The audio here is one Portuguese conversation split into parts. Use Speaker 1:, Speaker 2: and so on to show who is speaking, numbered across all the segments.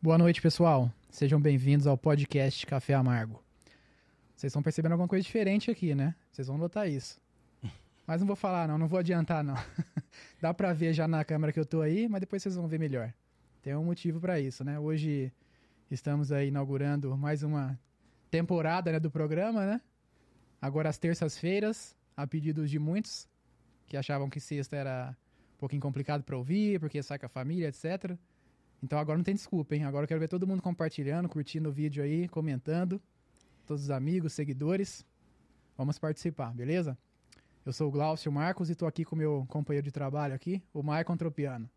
Speaker 1: Boa noite, pessoal. Sejam bem-vindos ao podcast Café Amargo. Vocês estão percebendo alguma coisa diferente aqui, né? Vocês vão notar isso. Mas não vou falar, não, não vou adiantar, não. Dá pra ver já na câmera que eu tô aí, mas depois vocês vão ver melhor. Tem um motivo para isso, né? Hoje estamos aí inaugurando mais uma temporada né, do programa, né? Agora às terças-feiras, a pedidos de muitos que achavam que sexta era um pouquinho complicado para ouvir, porque sai com a família, etc. Então agora não tem desculpa, hein? Agora eu quero ver todo mundo compartilhando, curtindo o vídeo aí, comentando. Todos os amigos, seguidores. Vamos participar, beleza? Eu sou o Glaucio Marcos e estou aqui com o meu companheiro de trabalho aqui, o Maicon Tropiano.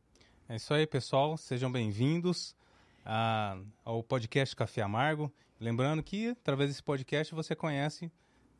Speaker 2: É isso aí, pessoal. Sejam bem-vindos ao podcast Café Amargo. Lembrando que, através desse podcast, você conhece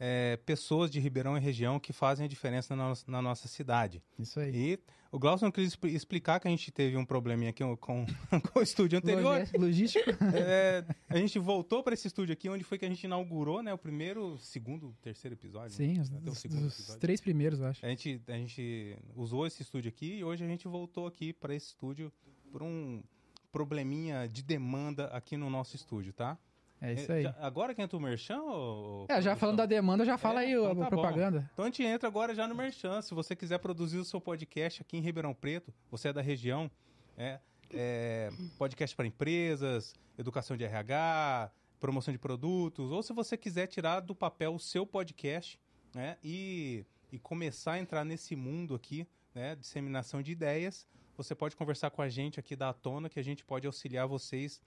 Speaker 2: é, pessoas de Ribeirão e região que fazem a diferença na, nossa, na nossa cidade.
Speaker 1: Isso aí.
Speaker 2: E o Glaucio não quis explicar que a gente teve um probleminha aqui com, com o estúdio anterior.
Speaker 1: Logístico.
Speaker 2: É, a gente voltou para esse estúdio aqui, onde foi que a gente inaugurou, né? O primeiro, segundo, terceiro episódio.
Speaker 1: Sim,
Speaker 2: né?
Speaker 1: os, os, os três primeiros, eu acho.
Speaker 2: A gente, a gente usou esse estúdio aqui e hoje a gente voltou aqui para esse estúdio por um probleminha de demanda aqui no nosso estúdio, tá?
Speaker 1: É isso aí.
Speaker 2: Já, agora que entra o Merchan? Ou,
Speaker 1: é, já falando da demanda, já fala é, aí então a tá propaganda.
Speaker 2: Bom. Então a gente entra agora já no Merchan. Se você quiser produzir o seu podcast aqui em Ribeirão Preto, você é da região, é, é podcast para empresas, educação de RH, promoção de produtos, ou se você quiser tirar do papel o seu podcast né, e, e começar a entrar nesse mundo aqui, né, disseminação de ideias, você pode conversar com a gente aqui da Tona, que a gente pode auxiliar vocês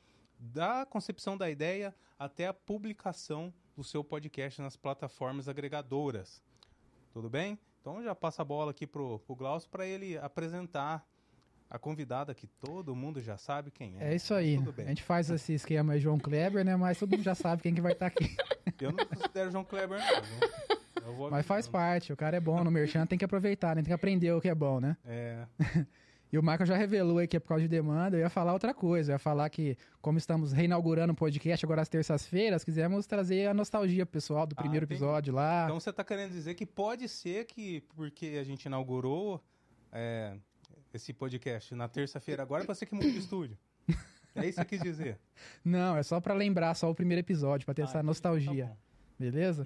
Speaker 2: da concepção da ideia até a publicação do seu podcast nas plataformas agregadoras. Tudo bem? Então já passa a bola aqui pro, pro Glaucio para ele apresentar a convidada que todo mundo já sabe quem é.
Speaker 1: É isso aí. A gente faz esse esquema João Kleber, né? Mas todo mundo já sabe quem que vai estar tá aqui.
Speaker 2: Eu não considero João Kleber, não.
Speaker 1: Mas faz parte, o cara é bom no merchan, tem que aproveitar, né? Tem que aprender o que é bom, né?
Speaker 2: É.
Speaker 1: E o Michael já revelou aí que é por causa de demanda. Eu ia falar outra coisa. Eu ia falar que, como estamos reinaugurando o podcast agora às terças-feiras, quisemos trazer a nostalgia pessoal do ah, primeiro episódio lá.
Speaker 2: Então você está querendo dizer que pode ser que, porque a gente inaugurou é, esse podcast na terça-feira, agora pode ser que mude o estúdio. É isso que quis dizer?
Speaker 1: Não, é só para lembrar só o primeiro episódio, para ter ah, essa nostalgia. Tá Beleza?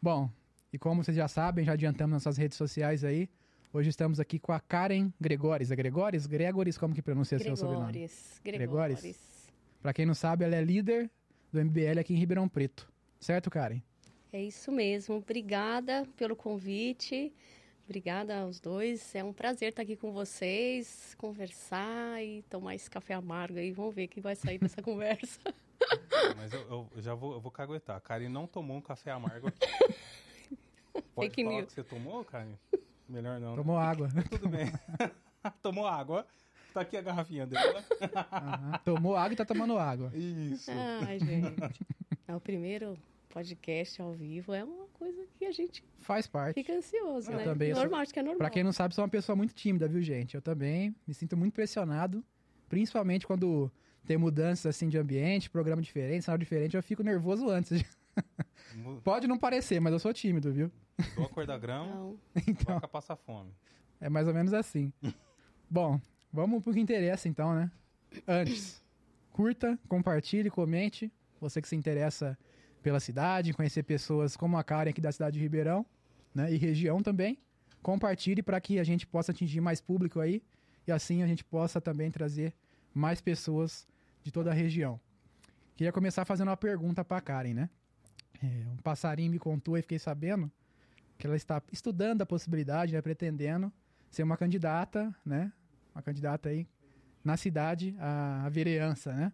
Speaker 1: Bom, e como vocês já sabem, já adiantamos nas suas redes sociais aí. Hoje estamos aqui com a Karen Gregores. É Gregores? Gregores, como que pronuncia
Speaker 3: Gregores,
Speaker 1: seu sobrenome?
Speaker 3: Gregores. Gregores.
Speaker 1: Para quem não sabe, ela é líder do MBL aqui em Ribeirão Preto. Certo, Karen?
Speaker 3: É isso mesmo. Obrigada pelo convite. Obrigada aos dois. É um prazer estar aqui com vocês, conversar e tomar esse café amargo aí. Vamos ver o que vai sair dessa conversa.
Speaker 2: Mas eu, eu, já vou, eu vou caguetar. A Karen não tomou um café amargo aqui. Pode
Speaker 3: Fake
Speaker 2: falar
Speaker 3: news.
Speaker 2: que você tomou, Karen? Melhor não.
Speaker 1: Tomou
Speaker 2: né?
Speaker 1: água.
Speaker 2: Tudo bem. Tomou água. Tá aqui a garrafinha dela.
Speaker 1: Uhum. Tomou água e tá tomando água.
Speaker 2: Isso.
Speaker 3: Ai, gente. É o primeiro podcast ao vivo. É uma coisa que a gente
Speaker 1: faz parte.
Speaker 3: Fica ansioso,
Speaker 1: eu
Speaker 3: né?
Speaker 1: Também
Speaker 3: normal,
Speaker 1: sou...
Speaker 3: acho que é normal.
Speaker 1: Pra quem não sabe, sou uma pessoa muito tímida, viu, gente? Eu também me sinto muito pressionado, principalmente quando tem mudanças assim de ambiente, programa diferente, cenário diferente, eu fico nervoso antes. Pode não parecer, mas eu sou tímido, viu?
Speaker 2: Mudou a cor da grama, não. então, a vaca passa fome.
Speaker 1: É mais ou menos assim. Bom, vamos pro que interessa então, né? Antes, curta, compartilhe, comente. Você que se interessa pela cidade, conhecer pessoas como a Karen aqui da cidade de Ribeirão, né? E região também. Compartilhe para que a gente possa atingir mais público aí e assim a gente possa também trazer mais pessoas de toda a região. Queria começar fazendo uma pergunta para a Karen, né? É, um passarinho me contou e fiquei sabendo que ela está estudando a possibilidade, né, pretendendo ser uma candidata, né, uma candidata aí na cidade a, a vereança, né?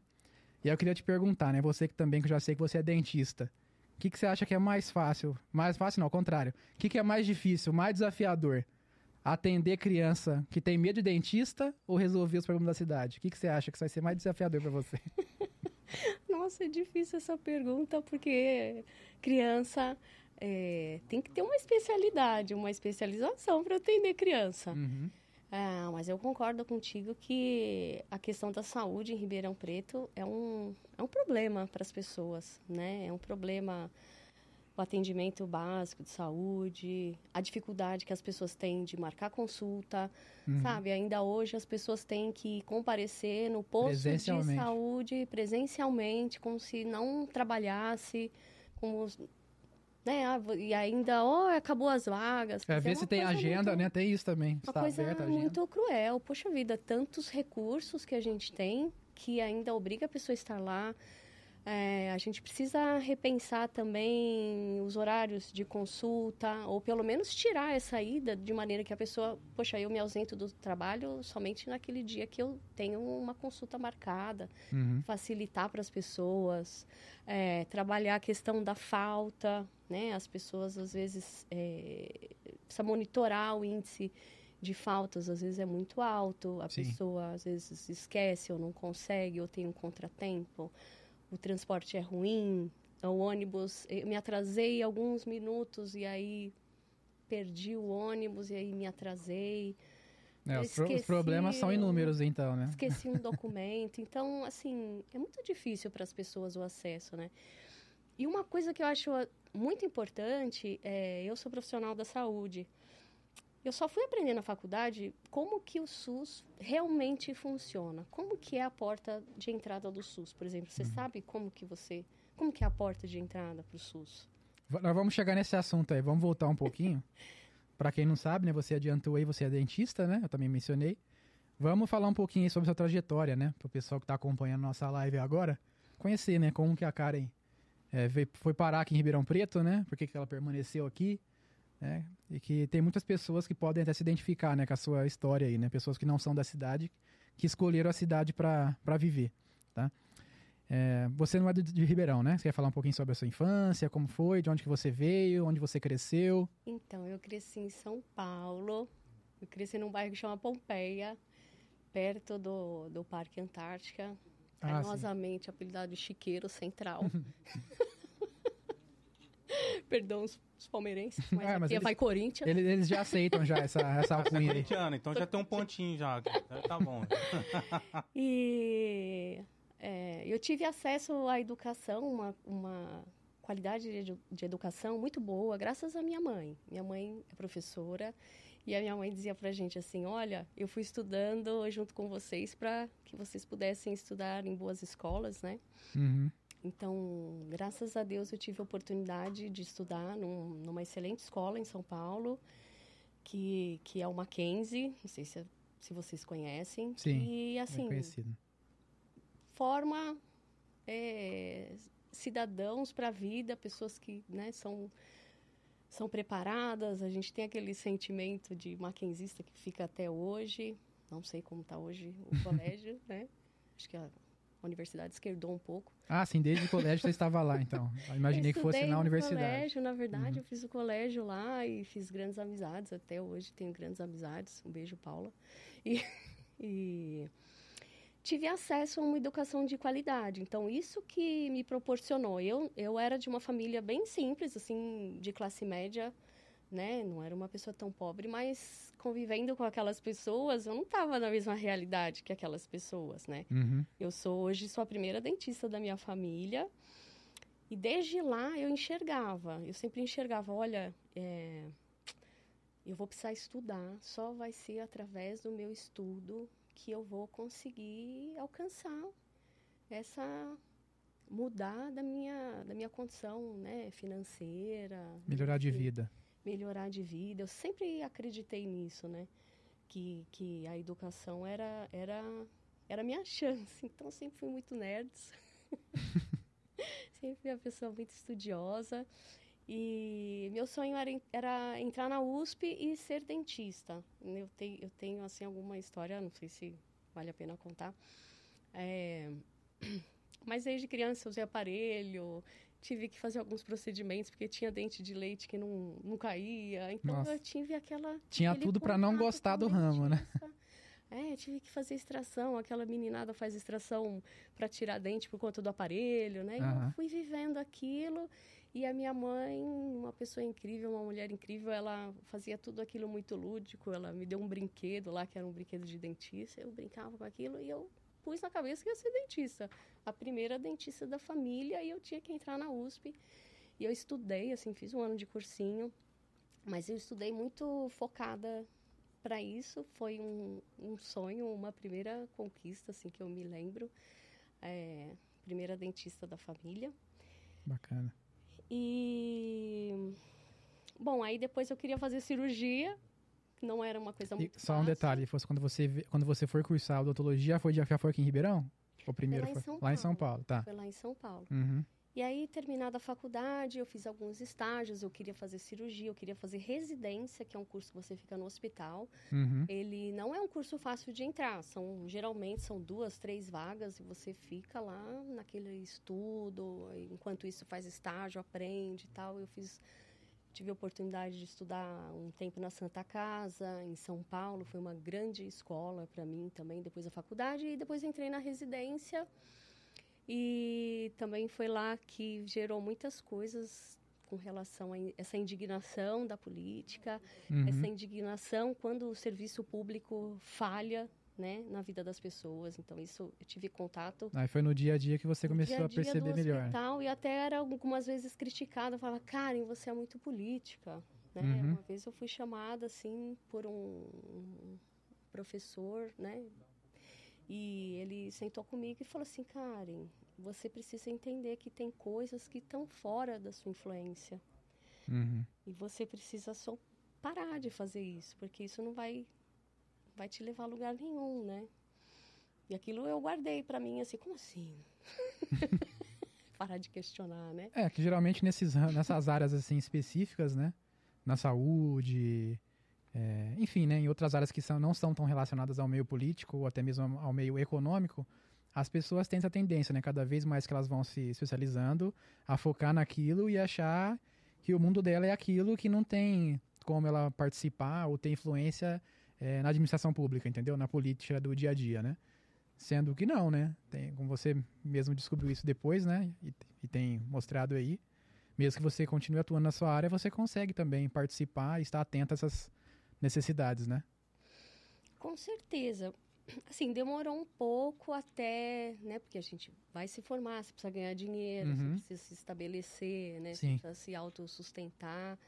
Speaker 1: E aí eu queria te perguntar, né, você que também que eu já sei que você é dentista, o que, que você acha que é mais fácil? Mais fácil não, ao contrário. O que, que é mais difícil, mais desafiador? Atender criança que tem medo de dentista ou resolver os problemas da cidade? O que, que você acha que vai ser mais desafiador para você?
Speaker 3: Nossa, é difícil essa pergunta, porque criança é, tem que ter uma especialidade, uma especialização para atender criança.
Speaker 1: Uhum.
Speaker 3: Ah, mas eu concordo contigo que a questão da saúde em Ribeirão Preto é um, é um problema para as pessoas, né? É um problema o atendimento básico de saúde, a dificuldade que as pessoas têm de marcar consulta,
Speaker 1: Uhum.
Speaker 3: sabe? Ainda hoje as pessoas têm que comparecer no posto de saúde presencialmente, como se não trabalhasse, como né? ah, E ainda, ó, acabou as vagas.
Speaker 1: É, ver
Speaker 3: dizer,
Speaker 1: se tem agenda,
Speaker 3: muito-
Speaker 1: né? Tem isso também.
Speaker 3: Uma
Speaker 1: Está
Speaker 3: coisa
Speaker 1: aberta
Speaker 3: muito cruel. Poxa vida, tantos recursos que a gente tem que ainda obriga a pessoa a estar lá. É, a gente precisa repensar também os horários de consulta, ou pelo menos tirar essa ida de maneira que a pessoa, poxa, eu me ausento do trabalho somente naquele dia que eu tenho uma consulta marcada
Speaker 1: Uhum.
Speaker 3: facilitar para as pessoas, é, trabalhar a questão da falta, né? As pessoas às vezes é, precisa monitorar o índice de faltas, às vezes é muito alto, a
Speaker 1: Sim.
Speaker 3: pessoa às vezes esquece ou não consegue ou tem um contratempo, o transporte é ruim, o ônibus, eu me atrasei alguns minutos e aí perdi o ônibus e aí me atrasei.
Speaker 1: É, os,
Speaker 3: esqueci
Speaker 1: problemas são inúmeros, então, né?
Speaker 3: esqueci um documento. Então, assim, é muito difícil para as pessoas o acesso, né? E uma coisa que eu acho muito importante é, eu sou profissional da saúde. Eu só fui aprender na faculdade como que o SUS realmente funciona. Como que é a porta de entrada do SUS, por exemplo. Você sabe como que você, como que é a porta de entrada para o SUS?
Speaker 1: V- Nós vamos chegar nesse assunto aí. Vamos voltar um pouquinho. Pra quem não sabe, né? Você adiantou aí, você é dentista, né? Eu também mencionei. Vamos falar um pouquinho aí sobre sua trajetória, né? Pro pessoal que tá acompanhando nossa live agora. Conhecer, né? Como que a Karen é, veio- foi parar aqui em Ribeirão Preto, né? Por que que ela permaneceu aqui. Né? E que tem muitas pessoas que podem até se identificar, né? Com a sua história aí, né? Pessoas que não são da cidade, que escolheram a cidade pra viver, tá? É, você não é de, de Ribeirão, né? Você quer falar um pouquinho sobre a sua infância, como foi, de onde que você veio, onde você cresceu?
Speaker 3: Então, eu cresci em São Paulo. Eu cresci num bairro que chama Pompeia, perto do, do Parque Antártica.
Speaker 1: Ah,
Speaker 3: carinhosamente apelidado de Chiqueiro Central. Perdão os, os palmeirenses, mas
Speaker 1: Ah, mas
Speaker 3: é
Speaker 1: eles-
Speaker 3: vai Corinthians.
Speaker 1: Eles, eles já aceitam já essa, essa
Speaker 2: é
Speaker 1: alcunha aí.
Speaker 2: então já tem um pontinho já. Tá bom.
Speaker 3: E é, eu tive acesso à educação, uma, uma qualidade de, de educação muito boa, graças à minha mãe. Minha mãe é professora e a minha mãe dizia pra gente assim: Olha, eu fui estudando junto com vocês para que vocês pudessem estudar em boas escolas, né?
Speaker 1: Uhum.
Speaker 3: Então, graças a Deus, eu tive a oportunidade de estudar num- numa excelente escola em São Paulo, que, que é o Mackenzie, não sei se, se vocês conhecem.
Speaker 1: Sim,
Speaker 3: E,
Speaker 1: É
Speaker 3: assim,
Speaker 1: conhecido.
Speaker 3: forma é, cidadãos para a vida, pessoas que né, são, são preparadas. A gente tem aquele sentimento de maquenzista que fica até hoje. Não sei como está hoje o colégio, né? Acho que a universidade esquerdou um pouco.
Speaker 1: Ah, sim, desde o colégio você estava lá, então. Eu imaginei
Speaker 3: Eu
Speaker 1: que fosse na universidade. Uhum.
Speaker 3: colégio, na verdade, eu fiz o colégio lá e fiz grandes amizades. Até hoje tenho grandes amizades. Um beijo, Paula. E, e tive acesso a uma educação de qualidade. Então, isso que me proporcionou. Eu, eu era de uma família bem simples, assim, de classe média, né? Não era uma pessoa tão pobre, mas convivendo com aquelas pessoas, eu não estava na mesma realidade que aquelas pessoas, né?
Speaker 1: Uhum.
Speaker 3: Eu sou hoje sou a primeira dentista da minha família. E desde lá eu enxergava, eu sempre enxergava, olha, é, eu vou precisar estudar, só vai ser através do meu estudo que eu vou conseguir alcançar essa mudar da minha da minha condição, né, financeira,
Speaker 1: Melhorar de vida.
Speaker 3: Melhorar de vida. Eu sempre acreditei nisso, né? Que, que a educação era era era a minha chance. Então sempre fui muito nerd. sempre fui uma pessoa muito estudiosa. E meu sonho era, era entrar na USP e ser dentista. Eu tenho, eu tenho assim alguma história, não sei se vale a pena contar. É, mas desde criança eu usei aparelho, tive que fazer alguns procedimentos porque tinha dente de leite que não, não caía. Então
Speaker 1: Nossa.
Speaker 3: eu tive aquela.
Speaker 1: Tinha tudo pra não gostar do ramo, né?
Speaker 3: É, tive que fazer extração. Aquela meninada faz extração para tirar dente por conta do aparelho, né? E
Speaker 1: Aham.
Speaker 3: eu fui vivendo aquilo. E a minha mãe, uma pessoa incrível, uma mulher incrível, ela fazia tudo aquilo muito lúdico. Ela me deu um brinquedo lá, que era um brinquedo de dentista. Eu brincava com aquilo e eu pus na cabeça que ia ser dentista. A primeira dentista da família e eu tinha que entrar na USP. E eu estudei, assim, fiz um ano de cursinho, mas eu estudei muito focada para isso. Foi um, um sonho, uma primeira conquista, assim, que eu me lembro. É, primeira dentista da família.
Speaker 1: Bacana.
Speaker 3: E bom, aí depois eu queria fazer cirurgia, não era uma coisa
Speaker 1: E
Speaker 3: muito
Speaker 1: só um
Speaker 3: fácil.
Speaker 1: detalhe, fosse quando você quando você for cursar odontologia, foi de já foi aqui em Ribeirão? O primeiro
Speaker 3: lá em
Speaker 1: foi
Speaker 3: São
Speaker 1: lá em São
Speaker 3: Paulo.
Speaker 1: Paulo, tá.
Speaker 3: Foi lá em São Paulo.
Speaker 1: Uhum.
Speaker 3: E aí, terminada a faculdade, eu fiz alguns estágios, eu queria fazer cirurgia, eu queria fazer residência, que é um curso que você fica no hospital.
Speaker 1: Uhum.
Speaker 3: Ele não é um curso fácil de entrar, são geralmente são duas, três vagas e você fica lá naquele estudo, enquanto isso faz estágio, aprende e tal. Eu fiz tive a oportunidade de estudar um tempo na Santa Casa, em São Paulo, foi uma grande escola para mim também depois da faculdade e depois entrei na residência. E também foi lá que gerou muitas coisas com relação a essa indignação da política,
Speaker 1: Uhum.
Speaker 3: essa indignação quando o serviço público falha né, na vida das pessoas. Então, isso eu tive contato.
Speaker 1: Aí foi no dia a dia que você começou
Speaker 3: dia
Speaker 1: a
Speaker 3: dia
Speaker 1: perceber
Speaker 3: do
Speaker 1: melhor.
Speaker 3: hospital, e até era algumas vezes criticada. Falava, Karen, você é muito política. Né?
Speaker 1: Uhum.
Speaker 3: Uma vez eu fui chamada, assim, por um, um professor, né? E ele sentou comigo e falou assim, Karen, você precisa entender que tem coisas que estão fora da sua influência.
Speaker 1: Uhum.
Speaker 3: E você precisa só parar de fazer isso, porque isso não vai vai te levar a lugar nenhum, né? E aquilo eu guardei pra mim assim, como assim? parar de questionar, né?
Speaker 1: É, que geralmente nesses, nessas áreas assim específicas, né? Na saúde, é, enfim, né? Em outras áreas que são, não são tão relacionadas ao meio político ou até mesmo ao meio econômico, as pessoas têm essa tendência, né? Cada vez mais que elas vão se especializando, a focar naquilo e achar que o mundo dela é aquilo que não tem como ela participar ou ter influência é, na administração pública, entendeu? Na política do dia a dia, né? Sendo que não, né? Tem, como você mesmo descobriu isso depois, né? E, e tem mostrado aí. Mesmo que você continue atuando na sua área, você consegue também participar e estar atento a essas necessidades, né?
Speaker 3: Com certeza. Assim, demorou um pouco até, né? Porque a gente vai se formar, você precisa ganhar dinheiro,
Speaker 1: Uhum.
Speaker 3: você precisa se estabelecer, né? Você
Speaker 1: Sim.
Speaker 3: precisa se autossustentar,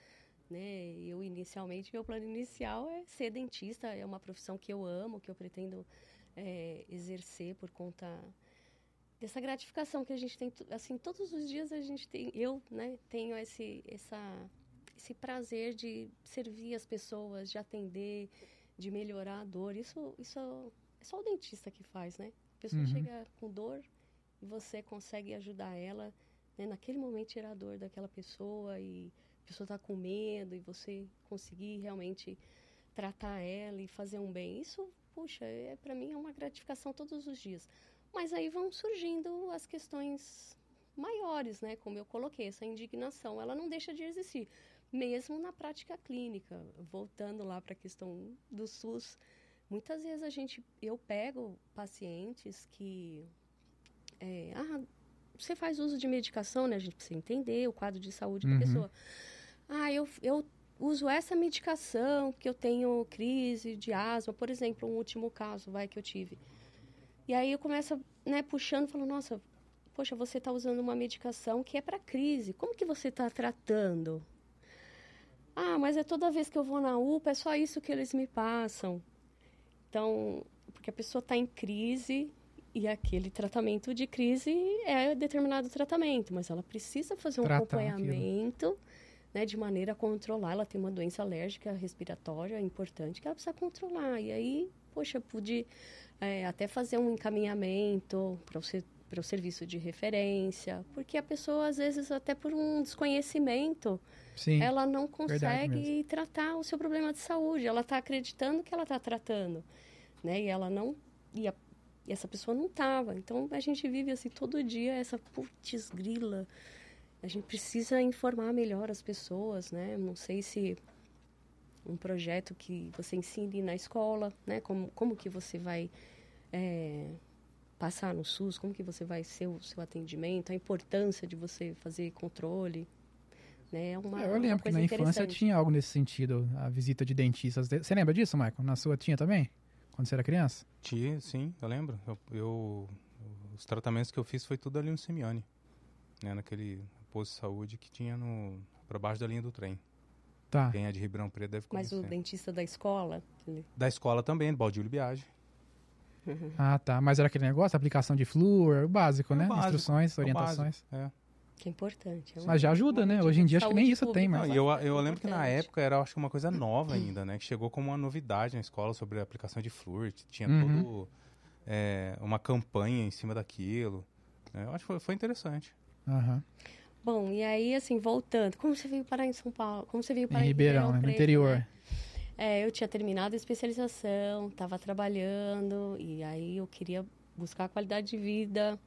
Speaker 3: né? Eu, inicialmente, meu plano inicial é ser dentista. É uma profissão que eu amo, que eu pretendo é, exercer por conta dessa gratificação que a gente tem. Assim, todos os dias a gente tem... Eu, né? Tenho esse, essa, esse prazer de servir as pessoas, de atender de melhorar a dor. Isso, isso é só o dentista que faz, né? A pessoa
Speaker 1: Uhum.
Speaker 3: chega com dor e você consegue ajudar ela, né? naquele momento tirar a dor daquela pessoa e pessoa está com medo e você conseguir realmente tratar ela e fazer um bem. Isso, puxa, é, para mim é uma gratificação todos os dias. Mas aí vão surgindo as questões maiores, né? Como eu coloquei, essa indignação, ela não deixa de existir mesmo na prática clínica, voltando lá para a questão do SUS, muitas vezes a gente, eu pego pacientes que, é, ah, você faz uso de medicação, né? A gente precisa entender o quadro de saúde
Speaker 1: Uhum.
Speaker 3: da pessoa. Ah, eu, eu uso essa medicação porque eu tenho crise de asma, por exemplo, um último caso, vai, que eu tive. E aí eu começo, né, puxando, falando, nossa, poxa, você está usando uma medicação que é para crise, como que você está tratando? Ah, mas é toda vez que eu vou na UPA, é só isso que eles me passam. Então, porque a pessoa está em crise e aquele tratamento de crise é determinado tratamento, mas ela precisa fazer um acompanhamento né, de maneira a controlar. Ela tem uma doença alérgica respiratória importante que ela precisa controlar. E aí, poxa, pude é, até fazer um encaminhamento para o, para o serviço de referência, porque a pessoa, às vezes, até por um desconhecimento,
Speaker 1: Sim.
Speaker 3: ela não consegue tratar o seu problema de saúde. Ela está acreditando que ela está tratando, né? E ela não e, a- e essa pessoa não estava. Então a gente vive assim todo dia essa putz grila. A gente precisa informar melhor as pessoas, né? Não sei se um projeto que você ensine na escola, né? Como como que você vai é, passar no SUS, como que você vai ser o seu atendimento, a importância de você fazer controle, né? É uma,
Speaker 1: É, eu
Speaker 3: uma
Speaker 1: lembro que
Speaker 3: coisa
Speaker 1: na infância tinha algo nesse sentido, a visita de dentistas. Você lembra disso, Michael? Na sua tinha também? Quando você era criança?
Speaker 2: Tinha, sim, eu lembro. Eu, eu- os tratamentos que eu fiz foi tudo ali no Semione. Né, naquele posto de saúde que tinha no para baixo da linha do trem.
Speaker 1: Tá.
Speaker 2: Quem é de Ribeirão Preto deve
Speaker 3: Mas
Speaker 2: conhecer.
Speaker 3: o dentista da escola, ele-
Speaker 2: Da escola também, do Baldílio Biagi.
Speaker 1: Ah, tá. Mas era aquele negócio, aplicação de flúor, o básico,
Speaker 2: É o
Speaker 1: né?
Speaker 2: básico,
Speaker 1: Instruções,
Speaker 2: é
Speaker 1: orientações.
Speaker 2: É.
Speaker 3: que é importante. é um-
Speaker 1: Mas já ajuda, né? Hoje em dia acho que nem isso tem, mas-
Speaker 2: Não, eu, eu lembro que na época era acho que uma coisa nova ainda, né? Que chegou como uma novidade na escola sobre a aplicação de flúor. Tinha
Speaker 1: Uhum.
Speaker 2: todo é, uma campanha em cima daquilo. É, eu acho que foi, foi interessante.
Speaker 1: Aham.
Speaker 3: Bom, e aí, assim, voltando, como você veio parar em São Paulo? Como você veio
Speaker 1: Em
Speaker 3: parar em
Speaker 1: Ribeirão, né? No interior.
Speaker 3: né? É, eu tinha terminado a especialização, estava trabalhando, e aí eu queria buscar qualidade de vida,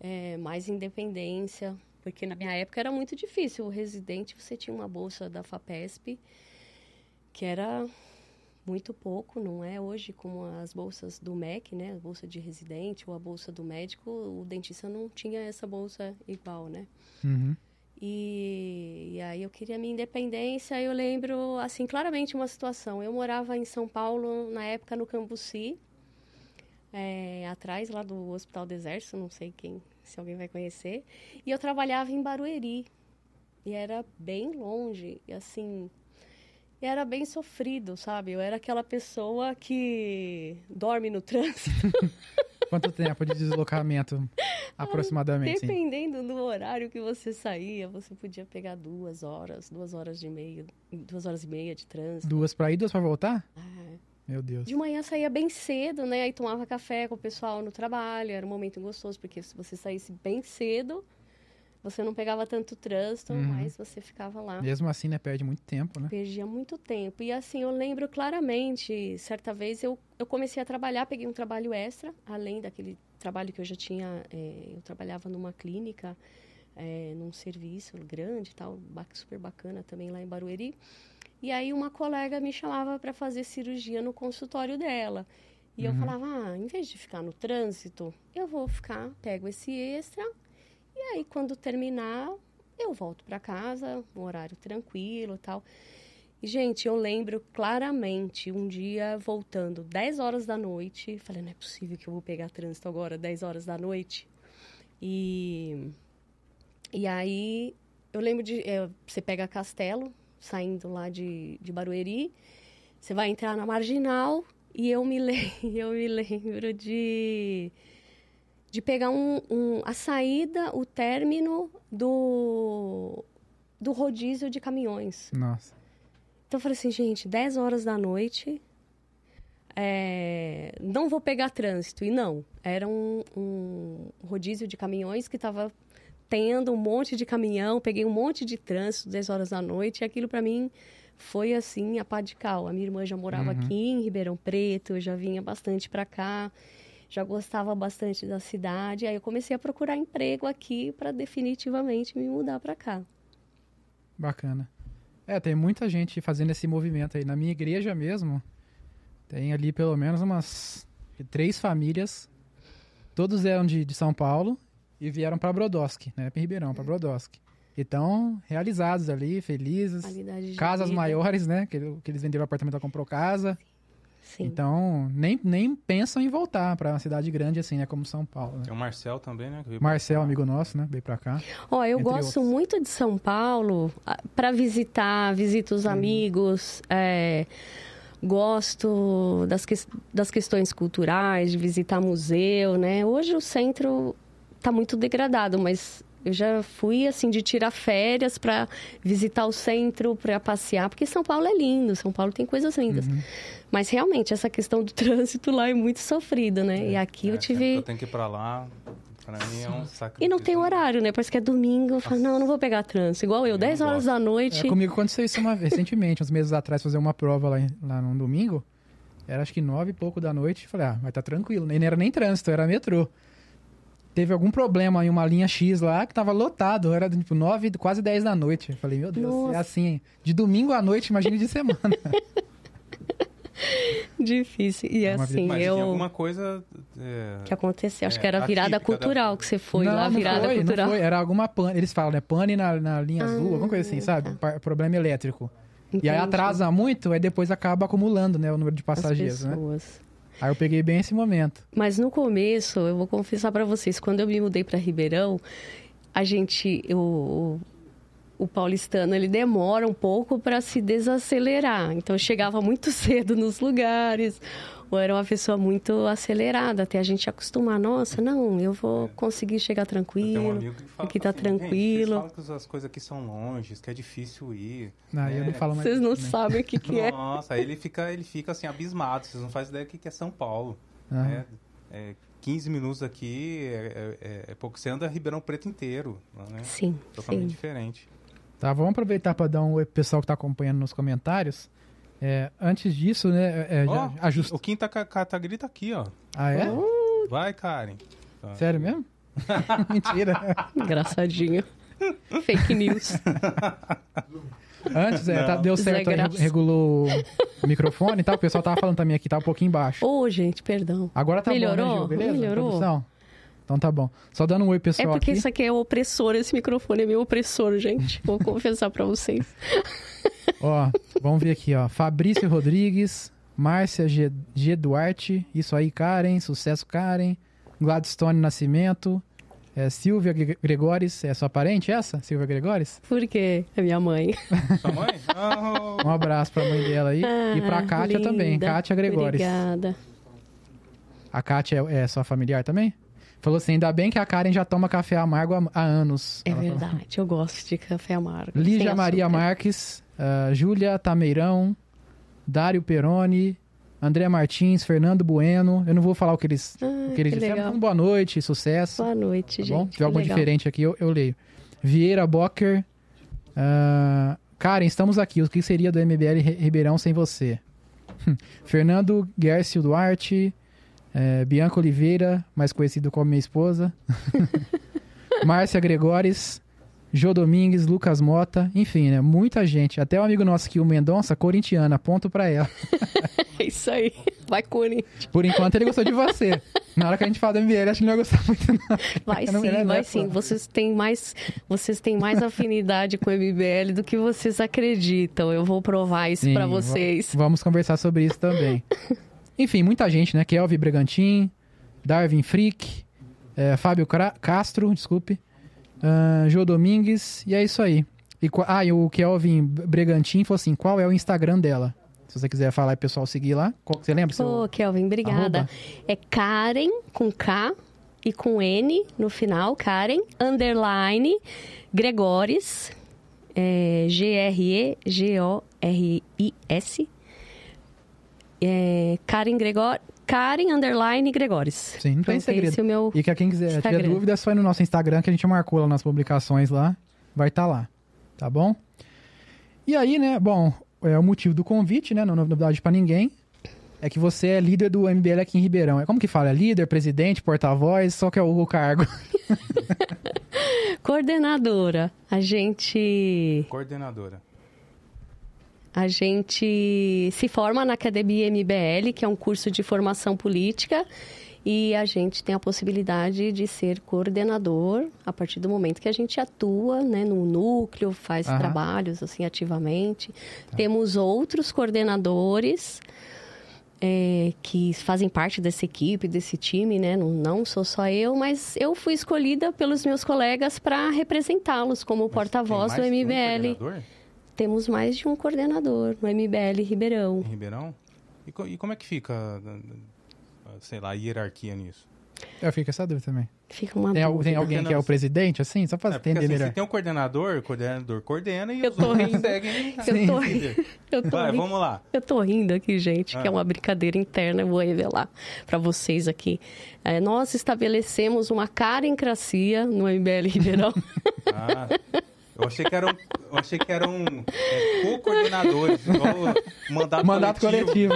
Speaker 3: é, mais independência, porque na minha época era muito difícil. O residente, você tinha uma bolsa da FAPESP, que era muito pouco, não é hoje como as bolsas do MEC, né? A bolsa de residente ou a bolsa do médico, o dentista não tinha essa bolsa igual, né?
Speaker 1: Uhum.
Speaker 3: E, e aí eu queria minha independência. Eu lembro, assim, claramente uma situação. Eu morava em São Paulo, na época, no Cambuci, é, atrás lá do Hospital do Exército, não sei quem, se alguém vai conhecer. E eu trabalhava em Barueri. E era bem longe, e assim... E era bem sofrido, sabe? Eu era aquela pessoa que dorme no trânsito.
Speaker 1: Quanto tempo de deslocamento, aproximadamente? sim?
Speaker 3: Dependendo do horário que você saía, você podia pegar duas horas, duas horas de meia, duas horas e meia de trânsito.
Speaker 1: Duas pra ir, duas pra voltar?
Speaker 3: Ah,
Speaker 1: Meu Deus.
Speaker 3: De manhã saía bem cedo, né? Aí tomava café com o pessoal no trabalho, era um momento gostoso, porque se você saísse bem cedo, você não pegava tanto trânsito,
Speaker 1: Uhum.
Speaker 3: mas você ficava lá.
Speaker 1: Mesmo assim, né? Perde muito tempo, né?
Speaker 3: Perdia muito tempo. E assim, eu lembro claramente, certa vez eu, eu comecei a trabalhar, peguei um trabalho extra, além daquele trabalho que eu já tinha. eh, eu trabalhava numa clínica, eh, num serviço grande tal, super bacana também lá em Barueri. E aí uma colega me chamava para fazer cirurgia no consultório dela. E eu
Speaker 1: Uhum.
Speaker 3: falava, ah, em vez de ficar no trânsito, eu vou ficar, pego esse extra, e aí quando terminar, eu volto para casa, um horário tranquilo tal. E, gente, eu lembro claramente um dia voltando 10 horas da noite, falei, não é possível que eu vou pegar trânsito agora, 10 horas da noite. E, e aí eu lembro de. é, você pega Castelo, saindo lá de, de Barueri, você vai entrar na marginal e eu me, le eu me lembro de de pegar um, um- a saída, o término do, do rodízio de caminhões.
Speaker 1: Nossa.
Speaker 3: Então eu falei assim, gente, 10 horas da noite, é, não vou pegar trânsito. E não, era um, um rodízio de caminhões que estava tendo um monte de caminhão, peguei um monte de trânsito 10 horas da noite, e aquilo para mim foi assim, a pá de cal. A minha irmã já morava
Speaker 1: Uhum.
Speaker 3: aqui em Ribeirão Preto, eu já vinha bastante para cá, já gostava bastante da cidade, aí eu comecei a procurar emprego aqui para definitivamente me mudar para cá.
Speaker 1: Bacana. É, tem muita gente fazendo esse movimento aí. Na minha igreja mesmo, tem ali pelo menos umas três famílias. Todos eram de, de São Paulo e vieram para Brodowski, né? Para Ribeirão, para Brodowski. E estão realizados ali, felizes. Casas
Speaker 3: vida.
Speaker 1: maiores, né? Que, que eles venderam apartamento, ela comprou casa.
Speaker 3: Sim.
Speaker 1: Então, nem, nem pensam em voltar para uma cidade grande assim, né? Como São Paulo. Né?
Speaker 2: Tem o Marcel também, né? que
Speaker 1: Marcel, amigo nosso, né? Veio para cá.
Speaker 3: Ó, eu gosto
Speaker 1: outros.
Speaker 3: muito de São Paulo para visitar, visito
Speaker 1: Uhum.
Speaker 3: os amigos, é, gosto das, ques- das questões culturais, de visitar museu, né? Hoje o centro tá muito degradado, mas eu já fui assim de tirar férias para visitar o centro, para passear, porque São Paulo é lindo, São Paulo tem coisas lindas.
Speaker 1: Uhum.
Speaker 3: Mas realmente essa questão do trânsito lá é muito sofrida, né? E aqui
Speaker 2: É,
Speaker 3: eu tive
Speaker 2: Eu tenho que ir pra lá. Pra mim é um sacrifício.
Speaker 3: e não tem horário, né? Parece que é domingo. Eu falo, não, não vou pegar trânsito. Igual eu,
Speaker 2: Eu
Speaker 3: 10
Speaker 2: não
Speaker 3: horas
Speaker 2: gosto.
Speaker 3: da noite.
Speaker 1: É, comigo aconteceu isso uma recentemente, uns meses atrás, fazer uma prova lá, lá num domingo. Era acho que nove e pouco da noite. Falei, ah, vai tá tranquilo. E não era nem trânsito, era metrô. Teve algum problema em uma linha X lá que tava lotado. Era tipo nove, quase dez da noite. Falei, meu Deus,
Speaker 3: Nossa.
Speaker 1: é assim. De domingo à noite, imagine de semana.
Speaker 3: Difícil. E
Speaker 1: É
Speaker 3: assim,
Speaker 2: Mas
Speaker 3: eu.
Speaker 2: tinha alguma coisa. é,
Speaker 3: que aconteceu? Acho
Speaker 2: É,
Speaker 3: que era a virada
Speaker 2: atípica da-
Speaker 3: cultural que você foi
Speaker 1: não,
Speaker 3: lá,
Speaker 1: não
Speaker 3: virada
Speaker 1: foi,
Speaker 3: cultural.
Speaker 1: não foi. Era alguma pane. Eles falam, né? Pane na, na linha azul, alguma coisa assim,
Speaker 3: Ah,
Speaker 1: sabe?
Speaker 3: tá.
Speaker 1: Problema elétrico. E aí
Speaker 3: Entendi.
Speaker 1: atrasa muito, aí depois acaba acumulando, né? O número de
Speaker 3: As
Speaker 1: passageiros, né? Aí eu peguei bem esse momento.
Speaker 3: Mas no começo, eu vou confessar pra vocês, quando eu me mudei pra Ribeirão, a gente, o, o paulistano, ele demora um pouco para se desacelerar. Então, eu chegava muito cedo nos lugares, ou era uma pessoa muito acelerada, até a gente acostumar. Nossa, não, eu vou conseguir chegar tranquilo.
Speaker 2: um amigo que fala
Speaker 3: aqui tá
Speaker 2: assim, "Gente,
Speaker 3: tranquilo."
Speaker 2: vocês falam que as coisas aqui são longe, que é difícil ir.
Speaker 1: Não, eu não
Speaker 2: É.
Speaker 1: falo mais.
Speaker 3: Vocês não
Speaker 1: isso, né?
Speaker 3: sabem o que, que é.
Speaker 2: Nossa, aí ele fica, ele fica assim, abismado. Vocês não fazem ideia do que que é São Paulo.
Speaker 1: Aham.
Speaker 2: né? É, 15 minutos aqui é, é- é pouco. Você anda Ribeirão Preto inteiro, né?
Speaker 3: Sim,
Speaker 2: Totalmente
Speaker 3: sim.
Speaker 2: diferente.
Speaker 1: Tá, vamos aproveitar para dar um oi pro pessoal que tá acompanhando nos comentários. É, antes disso, né, é,
Speaker 2: Ó,
Speaker 1: ajusta.
Speaker 2: O Quinta Catagrita tá aqui, ó.
Speaker 1: Ah, é?
Speaker 2: Vai, Karen. Tá.
Speaker 1: Sério mesmo? Mentira.
Speaker 3: Engraçadinho. Fake news.
Speaker 1: Antes, é, tá- deu certo, regulou o microfone e tal. O pessoal tava falando também aqui, tá um pouquinho baixo.
Speaker 3: Ô, gente, perdão.
Speaker 1: Agora tá bom, né,
Speaker 3: Melhorou?
Speaker 1: Gil? Beleza?
Speaker 3: Melhorou?
Speaker 1: Produção? Então tá bom. Só dando um oi,
Speaker 3: É
Speaker 1: pessoal,
Speaker 3: porque
Speaker 1: aqui.
Speaker 3: isso aqui é opressor, esse microfone é meio opressor, gente. Vou confessar pra vocês.
Speaker 1: Ó, vamos ver aqui, ó. Fabrício Rodrigues, Márcia G, G. Duarte, isso aí, Karen, sucesso, Karen. Gladstone Nascimento, é, Silvia Gre- Gregores, é sua parente essa? Silvia Gregores?
Speaker 3: Por quê? É minha mãe.
Speaker 2: Sua mãe? Ah,
Speaker 1: Um abraço pra mãe dela aí. e pra
Speaker 3: Ah,
Speaker 1: Kátia também,
Speaker 3: linda.
Speaker 1: Kátia Gregores.
Speaker 3: Obrigada.
Speaker 1: A Kátia é, é sua familiar também? Falou assim, ainda bem que a Karen já toma café amargo há, anos.
Speaker 3: É
Speaker 1: Ela falou.
Speaker 3: verdade, eu gosto de café amargo.
Speaker 1: Lígia Maria
Speaker 3: açúcar.
Speaker 1: Marques, ah, Júlia Tameirão, Dário Peroni, André Martins, Fernando Bueno. Eu não vou falar o que eles,
Speaker 3: Ah,
Speaker 1: o que eles
Speaker 3: que
Speaker 1: disseram. Então, boa noite, sucesso.
Speaker 3: Boa noite,
Speaker 1: Tá
Speaker 3: gente.
Speaker 1: bom? Se tiver algo
Speaker 3: legal.
Speaker 1: diferente aqui, eu, eu leio. Vieira Bocker. ah, Karen, estamos aqui. O que seria do MBL Ri- Ribeirão sem você? Fernando Gercio Duarte. eh, Bianca Oliveira, mais conhecido como minha esposa. Márcia Gregores. Jô Domingues, Lucas Mota, enfim, né? Muita gente. Até o amigo nosso aqui, o Mendonça, corintiana, ponto pra ela.
Speaker 3: É isso aí. Vai, Corinthians.
Speaker 1: Por enquanto ele gostou de você. Na hora que a gente fala do MBL, acho que ele não vai gostar muito, não.
Speaker 3: Vai
Speaker 1: não-
Speaker 3: sim,
Speaker 1: é
Speaker 3: vai sim. Vocês têm mais, vocês têm mais afinidade com o MBL do que vocês acreditam. Eu vou provar isso
Speaker 1: va-
Speaker 3: vocês.
Speaker 1: Vamos conversar sobre isso também. Enfim, muita gente, né? Kelvin Bregantin, Darwin Frick, eh, Fábio Cra- Castro, desculpe, ah, Jô Domingues, e é isso aí. E, ah, e o Kelvin Bregantin falou assim: qual é o Instagram dela? Se você quiser falar e o pessoal seguir lá, qual, você lembra?
Speaker 3: Ô, Kelvin, obrigada.
Speaker 1: arroba?
Speaker 3: É Karen com K e com N no final, Karen, underline, Gregores, é, G-R-E-G-O-R-I-S. É, Karen Gregor, Karen underline Gregores.
Speaker 1: Sim, não tem
Speaker 3: Então,
Speaker 1: segredo.
Speaker 3: Esse é o meu...
Speaker 1: E que quem quiser tiver
Speaker 3: Instagram.
Speaker 1: dúvida, é só ir no nosso Instagram que a gente marcou lá nas publicações lá. Vai estar lá. Tá bom? E aí, né? Bom, é o motivo do convite, né? Não é novidade pra ninguém. É que você é líder do MBL aqui em Ribeirão. É como que fala? É líder, presidente, porta-voz, só que é o cargo.
Speaker 3: Coordenadora. A gente...
Speaker 2: coordenadora.
Speaker 3: A gente se forma na Academia MBL, que é um curso de formação política, e a gente tem a possibilidade de ser coordenador a partir do momento que a gente atua né, no núcleo, faz
Speaker 1: Aham.
Speaker 3: trabalhos assim ativamente. Temos outros coordenadores é, que fazem parte dessa equipe, desse time, né? Não, não sou só eu, mas eu fui escolhida pelos meus colegas para representá-los como porta-voz do
Speaker 2: um
Speaker 3: MBL.
Speaker 2: coordenador
Speaker 3: Temos mais de um coordenador no MBL Ribeirão.
Speaker 2: Em Ribeirão? E, co- e como é que fica, sei lá, a hierarquia nisso?
Speaker 1: Eu fico com essa dúvida também.
Speaker 3: Fica uma
Speaker 1: Tem, al- tem alguém que é o presidente, assim? Só pra
Speaker 2: É,
Speaker 1: entender
Speaker 2: assim,
Speaker 1: melhor.
Speaker 2: se tem um coordenador, o coordenador coordena e
Speaker 3: Eu
Speaker 2: os
Speaker 3: tô
Speaker 2: outros
Speaker 3: rindo.
Speaker 2: seguem.
Speaker 3: Eu tô rindo. Eu tô,
Speaker 2: Vai,
Speaker 3: rindo.
Speaker 2: vamos lá.
Speaker 3: eu tô rindo aqui, gente, que é
Speaker 2: Ah.
Speaker 3: uma brincadeira interna, eu vou revelar para vocês aqui. É, nós estabelecemos uma carencracia no MBL Ribeirão.
Speaker 2: Ah, eu achei que eram, eu achei que eram é, co-coordenadores, igual o mandato,
Speaker 1: Mandato coletivo.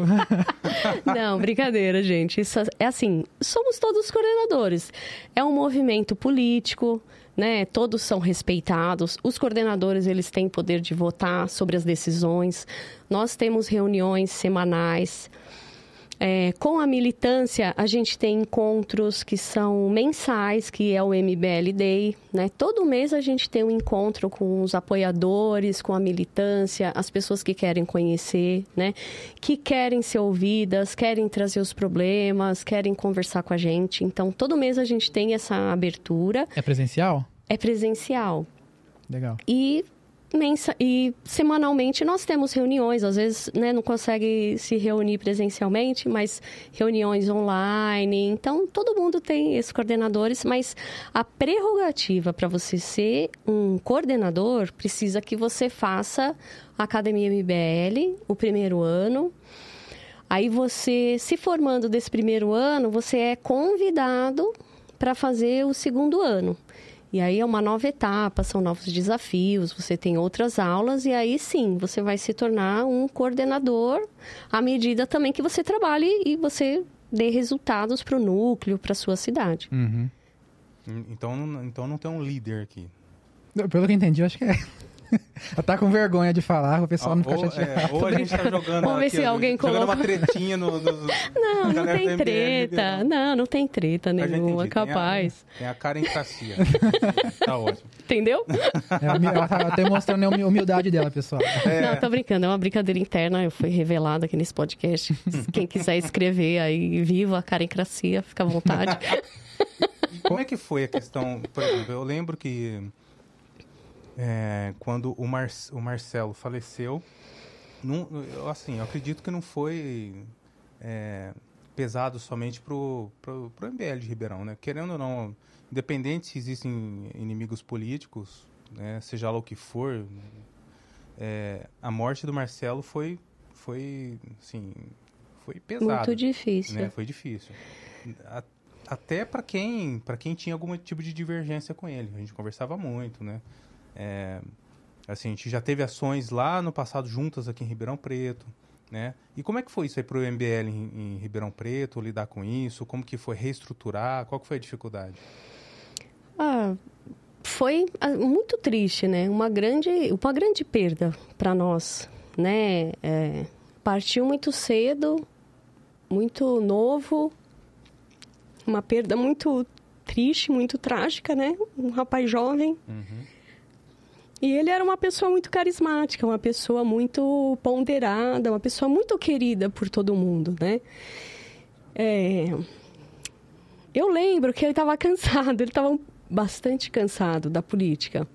Speaker 3: Não, brincadeira, gente. Isso é assim, somos todos coordenadores. É um movimento político, né? Todos são respeitados. Os coordenadores, eles têm poder de votar sobre as decisões. Nós temos reuniões semanais. É, com a militância, a gente tem encontros que são mensais, que é o MBL Day. Né? Todo mês a gente tem um encontro com os apoiadores, com a militância, as pessoas que querem conhecer, né? que querem ser ouvidas, querem trazer os problemas, querem conversar com a gente. Então, todo mês a gente tem essa abertura.
Speaker 1: É presencial?
Speaker 3: É presencial.
Speaker 1: Legal.
Speaker 3: E, mensa e semanalmente nós temos reuniões, às vezes né, não consegue se reunir presencialmente, mas reuniões online. Então, todo mundo tem esses coordenadores, mas a prerrogativa para você ser um coordenador precisa que você faça a Academia MBL o primeiro ano. Aí você, se formando desse primeiro ano, você é convidado para fazer o segundo ano. E aí é uma nova etapa, são novos desafios, você tem outras aulas e aí sim, você vai se tornar um coordenador à medida também que você trabalhe e você dê resultados para o núcleo, para a sua cidade.
Speaker 1: Uhum.
Speaker 2: Então, não- então não tem um líder aqui.
Speaker 1: Pelo que eu entendi, eu acho que é. Ela tá com vergonha de falar, o pessoal não fica
Speaker 2: ou,
Speaker 1: chateado.
Speaker 2: é, ou a gente tá jogando.
Speaker 3: Vamos ver
Speaker 2: aqui,
Speaker 3: se
Speaker 2: ó,
Speaker 3: alguém
Speaker 2: jogando
Speaker 3: coloca.
Speaker 2: uma tretinha no. no-
Speaker 3: Não, não tem
Speaker 2: MBL,
Speaker 3: treta. Não, não tem treta nenhuma,
Speaker 2: entendi, tem a-
Speaker 3: capaz.
Speaker 2: Tem a cara em cacia. tá ótimo.
Speaker 3: Entendeu?
Speaker 1: Ela, ela tá até mostrando a humi- humildade dela, pessoal.
Speaker 2: É,
Speaker 3: Não, tô brincando, é uma brincadeira interna, eu fui revelada aqui nesse podcast. Quem quiser escrever aí, viva a carencracia, fica à vontade.
Speaker 2: Como é que foi a questão? Por exemplo, eu lembro que é, quando o, Mar, o Marcelo faleceu, não, assim, eu acredito que não foi é, pesado somente pro, pro, pro MBL de Ribeirão, né? Querendo ou não, independente se existem inimigos políticos, né, seja lá o que for, é, a morte do Marcelo foi, foi, assim, foi pesada
Speaker 3: Muito difícil.
Speaker 2: né? Foi difícil. A- até para quem, para quem tinha algum tipo de divergência com ele. A gente conversava muito, né? É, assim, a gente já teve ações lá no passado juntas aqui em Ribeirão Preto, né? E como é que foi isso aí pro MBL em, em Ribeirão Preto, lidar com isso? Como que foi reestruturar? Qual que foi a dificuldade?
Speaker 3: Ah, foi ah, muito triste, né? Uma grande, uma grande perda para nós, né? É, partiu muito cedo, muito novo, uma perda muito triste, muito trágica, né? Um rapaz jovem. E ele era uma pessoa muito carismática, uma pessoa muito ponderada, uma pessoa muito querida por todo mundo, né? É, eu lembro que ele estava cansado, ele estava bastante cansado da política.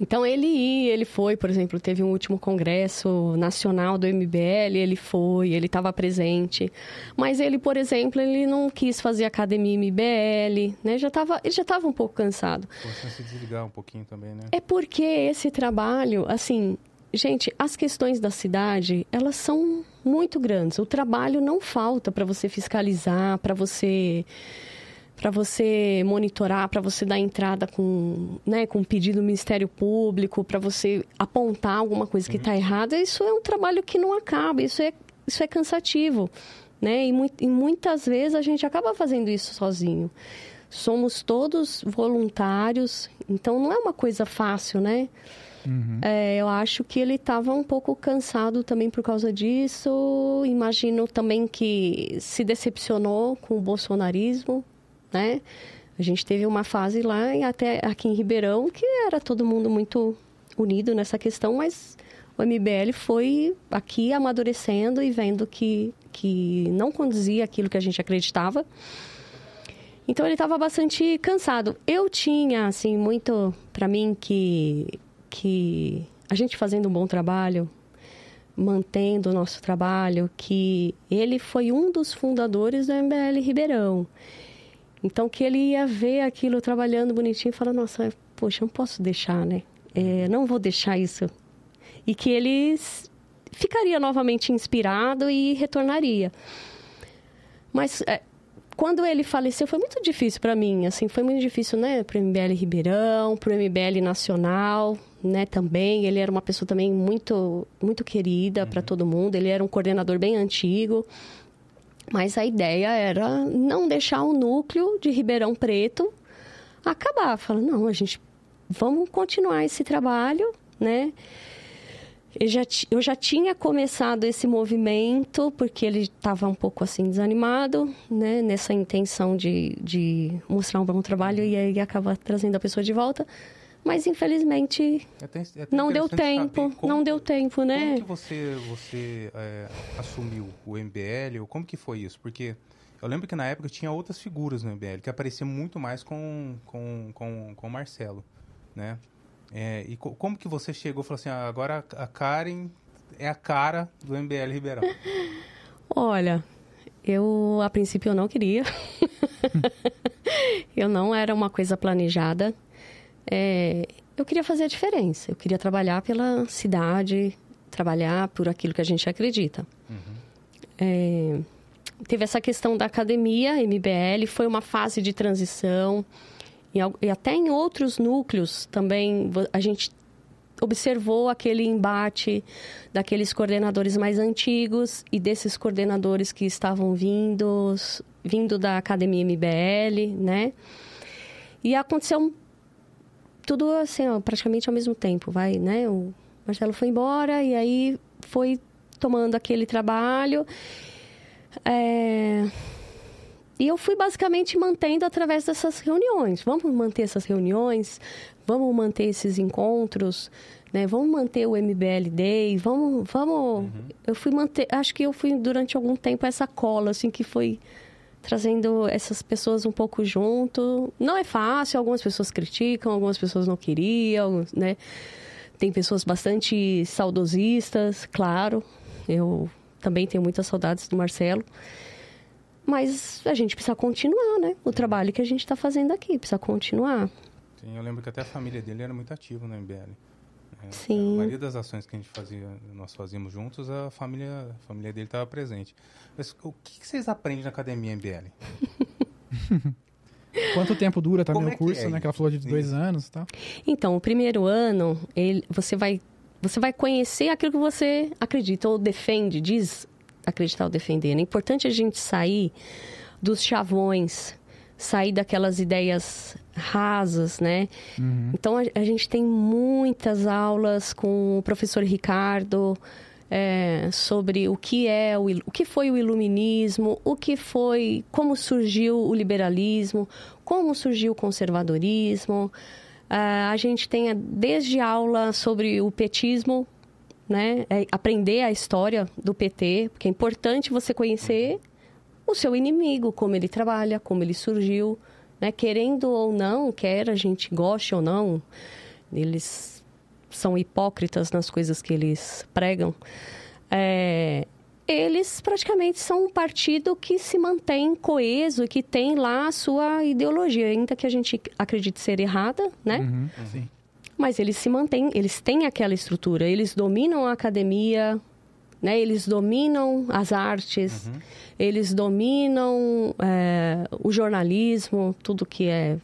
Speaker 3: Então ele ia, ele foi, por exemplo, teve um último congresso nacional do MBL, ele foi, ele estava presente. Mas ele, por exemplo, ele não quis fazer academia MBL, né? Já tava, ele já estava um pouco cansado.
Speaker 2: Você se desligar um pouquinho também, né?
Speaker 3: É porque esse trabalho, assim, gente, as questões da cidade, elas são muito grandes. O trabalho não falta para você fiscalizar, para você para você monitorar, para você dar entrada com, né, com pedido do Ministério Público, para você apontar alguma coisa que está errada. Isso é um trabalho que não acaba, isso é, isso é cansativo, né? E, mui- e muitas vezes a gente acaba fazendo isso sozinho. Somos todos voluntários, então não é uma coisa fácil, né? É, eu acho que ele estava um pouco cansado também por causa disso. Imagino também que se decepcionou com o bolsonarismo, né? A gente teve uma fase lá, e até aqui em Ribeirão, que era todo mundo muito unido nessa questão, mas o MBL foi aqui amadurecendo e vendo que, que não conduzia aquilo que a gente acreditava. Então ele estava bastante cansado. Eu tinha, assim, muito para mim que, que a gente fazendo um bom trabalho, mantendo o nosso trabalho, que ele foi um dos fundadores do MBL Ribeirão. Então que ele ia ver aquilo trabalhando bonitinho e falar, nossa, poxa, não posso deixar, né? É, não vou deixar isso. E que ele ficaria novamente inspirado e retornaria. Mas é, quando ele faleceu foi muito difícil para mim, assim, foi muito difícil, né, pro MBL Ribeirão, pro MBL Nacional, né, também. Ele era uma pessoa também muito muito querida para todo mundo, ele era um coordenador bem antigo. Mas a ideia era não deixar o núcleo de Ribeirão Preto acabar. Falar, não, a gente vamos continuar esse trabalho, né? Eu já, eu já tinha começado esse movimento, porque ele estava um pouco assim desanimado, né? Nessa intenção de, de mostrar um bom trabalho e aí acaba trazendo a pessoa de volta. Mas infelizmente
Speaker 2: É até- é até
Speaker 3: não deu tempo,
Speaker 2: como-
Speaker 3: não deu tempo,
Speaker 2: Como
Speaker 3: né?
Speaker 2: que você, você é, assumiu o MBL? Ou como que foi isso? Porque Eu lembro que na época tinha outras figuras no MBL, que apareciam muito mais com, com, com, com o Marcelo, né? É, e co como que você chegou e falou assim, ah, agora a Karen é a cara do MBL Ribeirão?
Speaker 3: Olha, eu a princípio eu não queria. eu não era uma coisa planejada. É, eu queria fazer a diferença. Eu queria trabalhar pela cidade, trabalhar por aquilo que a gente acredita. Uhum. É, teve essa questão da academia, MBL, foi uma fase de transição. E, e até em outros núcleos também a gente observou aquele embate daqueles coordenadores mais antigos e desses coordenadores que estavam vindos, vindo da academia MBL, né? E aconteceu tudo assim, ó, praticamente ao mesmo tempo, vai, né? O Marcelo foi embora e aí foi tomando aquele trabalho. É... E eu fui basicamente mantendo através dessas reuniões. Vamos manter essas reuniões, vamos manter esses encontros, né? Vamos manter o MBL Day, vamos, vamos. Uhum. Eu fui manter, acho que eu fui durante algum tempo essa cola, assim, que foi trazendo essas pessoas um pouco junto. Não é fácil, algumas pessoas criticam, algumas pessoas não queriam, né? Tem pessoas bastante saudosistas, claro. Eu também tenho muitas saudades do Marcelo. Mas a gente precisa continuar, né? O trabalho que a gente está fazendo aqui, precisa continuar.
Speaker 2: Sim, eu lembro que até a família dele era muito ativa no MBL.
Speaker 3: É, Sim.
Speaker 2: A maioria das ações que a gente fazia, nós fazíamos juntos, a família, a família dele estava presente. Mas o que, que, vocês aprendem na academia MBL?
Speaker 1: Quanto tempo dura também Como o curso, é que é né? Que ela falou de dois anos, tá?
Speaker 3: Então, o primeiro ano, ele, você vai você vai conhecer aquilo que você acredita ou defende, diz acreditar ou defender. É importante a gente sair dos chavões, sair daquelas ideias rasas, né? Uhum. Então a, a, gente tem muitas aulas com o professor Ricardo é, sobre o que é o, o que foi o iluminismo, o que foi, como surgiu o liberalismo, como surgiu o conservadorismo. Uh, a gente tem desde aula sobre o petismo, né? É aprender a história do PT, porque é importante você conhecer o seu inimigo, como ele trabalha, como ele surgiu, né? Querendo ou não, quer a gente goste ou não, eles são hipócritas nas coisas que eles pregam. É, eles praticamente são um partido que se mantém coeso, que tem lá a sua ideologia, ainda que a gente acredite ser errada, né? Uhum, sim. Mas eles se mantêm, eles têm aquela estrutura, eles dominam a academia, né? Eles dominam as artes, uhum. Eles dominam é, o jornalismo, tudo que é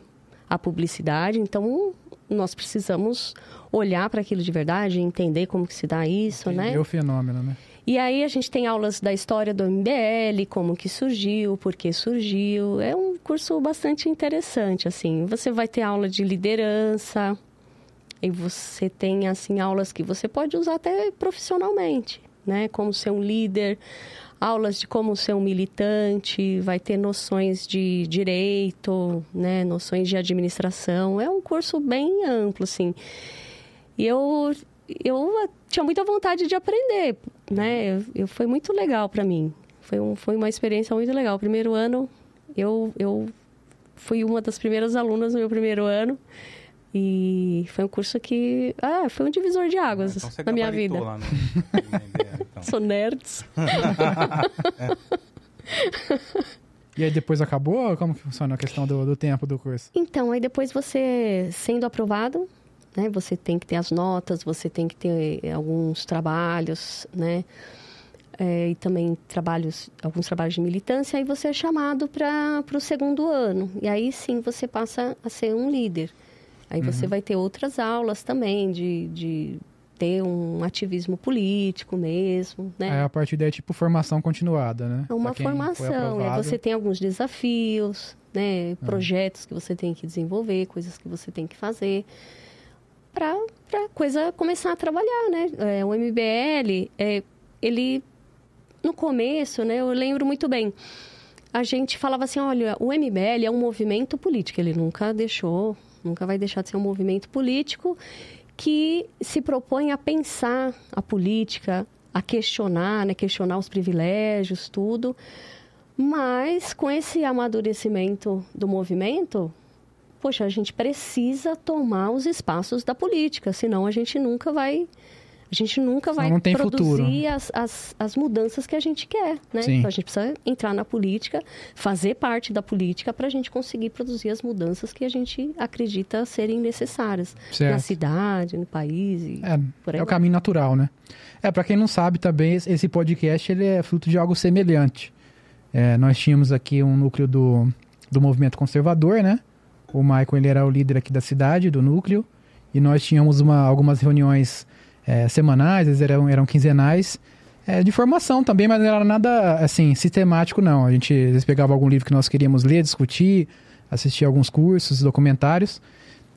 Speaker 3: a publicidade. Então, nós precisamos olhar para aquilo de verdade, entender como que se dá isso, Entender
Speaker 1: né? o fenômeno, né?
Speaker 3: E aí a gente tem aulas da história do MBL, como que surgiu, por que surgiu. É um curso bastante interessante, assim. Você vai ter aula de liderança, e você tem, assim, aulas que você pode usar até profissionalmente, né? Como ser um líder, aulas de como ser um militante, vai ter noções de direito, né? Noções de administração. É um curso bem amplo, assim. E eu eu tinha muita vontade de aprender, né? Eu, eu foi muito legal para mim. Foi, um, foi uma experiência muito legal. Primeiro ano, eu, eu fui uma das primeiras alunas no meu primeiro ano. E foi um curso que. Ah, foi um divisor de águas então na minha vida. Lá no... então. Sou nerds.
Speaker 1: E aí depois acabou? Como que funciona a questão do, do tempo do curso?
Speaker 3: Então, aí depois você sendo aprovado, né? Você tem que ter as notas, você tem que ter alguns trabalhos, né? É, e também trabalhos, alguns trabalhos de militância, aí você é chamado para o segundo ano. E aí sim você passa a ser um líder. Aí uhum. você vai ter outras aulas também de, de ter um ativismo político mesmo, né?
Speaker 1: Aí a partir daí é tipo formação continuada, né?
Speaker 3: É uma formação, é, você tem alguns desafios, né? Ah. Projetos que você tem que desenvolver, coisas que você tem que fazer para a coisa começar a trabalhar, né? É, o MBL, é, ele, no começo, né, eu lembro muito bem, a gente falava assim, olha, o MBL é um movimento político, ele nunca deixou, nunca vai deixar de ser um movimento político que se propõe a pensar a política, a questionar, né, questionar os privilégios, tudo, Mas com esse amadurecimento do movimento, poxa, a gente precisa tomar os espaços da política, senão a gente nunca vai a gente nunca vai
Speaker 1: não
Speaker 3: produzir as, as, as mudanças que a gente quer, né?
Speaker 1: Sim.
Speaker 3: Então a gente precisa entrar na política, fazer parte da política para a gente conseguir produzir as mudanças que a gente acredita serem necessárias na
Speaker 1: Certo.
Speaker 3: cidade, no país e
Speaker 1: É,
Speaker 3: por aí
Speaker 1: é o caminho natural, né? É, pra quem não sabe também, esse- esse podcast ele é fruto de algo semelhante. É, nós tínhamos aqui um núcleo do, do movimento conservador, né? O Michael ele era o líder aqui da cidade, do núcleo, e nós tínhamos uma, algumas reuniões é, semanais, às vezes eram, eram quinzenais, é, de formação também, mas não era nada assim sistemático, não. A gente às vezes pegava algum livro que nós queríamos ler, discutir, assistir alguns cursos, documentários.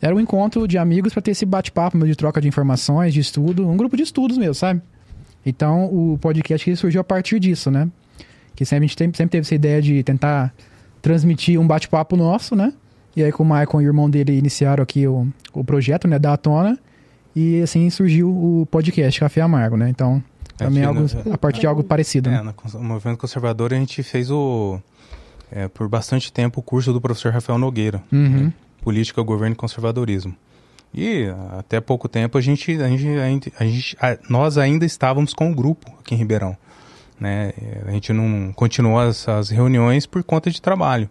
Speaker 1: Era um encontro de amigos para ter esse bate-papo de troca de informações, de estudo, um grupo de estudos mesmo, sabe? Então o podcast surgiu a partir disso, né? Que sempre, a gente sempre teve essa ideia de tentar transmitir um bate-papo nosso, né? E aí com o Michael e o irmão dele iniciaram aqui o, o projeto, né, da Tona. E assim surgiu o podcast Café Amargo, né? Então, também é algo, a partir de algo parecido,
Speaker 2: É,
Speaker 1: né?
Speaker 2: no movimento conservador a gente fez o é, por bastante tempo o curso do professor Rafael Nogueira,
Speaker 1: Uhum.
Speaker 2: Política, Governo e Conservadorismo. E até pouco tempo a gente, a gente, a gente- a nós ainda estávamos com o grupo aqui em Ribeirão. Né? A gente não continuou as, as reuniões por conta de trabalho.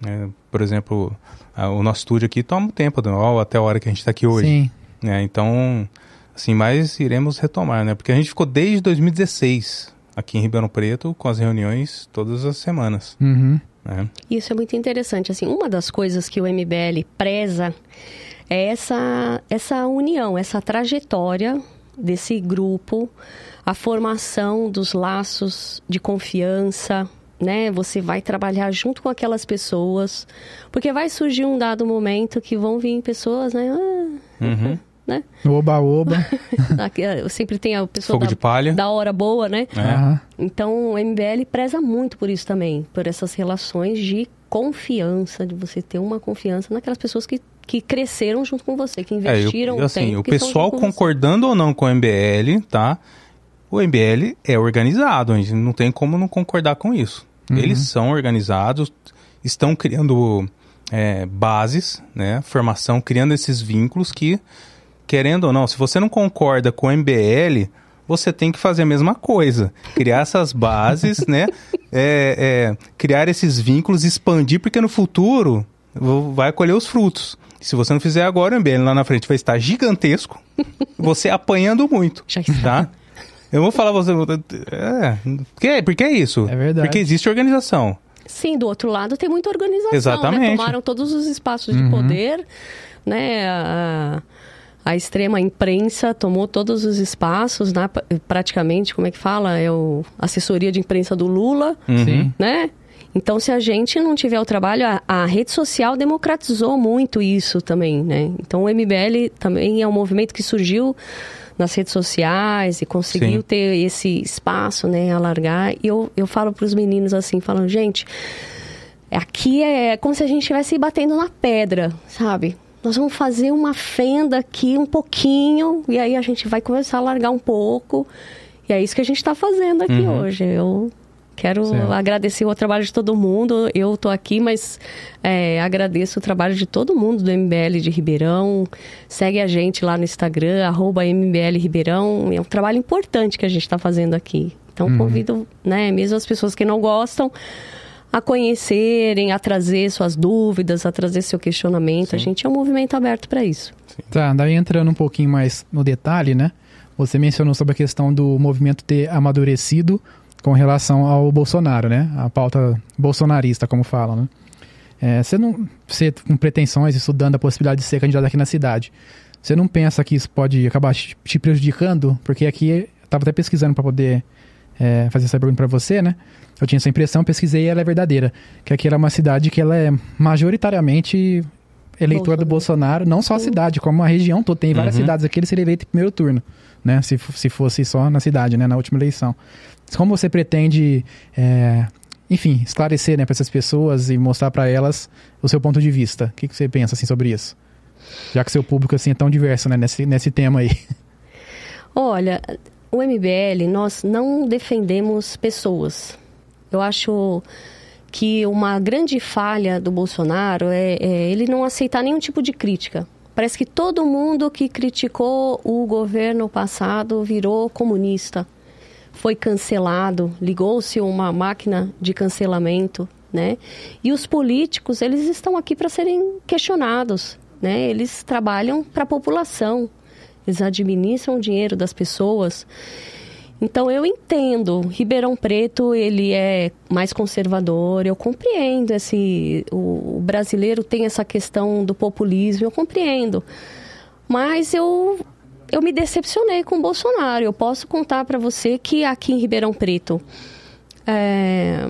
Speaker 2: né? Por exemplo, a- o nosso estúdio aqui toma um tempo, ó, até a hora que a gente está aqui hoje.
Speaker 1: Sim.
Speaker 2: Né? Então, assim, mas iremos retomar, né? Porque a gente ficou desde 2016 aqui em Ribeirão Preto com as reuniões todas as semanas,
Speaker 1: Uhum.
Speaker 2: né?
Speaker 3: Isso é muito interessante. Assim, uma das coisas que o MBL preza é essa, essa união, essa trajetória desse grupo, a formação dos laços de confiança, né? Você vai trabalhar junto com aquelas pessoas, porque vai surgir um dado momento que vão vir pessoas, né?
Speaker 2: Uhum.
Speaker 1: Oba-oba.
Speaker 3: Ah, aqui, ah, sempre tem a pessoa
Speaker 2: Fogo
Speaker 3: da,
Speaker 2: de palha.
Speaker 3: da hora boa, né?
Speaker 2: É.
Speaker 1: Aham.
Speaker 3: Então, o MBL preza muito por isso também, por essas relações de confiança, de você ter uma confiança naquelas pessoas que, que cresceram junto com você, que
Speaker 2: É, eu-
Speaker 3: investiram
Speaker 2: assim,
Speaker 3: tempo,
Speaker 2: o pessoal concordando ou não com o MBL, tá? O MBL é organizado, a gente não tem como não concordar com isso.
Speaker 1: Uhum.
Speaker 2: Eles são organizados, estão criando é, bases, né? Formação, criando esses vínculos que, querendo ou não, se você não concorda com o MBL, você tem que fazer a mesma coisa. Criar essas bases, né? É, é, criar esses vínculos, expandir, porque no futuro vai colher os frutos. Se você não fizer agora, o MBL lá na frente vai estar gigantesco, você apanhando muito,
Speaker 3: Já está.
Speaker 2: tá? Eu vou falar você. É, porque, porque é isso.
Speaker 1: É verdade.
Speaker 2: Porque existe organização.
Speaker 3: Sim, do outro lado tem muita organização, né?
Speaker 2: Exatamente.
Speaker 3: Tomaram todos os espaços de
Speaker 1: Uhum.
Speaker 3: poder, né? A, a extrema imprensa tomou todos os espaços, né? Praticamente, como é que fala? É o assessoria de imprensa do Lula,
Speaker 2: Uhum.
Speaker 1: Sim.
Speaker 3: né? Então, se a gente não tiver o trabalho, a, a rede social democratizou muito isso também, né? Então, o MBL também é um movimento que surgiu nas redes sociais e conseguiu
Speaker 2: Sim.
Speaker 3: ter esse espaço, né? Alargar. E eu, eu falo para os meninos assim, falando, gente, aqui é como se a gente estivesse batendo na pedra, sabe? Nós vamos fazer uma fenda aqui um pouquinho e aí a gente vai começar a largar um pouco. E é isso que a gente está fazendo aqui
Speaker 2: Uhum.
Speaker 3: hoje. Eu quero
Speaker 1: Certo.
Speaker 3: agradecer o trabalho de todo mundo. Eu tô aqui, mas é, agradeço o trabalho de todo mundo do MBL de Ribeirão. Segue a gente lá no Instagram, arroba MBL Ribeirão. É um trabalho importante que a gente está fazendo aqui. Então,
Speaker 1: Uhum.
Speaker 3: convido, né, mesmo as pessoas que não gostam, a conhecerem, a trazer suas dúvidas, a trazer seu questionamento. A
Speaker 2: Sim.
Speaker 3: gente é um movimento aberto para isso.
Speaker 1: Tá, daí entrando um pouquinho mais no detalhe, né? Você mencionou sobre a questão do movimento ter amadurecido com relação ao Bolsonaro, né? A pauta bolsonarista, como falam, né? É, você não, você com pretensões, estudando a possibilidade de ser candidato aqui na cidade, você não pensa que isso pode acabar te prejudicando? Porque aqui, eu tava até pesquisando para poder é, fazer essa pergunta para você, né? Eu tinha essa impressão, pesquisei e ela é verdadeira. Que aqui ela é uma cidade que ela é majoritariamente eleitor do Bolsonaro, não só a
Speaker 3: Sim.
Speaker 1: cidade, como a região toda. Tem várias
Speaker 2: Uhum.
Speaker 1: cidades aqui, ele seria eleito em primeiro turno, né? Se, se fosse só na cidade, né? Na última eleição. Como você pretende, é, enfim, esclarecer né, para essas pessoas e mostrar para elas o seu ponto de vista? O que, que você pensa assim, sobre isso? Já que seu público assim, é tão diverso né, nesse, nesse tema aí.
Speaker 3: Olha, o MBL, nós não defendemos pessoas. Eu acho que uma grande falha do Bolsonaro é, é ele não aceitar nenhum tipo de crítica. Parece que todo mundo que criticou o governo passado virou comunista, foi cancelado, ligou-se uma máquina de cancelamento, né? E os políticos, eles estão aqui para serem questionados, né? Eles trabalham para a população, eles administram o dinheiro das pessoas. Então eu entendo, Ribeirão Preto ele é mais conservador, eu compreendo esse o, brasileiro tem essa questão do populismo, eu compreendo. Mas eu eu me decepcionei com o Bolsonaro. Eu posso contar para você que aqui em Ribeirão Preto é,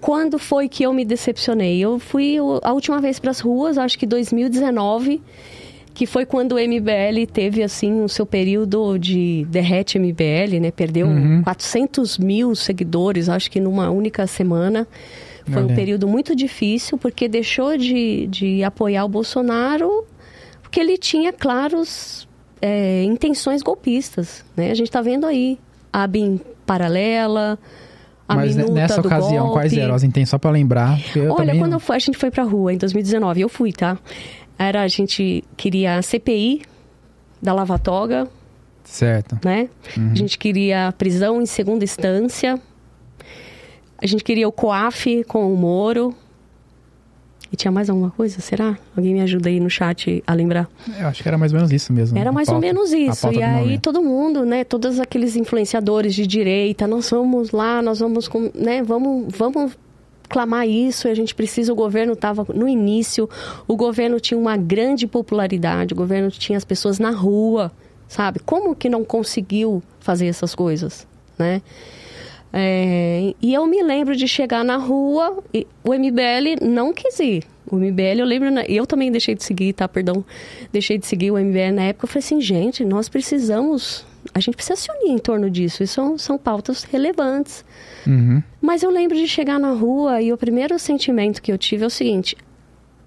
Speaker 3: quando foi que eu me decepcionei? Eu fui a última vez para as ruas, acho que 2019 que foi quando o MBL teve, assim, o seu período de derrete MBL, né? Perdeu uhum. 400 mil seguidores, acho que numa única semana. Foi Olha. um período muito difícil, porque deixou de, de apoiar o Bolsonaro, porque ele tinha claros é, intenções golpistas, né? A gente está vendo aí a BIM paralela, a
Speaker 1: Mas nessa ocasião,
Speaker 3: golpe.
Speaker 1: quais eram as intenções? Só para lembrar.
Speaker 3: Olha, também... quando fui, a gente foi para rua em 2019, eu fui, tá? era a gente queria a CPI da Lava Toga.
Speaker 1: Certo.
Speaker 3: Né? Uhum. A gente queria prisão em segunda instância. A gente queria o COAF com o Moro. E tinha mais alguma coisa, será? Alguém me ajuda aí no chat a lembrar.
Speaker 1: Eu acho que era mais ou menos isso mesmo.
Speaker 3: Era mais pauta, ou menos isso. E aí momento. todo mundo, né, todos aqueles influenciadores de direita, nós vamos lá, nós vamos, né, vamos, vamos clamar isso, a gente precisa, o governo estava no início, o governo tinha uma grande popularidade, o governo tinha as pessoas na rua, sabe? Como que não conseguiu fazer essas coisas, né? É, e eu me lembro de chegar na rua, e o MBL não quis ir. O MBL, eu lembro, eu também deixei de seguir, tá? Perdão, deixei de seguir o MBL na época. Eu falei assim, gente, nós precisamos, a gente precisa se unir em torno disso. Isso são, são pautas relevantes.
Speaker 1: Uhum.
Speaker 3: Mas eu lembro de chegar na rua e o primeiro sentimento que eu tive é o seguinte: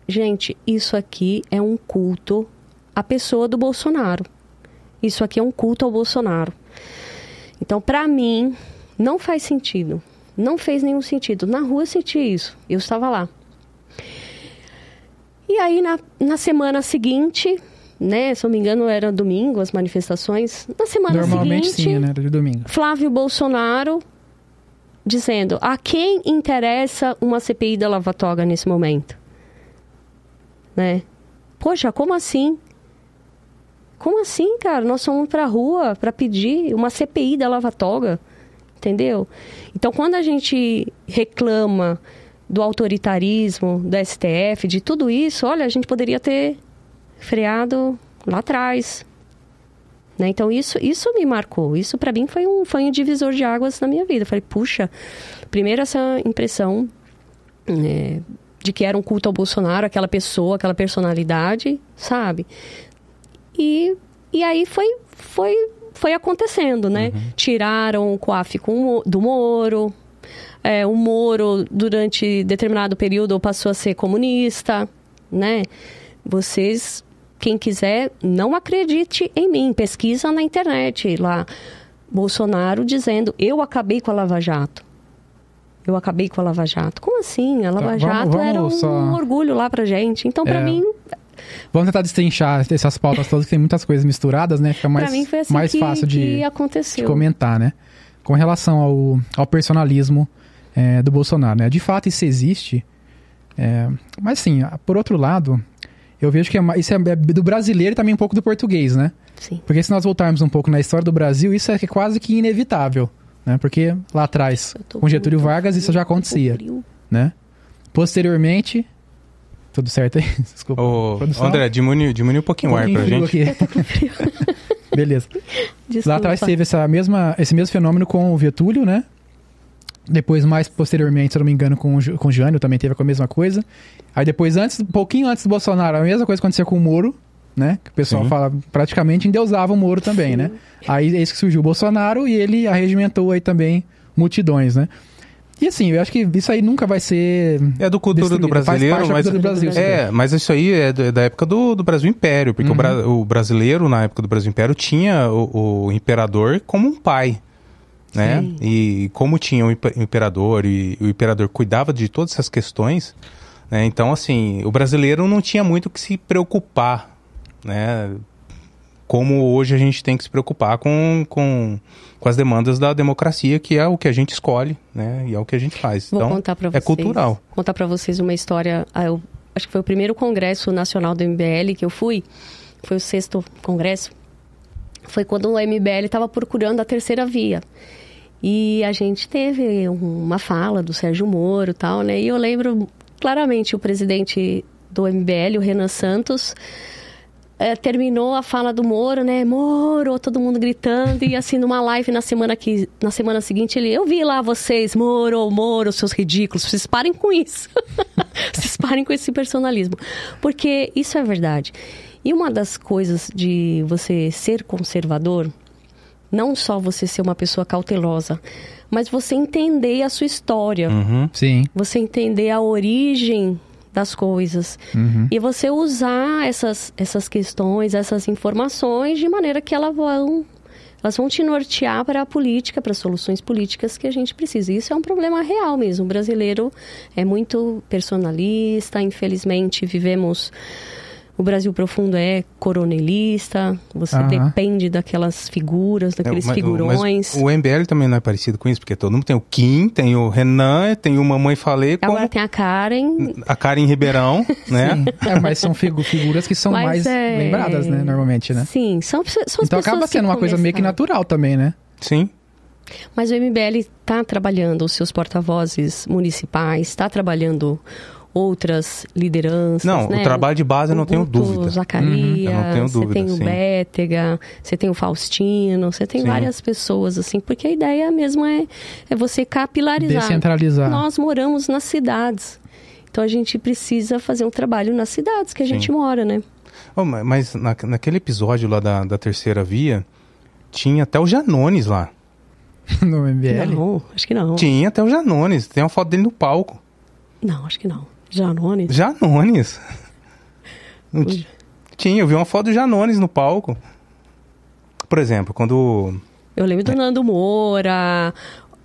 Speaker 3: gente, isso aqui é um culto à pessoa do Bolsonaro. Isso aqui é um culto ao Bolsonaro. Então, para mim, não faz sentido. Não fez nenhum sentido. Na rua eu senti isso. Eu estava lá. E aí, na, na semana seguinte, né? Se eu não me engano, era domingo as manifestações. Na semana
Speaker 1: Normalmente
Speaker 3: seguinte.
Speaker 1: Sim, né? Era de domingo.
Speaker 3: Flávio Bolsonaro dizendo a quem interessa uma CPI da Lava Toga nesse momento? Né? Poxa, como assim? Como assim, cara? Nós fomos pra rua para pedir uma CPI da Lava Toga, entendeu? Então, quando a gente reclama do autoritarismo, do STF, de tudo isso, olha, a gente poderia ter freado lá atrás, né? Então, isso, isso me marcou. Isso, para mim, foi um, foi um divisor de águas na minha vida. Eu falei, puxa, primeiro essa impressão né, de que era um culto ao Bolsonaro, aquela pessoa, aquela personalidade, sabe? E, e aí foi, foi, foi acontecendo, né? Uhum. Tiraram o COAF com, do Moro. É, o Moro, durante determinado período, passou a ser comunista, né? Vocês quem quiser, não acredite em mim, pesquisa na internet lá. Bolsonaro dizendo: Eu acabei com a Lava Jato. Eu acabei com a Lava Jato. Como assim? A Lava tá, Jato vamos, vamos era um, só... orgulho lá pra gente. Então, pra é... mim.
Speaker 1: Vamos tentar destrinchar essas pautas todas, que tem muitas coisas misturadas, né? Fica mais, assim mais que, fácil de, de, comentar, né? Com relação ao, ao personalismo é, do Bolsonaro, né? De fato, isso existe. É, mas, assim, por outro lado, eu vejo que é, isso é, é do brasileiro e também um pouco do português, né?
Speaker 3: Sim.
Speaker 1: Porque se nós voltarmos um pouco na história do Brasil, isso é quase que inevitável, né? Porque lá atrás, com Getúlio Vargas, isso já acontecia, né? Posteriormente, tudo certo aí?
Speaker 2: Desculpa. Ô, André, diminui, diminui um pouquinho um o ar pra gente. Aqui.
Speaker 1: Beleza. Desculpa. Lá atrás teve essa mesma, esse mesmo fenômeno com o Getúlio, né? Depois, mais posteriormente, se eu não me engano, com, com o Jânio também teve a mesma coisa. Aí depois, antes, um pouquinho antes do Bolsonaro, a mesma coisa aconteceu com o Moro, né? Que o pessoal Sim. fala, praticamente endeusava o Moro também, né? Sim. né? Aí é isso que surgiu o Bolsonaro e ele arregimentou aí também multidões, né? E assim, eu acho que isso aí nunca vai ser.
Speaker 2: É do cultura do brasileiro, mas. Do Brasil, é, mas isso aí é da época do, do Brasil Império, porque uhum. o, bra, o, brasileiro, na época do Brasil Império, tinha o, o imperador como um pai. né?
Speaker 3: Sim.
Speaker 2: E como tinha o impe- imperador e o imperador cuidava de todas essas questões, né? Então, assim, o brasileiro não tinha muito o que se preocupar, né? Como hoje a gente tem que se preocupar com, com, com as demandas da democracia, que é o que a gente escolhe, né? E é o que a gente faz.
Speaker 3: Vou
Speaker 2: Então,
Speaker 3: contar
Speaker 2: é
Speaker 3: vocês.
Speaker 2: cultural.
Speaker 3: Contar para vocês uma história. ah, eu acho que foi o primeiro congresso nacional do MBL que eu fui. Foi o sexto congresso. Foi quando o MBL estava procurando a terceira via. E a gente teve uma fala do Sérgio Moro e tal, né? E eu lembro claramente o presidente do MBL, o Renan Santos, eh, terminou a fala do Moro, né? Moro, todo mundo gritando. E assim, numa live na semana, que, na semana seguinte, ele... Eu vi lá vocês, Moro, Moro, seus ridículos. Vocês parem com isso. vocês parem com esse personalismo. Porque isso é verdade. E uma das coisas de você ser conservador, não só você ser uma pessoa cautelosa, mas você entender a sua história
Speaker 2: Uhum.
Speaker 1: Sim.
Speaker 3: você entender a origem das coisas
Speaker 1: Uhum.
Speaker 3: e você usar essas, essas questões, essas informações de maneira que elas vão elas vão te nortear para a política, para soluções políticas que a gente precisa. Isso é um problema real mesmo. O brasileiro é muito personalista, infelizmente vivemos o Brasil profundo é coronelista, você
Speaker 1: Aham.
Speaker 3: depende daquelas figuras, daqueles
Speaker 2: É, mas-
Speaker 3: figurões.
Speaker 2: Mas o MBL também não é parecido com isso, porque todo mundo tem o Kim, tem o Renan, tem o Mamãe Falei, com
Speaker 3: Agora tem a Karen,
Speaker 2: a Karen Ribeirão, né?
Speaker 1: É, mas são figu- figuras que são
Speaker 3: Mas
Speaker 1: mais
Speaker 3: é-
Speaker 1: lembradas, né? Normalmente, né?
Speaker 3: Sim, são, são as
Speaker 1: Então
Speaker 3: pessoas
Speaker 1: acaba
Speaker 3: que
Speaker 1: sendo uma coisa meio que
Speaker 3: começaram.
Speaker 1: natural também, né?
Speaker 2: Sim.
Speaker 3: Mas o MBL está trabalhando os seus porta-vozes municipais, está trabalhando outras lideranças.
Speaker 2: Não,
Speaker 3: né?
Speaker 2: o trabalho de base eu não tenho
Speaker 3: Guto
Speaker 2: dúvida.
Speaker 3: Zacarias,
Speaker 2: Uhum, eu não tenho
Speaker 3: você
Speaker 2: dúvida,
Speaker 3: tem o
Speaker 2: sim.
Speaker 3: Bétega, você tem o Faustino, você tem
Speaker 2: Sim.
Speaker 3: várias pessoas, assim, porque a ideia mesmo é, é você capilarizar.
Speaker 1: Descentralizar.
Speaker 3: Nós moramos nas cidades. Então a gente precisa fazer um trabalho nas cidades que a gente
Speaker 2: Sim.
Speaker 3: mora, né?
Speaker 2: Oh, ma- mas na- naquele episódio lá da, da terceira via, tinha até o Janones lá.
Speaker 1: no MBL.
Speaker 3: Não, acho que não.
Speaker 2: Tinha até o Janones. Tem uma foto dele no palco.
Speaker 3: Não, acho que não. Janones?
Speaker 2: Janones. Não ti- Tinha, eu vi uma foto do Janones no palco. Por exemplo, quando.
Speaker 3: Eu lembro do Nando Moura.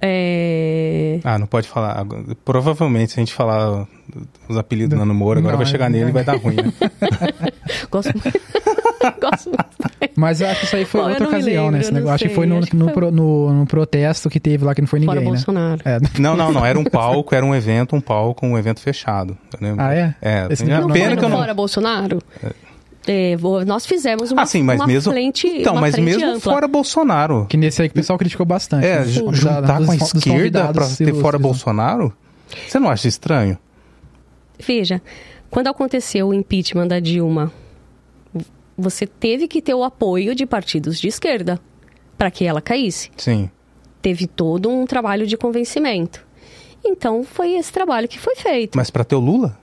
Speaker 3: é,
Speaker 2: Ah, não pode falar. Provavelmente, se a gente falar os apelidos do Nano Moura, agora
Speaker 1: Não,
Speaker 2: vai
Speaker 1: é-
Speaker 2: chegar nele e vai dar ruim, né?
Speaker 3: Gosto muito. Gosto muito.
Speaker 1: Mas eu acho que isso aí foi
Speaker 3: Bom,
Speaker 1: outra ocasião,
Speaker 3: lembro,
Speaker 1: né? Esse negócio. Acho que foi no,
Speaker 3: acho que
Speaker 1: no,
Speaker 3: foi-
Speaker 1: no- no protesto que teve lá que não foi
Speaker 3: Fora
Speaker 1: ninguém, né?
Speaker 3: Bolsonaro.
Speaker 1: É.
Speaker 2: Não, não, não. Era um palco, era um evento, um palco, um evento fechado.
Speaker 1: Ah, é?
Speaker 2: É,
Speaker 1: Esse
Speaker 2: é
Speaker 1: não
Speaker 2: pena
Speaker 3: foi
Speaker 2: que eu não.
Speaker 3: Fora Bolsonaro? É, vo- nós fizemos uma,
Speaker 2: Ah, sim, mas
Speaker 3: uma
Speaker 2: mesmo.
Speaker 3: frente
Speaker 2: então,
Speaker 3: uma
Speaker 2: mas
Speaker 3: frente
Speaker 2: mesmo
Speaker 3: ampla.
Speaker 2: fora Bolsonaro.
Speaker 1: Que nesse aí que o pessoal criticou bastante.
Speaker 2: É,
Speaker 1: né? Da-
Speaker 2: juntar
Speaker 1: dos
Speaker 2: com a esquerda pra ter fora
Speaker 1: né?
Speaker 2: Bolsonaro? Você não acha estranho?
Speaker 3: Veja, quando aconteceu o impeachment da Dilma, você teve que ter o apoio de partidos de esquerda para que ela caísse.
Speaker 2: Sim.
Speaker 3: Teve todo um trabalho de convencimento. Então, foi esse trabalho que foi feito.
Speaker 2: Mas pra ter o Lula?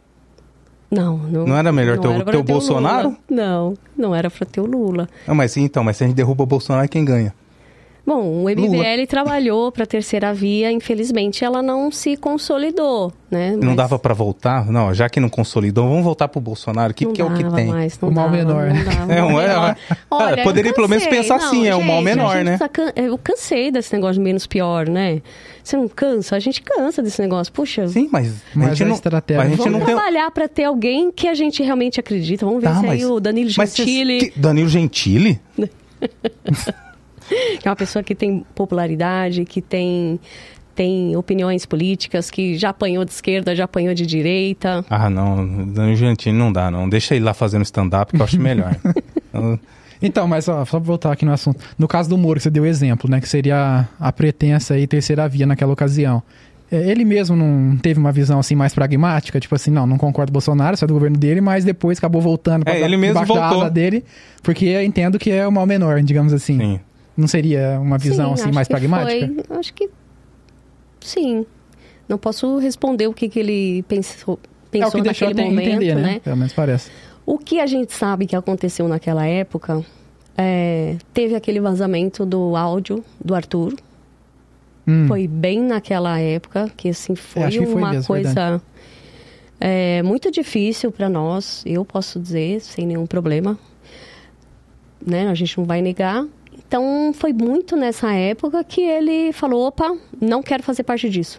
Speaker 3: Não, não,
Speaker 2: Não era melhor ter o-
Speaker 3: era
Speaker 2: ter o
Speaker 3: ter Lula.
Speaker 2: Bolsonaro?
Speaker 3: Não, não era para ter o Lula.
Speaker 2: Ah, mas então, mas se a gente derruba o Bolsonaro, quem ganha?
Speaker 3: Bom, o MBL trabalhou para a terceira via, infelizmente ela não se consolidou, né?
Speaker 2: Não
Speaker 3: Mas
Speaker 2: dava pra voltar? Não, já que não consolidou, vamos voltar pro Bolsonaro. Que,
Speaker 3: não
Speaker 2: que é o que tem?
Speaker 3: mais, não
Speaker 1: O mal
Speaker 3: dava,
Speaker 1: menor,
Speaker 3: não dava,
Speaker 2: É,
Speaker 3: o mal
Speaker 2: um- é,
Speaker 3: menor.
Speaker 2: é.
Speaker 3: Olha,
Speaker 2: Poderia
Speaker 3: eu
Speaker 2: pelo menos pensar assim, é o mal
Speaker 3: gente,
Speaker 2: menor, né?
Speaker 3: tá can- Eu cansei desse negócio de menos pior, né? Você não cansa? A gente cansa desse negócio. Puxa,
Speaker 2: Sim, mas,
Speaker 1: Mas
Speaker 2: a gente
Speaker 1: a
Speaker 2: não,
Speaker 1: estratégia-
Speaker 2: a gente
Speaker 3: vamos
Speaker 2: não tem...
Speaker 3: trabalhar para ter alguém que a gente realmente acredita. Vamos ver
Speaker 2: Tá,
Speaker 3: se
Speaker 2: mas-
Speaker 3: aí o Danilo
Speaker 2: Mas
Speaker 3: Gentili,
Speaker 2: que- Danilo Gentili?
Speaker 3: que é uma pessoa que tem popularidade, que tem, tem opiniões políticas, que já apanhou de esquerda, já apanhou de direita.
Speaker 2: Ah, não, Danilo Gentili não dá, não. Deixa ele lá fazendo stand-up, que eu acho melhor. Então,
Speaker 1: Então, mas ó, só pra voltar aqui no assunto. No caso do Moro, que você deu exemplo, né? Que seria a pretensa e terceira via naquela ocasião. É, Ele mesmo não teve uma visão assim mais pragmática, tipo assim, não, não concordo com o Bolsonaro, sai do governo dele, mas depois acabou voltando pra
Speaker 2: É, ele mesmo
Speaker 1: debaixo da
Speaker 2: voltou.
Speaker 1: asa dele, porque eu entendo que é o mal menor, digamos assim.
Speaker 2: sim.
Speaker 1: Não seria uma visão
Speaker 3: Sim,
Speaker 1: assim mais pragmática?
Speaker 3: foi- acho que sim. Não posso responder o que, que ele pensou,
Speaker 1: É o
Speaker 3: pensou
Speaker 1: que deixou
Speaker 3: naquele
Speaker 1: até
Speaker 3: momento,
Speaker 1: entender, né?
Speaker 3: né?
Speaker 1: Pelo menos parece.
Speaker 3: O que a gente sabe que aconteceu naquela época é, teve aquele vazamento do áudio do Arthur.
Speaker 1: Hum,
Speaker 3: Foi bem naquela época que assim foi
Speaker 1: acho que foi
Speaker 3: uma
Speaker 1: mesmo,
Speaker 3: coisa é, muito difícil para nós. Eu posso dizer sem nenhum problema, né? A gente não vai negar. Então, foi muito nessa época que ele falou: opa, não quero fazer parte disso.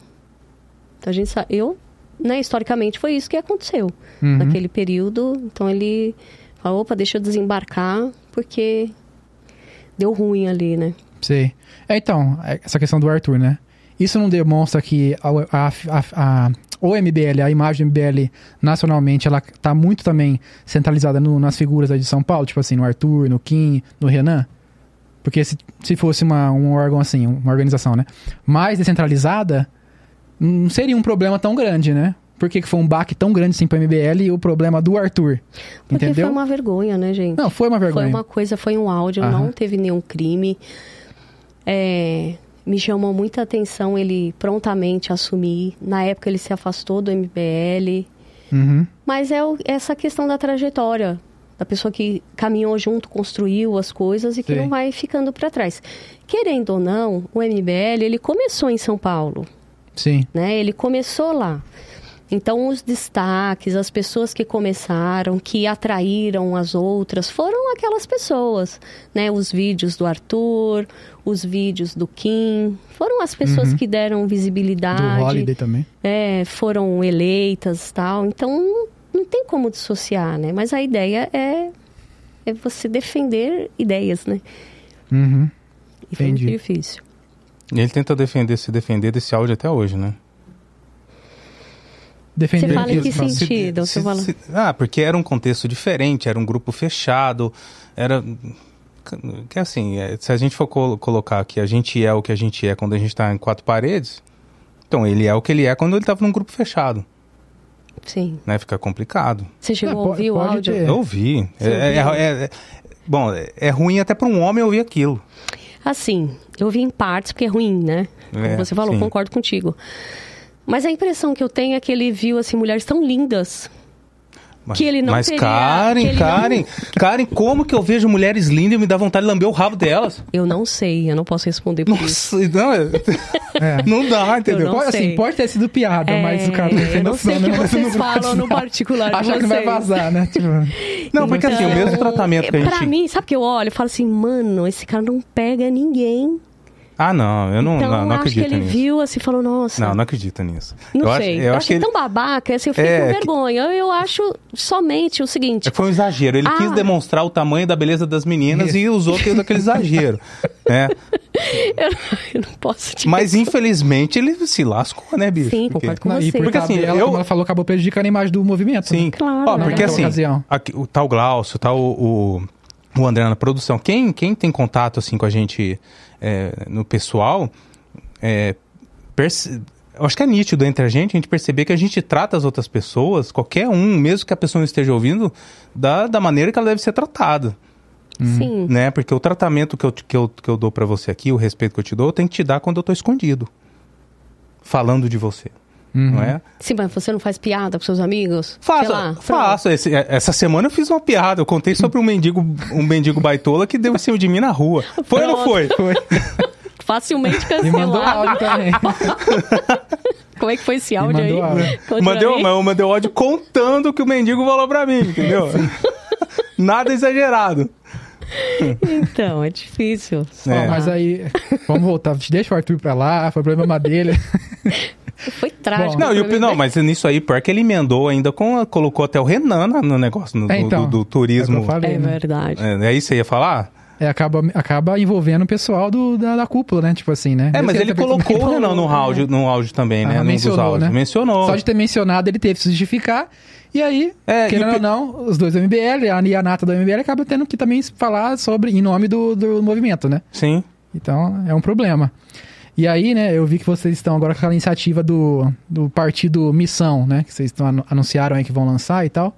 Speaker 3: Então, a gente sa- eu, né, historicamente, foi isso que aconteceu
Speaker 1: Uhum.
Speaker 3: naquele período. Então, ele falou: opa, deixa eu desembarcar, porque deu ruim ali, né?
Speaker 1: Sei. É, então, é, essa questão do Arthur, né? Isso não demonstra que a, a, a, o MBL, a imagem do MBL nacionalmente, ela tá muito também centralizada no- nas figuras aí de São Paulo, tipo assim, no Arthur, no Kim, no Renan? Porque se, se fosse uma, um órgão assim, uma organização, né? Mais descentralizada, não seria um problema tão grande, né? Por que, que foi um baque tão grande assim pro MBL e o problema do Arthur?
Speaker 3: Porque
Speaker 1: Entendeu?
Speaker 3: foi uma vergonha, né, gente?
Speaker 1: Não, foi uma vergonha.
Speaker 3: Foi uma coisa, foi um áudio,
Speaker 1: Aham.
Speaker 3: não teve nenhum crime. É, me chamou muita atenção ele prontamente assumir. Na época ele se afastou do MBL.
Speaker 1: Uhum.
Speaker 3: Mas é o- essa questão da trajetória. Da pessoa que caminhou junto, construiu as coisas e que
Speaker 1: Sim.
Speaker 3: não vai ficando para trás. Querendo ou não, o MBL ele começou em São Paulo
Speaker 1: Sim.
Speaker 3: né? Ele começou lá. Então, os destaques, as pessoas que começaram, que atraíram as outras, foram aquelas pessoas, né? Os vídeos do Arthur, os vídeos do Kim, foram as pessoas
Speaker 1: Uhum.
Speaker 3: que deram
Speaker 1: Do
Speaker 3: visibilidade,
Speaker 1: Holiday também.
Speaker 3: é, foram eleitas tal. Então, não tem como dissociar, né? Mas a ideia é, é você defender ideias, né?
Speaker 1: Uhum.
Speaker 3: E foi muito
Speaker 1: Entendi.
Speaker 3: difícil.
Speaker 2: E ele tenta defender, se defender desse áudio até hoje, né?
Speaker 1: Defender
Speaker 3: Você fala em que sentido?
Speaker 2: Se-
Speaker 3: Você fala-
Speaker 2: se- ah, porque era um contexto diferente, era um grupo fechado, era... Que assim, é, se a gente for colo- colocar que a gente é o que a gente é quando a gente tá em quatro paredes, então ele é o que ele é quando ele tava num grupo fechado,
Speaker 3: Sim.
Speaker 2: né? Fica complicado.
Speaker 3: Você chegou
Speaker 1: Não,
Speaker 3: a
Speaker 1: po-
Speaker 3: ouvir o áudio?
Speaker 1: ter.
Speaker 2: Eu ouvi. É, é-
Speaker 3: ouviu?
Speaker 2: é- é- bom, é ruim até para um homem ouvir aquilo.
Speaker 3: Assim, eu vi em partes, porque é ruim, né? Como
Speaker 2: É,
Speaker 3: você falou,
Speaker 2: sim.
Speaker 3: concordo contigo. Mas a impressão que eu tenho é que ele viu, assim, mulheres tão lindas.
Speaker 2: Mas,
Speaker 3: Que ele não
Speaker 2: mas
Speaker 3: teria-
Speaker 2: Karen,
Speaker 3: ele não-
Speaker 2: Karen, Karen, como que eu vejo mulheres lindas e me dá vontade de lamber o rabo delas?
Speaker 3: Eu não sei, eu não posso responder por isso.
Speaker 2: Nossa, não, é-
Speaker 1: É.
Speaker 2: não dá, entendeu?
Speaker 3: não
Speaker 1: Pode, assim,
Speaker 3: sei.
Speaker 1: pode ter sido piada, mas o cara não tem
Speaker 3: É, eu não sei
Speaker 1: noção, né?
Speaker 3: vocês falam no particular de
Speaker 1: Achar que vai vazar, né? Tipo,
Speaker 2: Não, porque assim, o
Speaker 3: Então,
Speaker 2: mesmo tratamento que a
Speaker 3: Pra
Speaker 2: gente...
Speaker 3: mim, sabe o que eu olho? Eu falo assim, mano, esse cara não pega ninguém.
Speaker 2: Ah, não, eu não,
Speaker 3: então,
Speaker 2: não, não
Speaker 3: eu acho que
Speaker 2: acredito
Speaker 3: ele
Speaker 2: nisso.
Speaker 3: viu assim e falou, nossa.
Speaker 2: Não, não acredito nisso.
Speaker 3: Não
Speaker 2: eu
Speaker 3: sei.
Speaker 2: Acho, eu acho que ele...
Speaker 3: tão babaca, assim, eu fiquei
Speaker 2: É,
Speaker 3: com
Speaker 2: que-
Speaker 3: vergonha. Eu, eu acho somente o seguinte.
Speaker 2: É que foi um exagero. Ele
Speaker 3: Ah.
Speaker 2: quis demonstrar o tamanho da beleza das meninas e usou aquele, aquele exagero. né?
Speaker 3: Eu não posso te
Speaker 2: Mas infelizmente ele se lascou, né, bicho?
Speaker 3: Sim,
Speaker 2: Porque-
Speaker 3: concordo com
Speaker 1: não,
Speaker 3: você.
Speaker 1: por
Speaker 2: Porque,
Speaker 1: causa
Speaker 2: assim,
Speaker 1: dela,
Speaker 2: eu-
Speaker 1: como ela falou, acabou prejudicando a imagem do movimento.
Speaker 2: Sim.
Speaker 1: né?
Speaker 3: Claro,
Speaker 2: Ó,
Speaker 3: né?
Speaker 2: porque assim, aqui, o tal Glaucio, tal o, o, o André na produção, quem, quem tem contato assim com a gente é, no pessoal, é, eu acho que é nítido entre a gente, a gente perceber que a gente trata as outras pessoas, qualquer um, mesmo que a pessoa não esteja ouvindo, da, da maneira que ela deve ser tratada,
Speaker 3: Sim.
Speaker 2: né? Porque o tratamento que eu, que eu, que eu dou pra você aqui, o respeito que eu te dou, eu tenho que te dar quando eu tô escondido. Falando de você,
Speaker 1: Uhum.
Speaker 2: não é?
Speaker 3: Sim, mas você não faz piada com seus amigos?
Speaker 2: Faço,
Speaker 3: Sei lá, pronto.
Speaker 2: faço. Esse- essa semana eu fiz uma piada. Eu contei sobre um mendigo, um mendigo baitola que deu em cima de mim na rua. Foi ou não
Speaker 3: Pronto.
Speaker 2: foi?
Speaker 1: Foi.
Speaker 3: Facilmente
Speaker 1: E mandou
Speaker 3: cancelado.
Speaker 1: áudio também.
Speaker 3: Como é que foi esse áudio aí?
Speaker 1: mandou áudio.
Speaker 2: Mandei, eu mandei áudio contando o que o mendigo falou pra mim, entendeu? Nada exagerado.
Speaker 3: Então, é difícil.
Speaker 2: É.
Speaker 1: Mas aí, vamos voltar. Deixa o Arthur pra lá, foi problema dele.
Speaker 3: Foi trágico.
Speaker 2: Não, e o,
Speaker 3: mim,
Speaker 2: não,
Speaker 3: né?
Speaker 2: mas nisso aí, pior que ele emendou ainda com. Colocou até o Renan na- no negócio no-
Speaker 1: É,
Speaker 2: do-
Speaker 1: então.
Speaker 2: do, do
Speaker 1: É o que
Speaker 2: turismo.
Speaker 1: eu falei,
Speaker 3: É
Speaker 1: né?
Speaker 3: verdade.
Speaker 2: É, é isso que você ia falar?
Speaker 1: É, acaba, acaba envolvendo o pessoal do, da, da cúpula, né? Tipo assim, né?
Speaker 2: É, mas ele colocou o Renan no
Speaker 3: né?
Speaker 2: áudio, no áudio também, né?
Speaker 1: Ah,
Speaker 2: dos
Speaker 1: mencionou,
Speaker 2: áudios.
Speaker 1: né?
Speaker 2: Mencionou.
Speaker 1: Só de ter mencionado, ele teve que se justificar. E aí,
Speaker 2: É, e
Speaker 1: querendo
Speaker 2: o
Speaker 1: ou não, os dois do MBL, a e a Nata do MBL, acabam tendo que também falar sobre, em nome do, do movimento, né?
Speaker 2: Sim.
Speaker 1: Então, é um problema. E aí, né, eu vi que vocês estão agora com aquela iniciativa do, do partido Missão, né? Que vocês estão, anu- anunciaram aí que vão lançar e tal.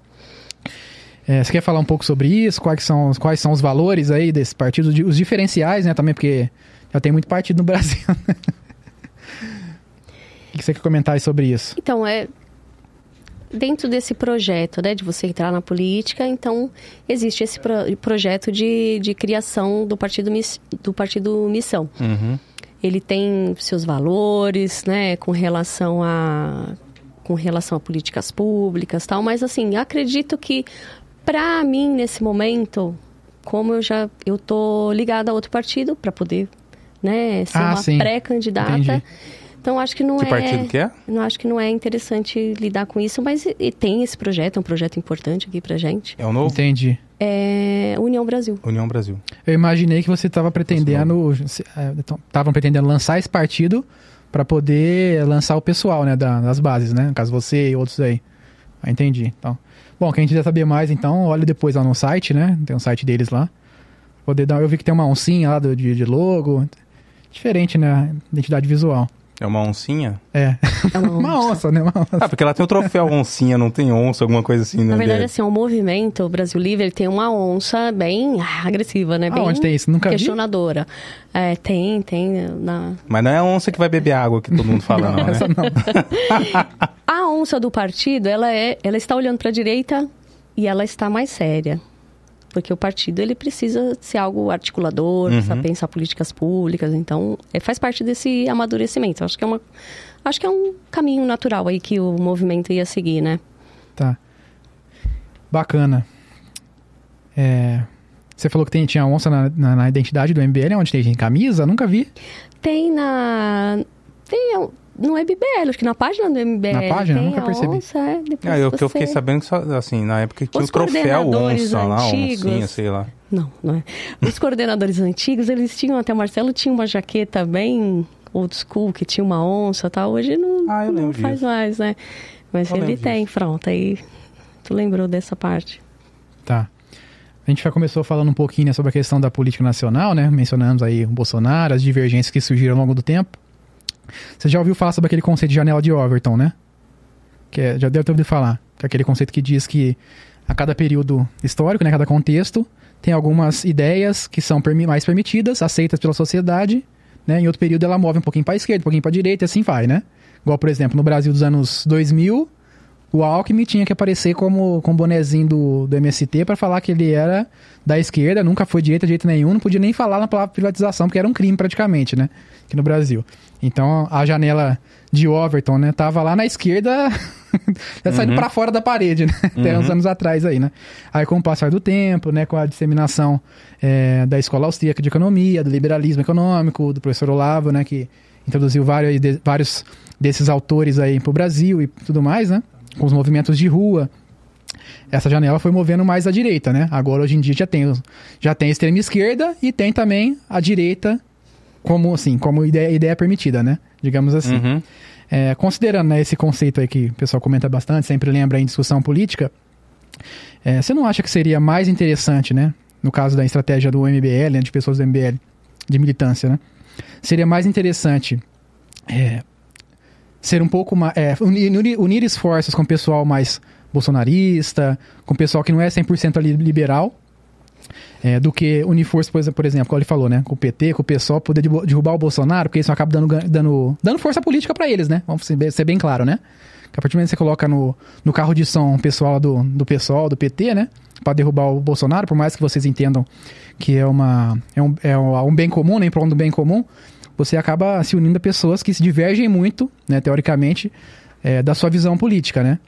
Speaker 1: É, você quer falar um pouco sobre isso? Quais são, quais são os valores aí desse partido? Os diferenciais, né, também, porque já tem muito partido no Brasil. né? O que você quer comentar aí sobre isso?
Speaker 3: Então, é dentro desse projeto, né, de você entrar na política, então existe esse pro- projeto de, de criação do partido, Miss- do partido Missão.
Speaker 2: Uhum.
Speaker 3: Ele tem seus valores, né, com relação a com relação a políticas públicas, tal, mas assim, acredito que para mim nesse momento como eu já eu tô ligada a outro partido para poder, né, ser
Speaker 1: Ah,
Speaker 3: uma pré-candidata. Então acho que não
Speaker 2: Que
Speaker 3: é
Speaker 2: partido que é?
Speaker 3: não acho que não é interessante lidar com isso, mas e- e tem esse projeto, é um projeto importante aqui pra gente.
Speaker 2: É o novo?
Speaker 1: Entendi.
Speaker 3: É União Brasil.
Speaker 2: União Brasil.
Speaker 1: Eu imaginei que você estava pretendendo. Estavam pretendendo lançar esse partido para poder lançar o pessoal, né? da- das bases, né? No caso você e outros aí. Ah, entendi. Então. Bom, quem quiser saber mais, então, olha depois lá no site, né? Tem um site deles lá. Poder dar. Eu vi que tem uma oncinha lá do, de, de logo. Diferente, né? Identidade visual.
Speaker 2: É uma oncinha?
Speaker 1: É.
Speaker 3: É uma
Speaker 1: Uma
Speaker 3: onça.
Speaker 1: onça, né? Uma onça.
Speaker 2: Ah, porque ela tem o troféu oncinha, não tem onça, alguma coisa assim, né?
Speaker 3: Na verdade, assim, o movimento o Brasil Livre ele tem uma onça bem agressiva, né?
Speaker 1: Ah,
Speaker 3: Bem
Speaker 1: onde tem isso? Nunca vi.
Speaker 3: questionadora. É, tem, tem. Na...
Speaker 2: Mas não é a onça que vai beber água que todo mundo fala, não, né?
Speaker 1: Essa não.
Speaker 3: A onça do partido, ela, é, ela está olhando para a direita e ela está mais séria. Porque o partido ele precisa ser algo articulador, precisa
Speaker 2: Uhum.
Speaker 3: pensar políticas públicas. Então, é, faz parte desse amadurecimento. Acho que é uma, acho que é um caminho natural aí que o movimento ia seguir, né?
Speaker 1: Tá. Bacana. É, Você falou que tem- tinha onça na, na- na identidade do MBL, onde tem? Tem camisa? Nunca vi.
Speaker 3: Tem na. Tem no MBL, acho que na página do MBL.
Speaker 1: Na página?
Speaker 3: Tem
Speaker 1: Nunca
Speaker 3: a
Speaker 1: percebi.
Speaker 3: Onça, é, depois
Speaker 2: Ah, eu, que eu fiquei
Speaker 3: você-
Speaker 2: sabendo que, só, assim, na época tinha
Speaker 3: Os
Speaker 2: o troféu onça lá,
Speaker 3: antigos.
Speaker 2: oncinha, sei lá.
Speaker 3: Não, não é. Os coordenadores antigos, eles tinham, até o Marcelo tinha uma jaqueta bem old school, que tinha uma onça e tal. Hoje não,
Speaker 2: Ah,
Speaker 3: não faz
Speaker 2: disso.
Speaker 3: mais, né? Mas
Speaker 2: Eu
Speaker 3: ele tem, pronto. Aí tu lembrou dessa parte.
Speaker 1: Tá. A gente já começou falando um pouquinho né, sobre a questão da política nacional, né? Mencionamos aí o Bolsonaro, as divergências que surgiram ao longo do tempo. Você já ouviu falar sobre aquele conceito de janela de Overton, né? Que é- já deve ter ouvido falar. Que é aquele conceito que diz que a cada período histórico, né, cada contexto, tem algumas ideias que são mais permitidas, aceitas pela sociedade, né? Em outro período ela move um pouquinho para esquerda, um pouquinho para direita e assim vai, né? Igual, por exemplo, no Brasil dos anos 2000, o Alckmin tinha que aparecer como com o bonezinho do, do MST para falar que ele era da esquerda, nunca foi direita de jeito nenhum, não podia nem falar na palavra privatização, porque era um crime praticamente, né? Aqui no Brasil. Então a janela de Overton, né, tava lá na esquerda, saindo
Speaker 2: Uhum.
Speaker 1: para fora da parede, né? Até uns
Speaker 2: Uhum.
Speaker 1: anos atrás aí, né? Aí com o passar do tempo, né, com a disseminação é, da escola austríaca de economia, do liberalismo econômico, do professor Olavo, né, que introduziu vários, de- vários desses autores aí pro Brasil e tudo mais, né? Com os movimentos de rua. Essa janela foi movendo mais à direita, né? Agora, hoje em dia, já tem, já tem a extrema esquerda e tem também a direita como, assim, como ideia, ideia permitida, né? Digamos assim.
Speaker 2: Uhum.
Speaker 1: É, considerando né, esse conceito aí que o pessoal comenta bastante, sempre lembra em discussão política, é, você não acha que seria mais interessante, né? No caso da estratégia do MBL, né, de pessoas do MBL, de militância, né? Seria mais interessante é, ser um pouco mais. é, unir, unir- esforços com o pessoal mais bolsonarista, com o pessoal que não é 100% ali liberal, é, do que unir forças, por exemplo, como ele falou, né? Com o PT, com o PSOL, poder derru- derrubar o Bolsonaro, porque isso acaba dando, dando, dando força política pra eles, né? Vamos ser bem, claro, né? Que a partir do momento que você coloca no, no carro de som o pessoal do, do PSOL, do PT, né? Pra derrubar o Bolsonaro, por mais que vocês entendam que é, uma, é, um, é um bem comum, né? Em prol do bem comum, você acaba se unindo a pessoas que se divergem muito, né? Teoricamente, é, da sua visão política, né?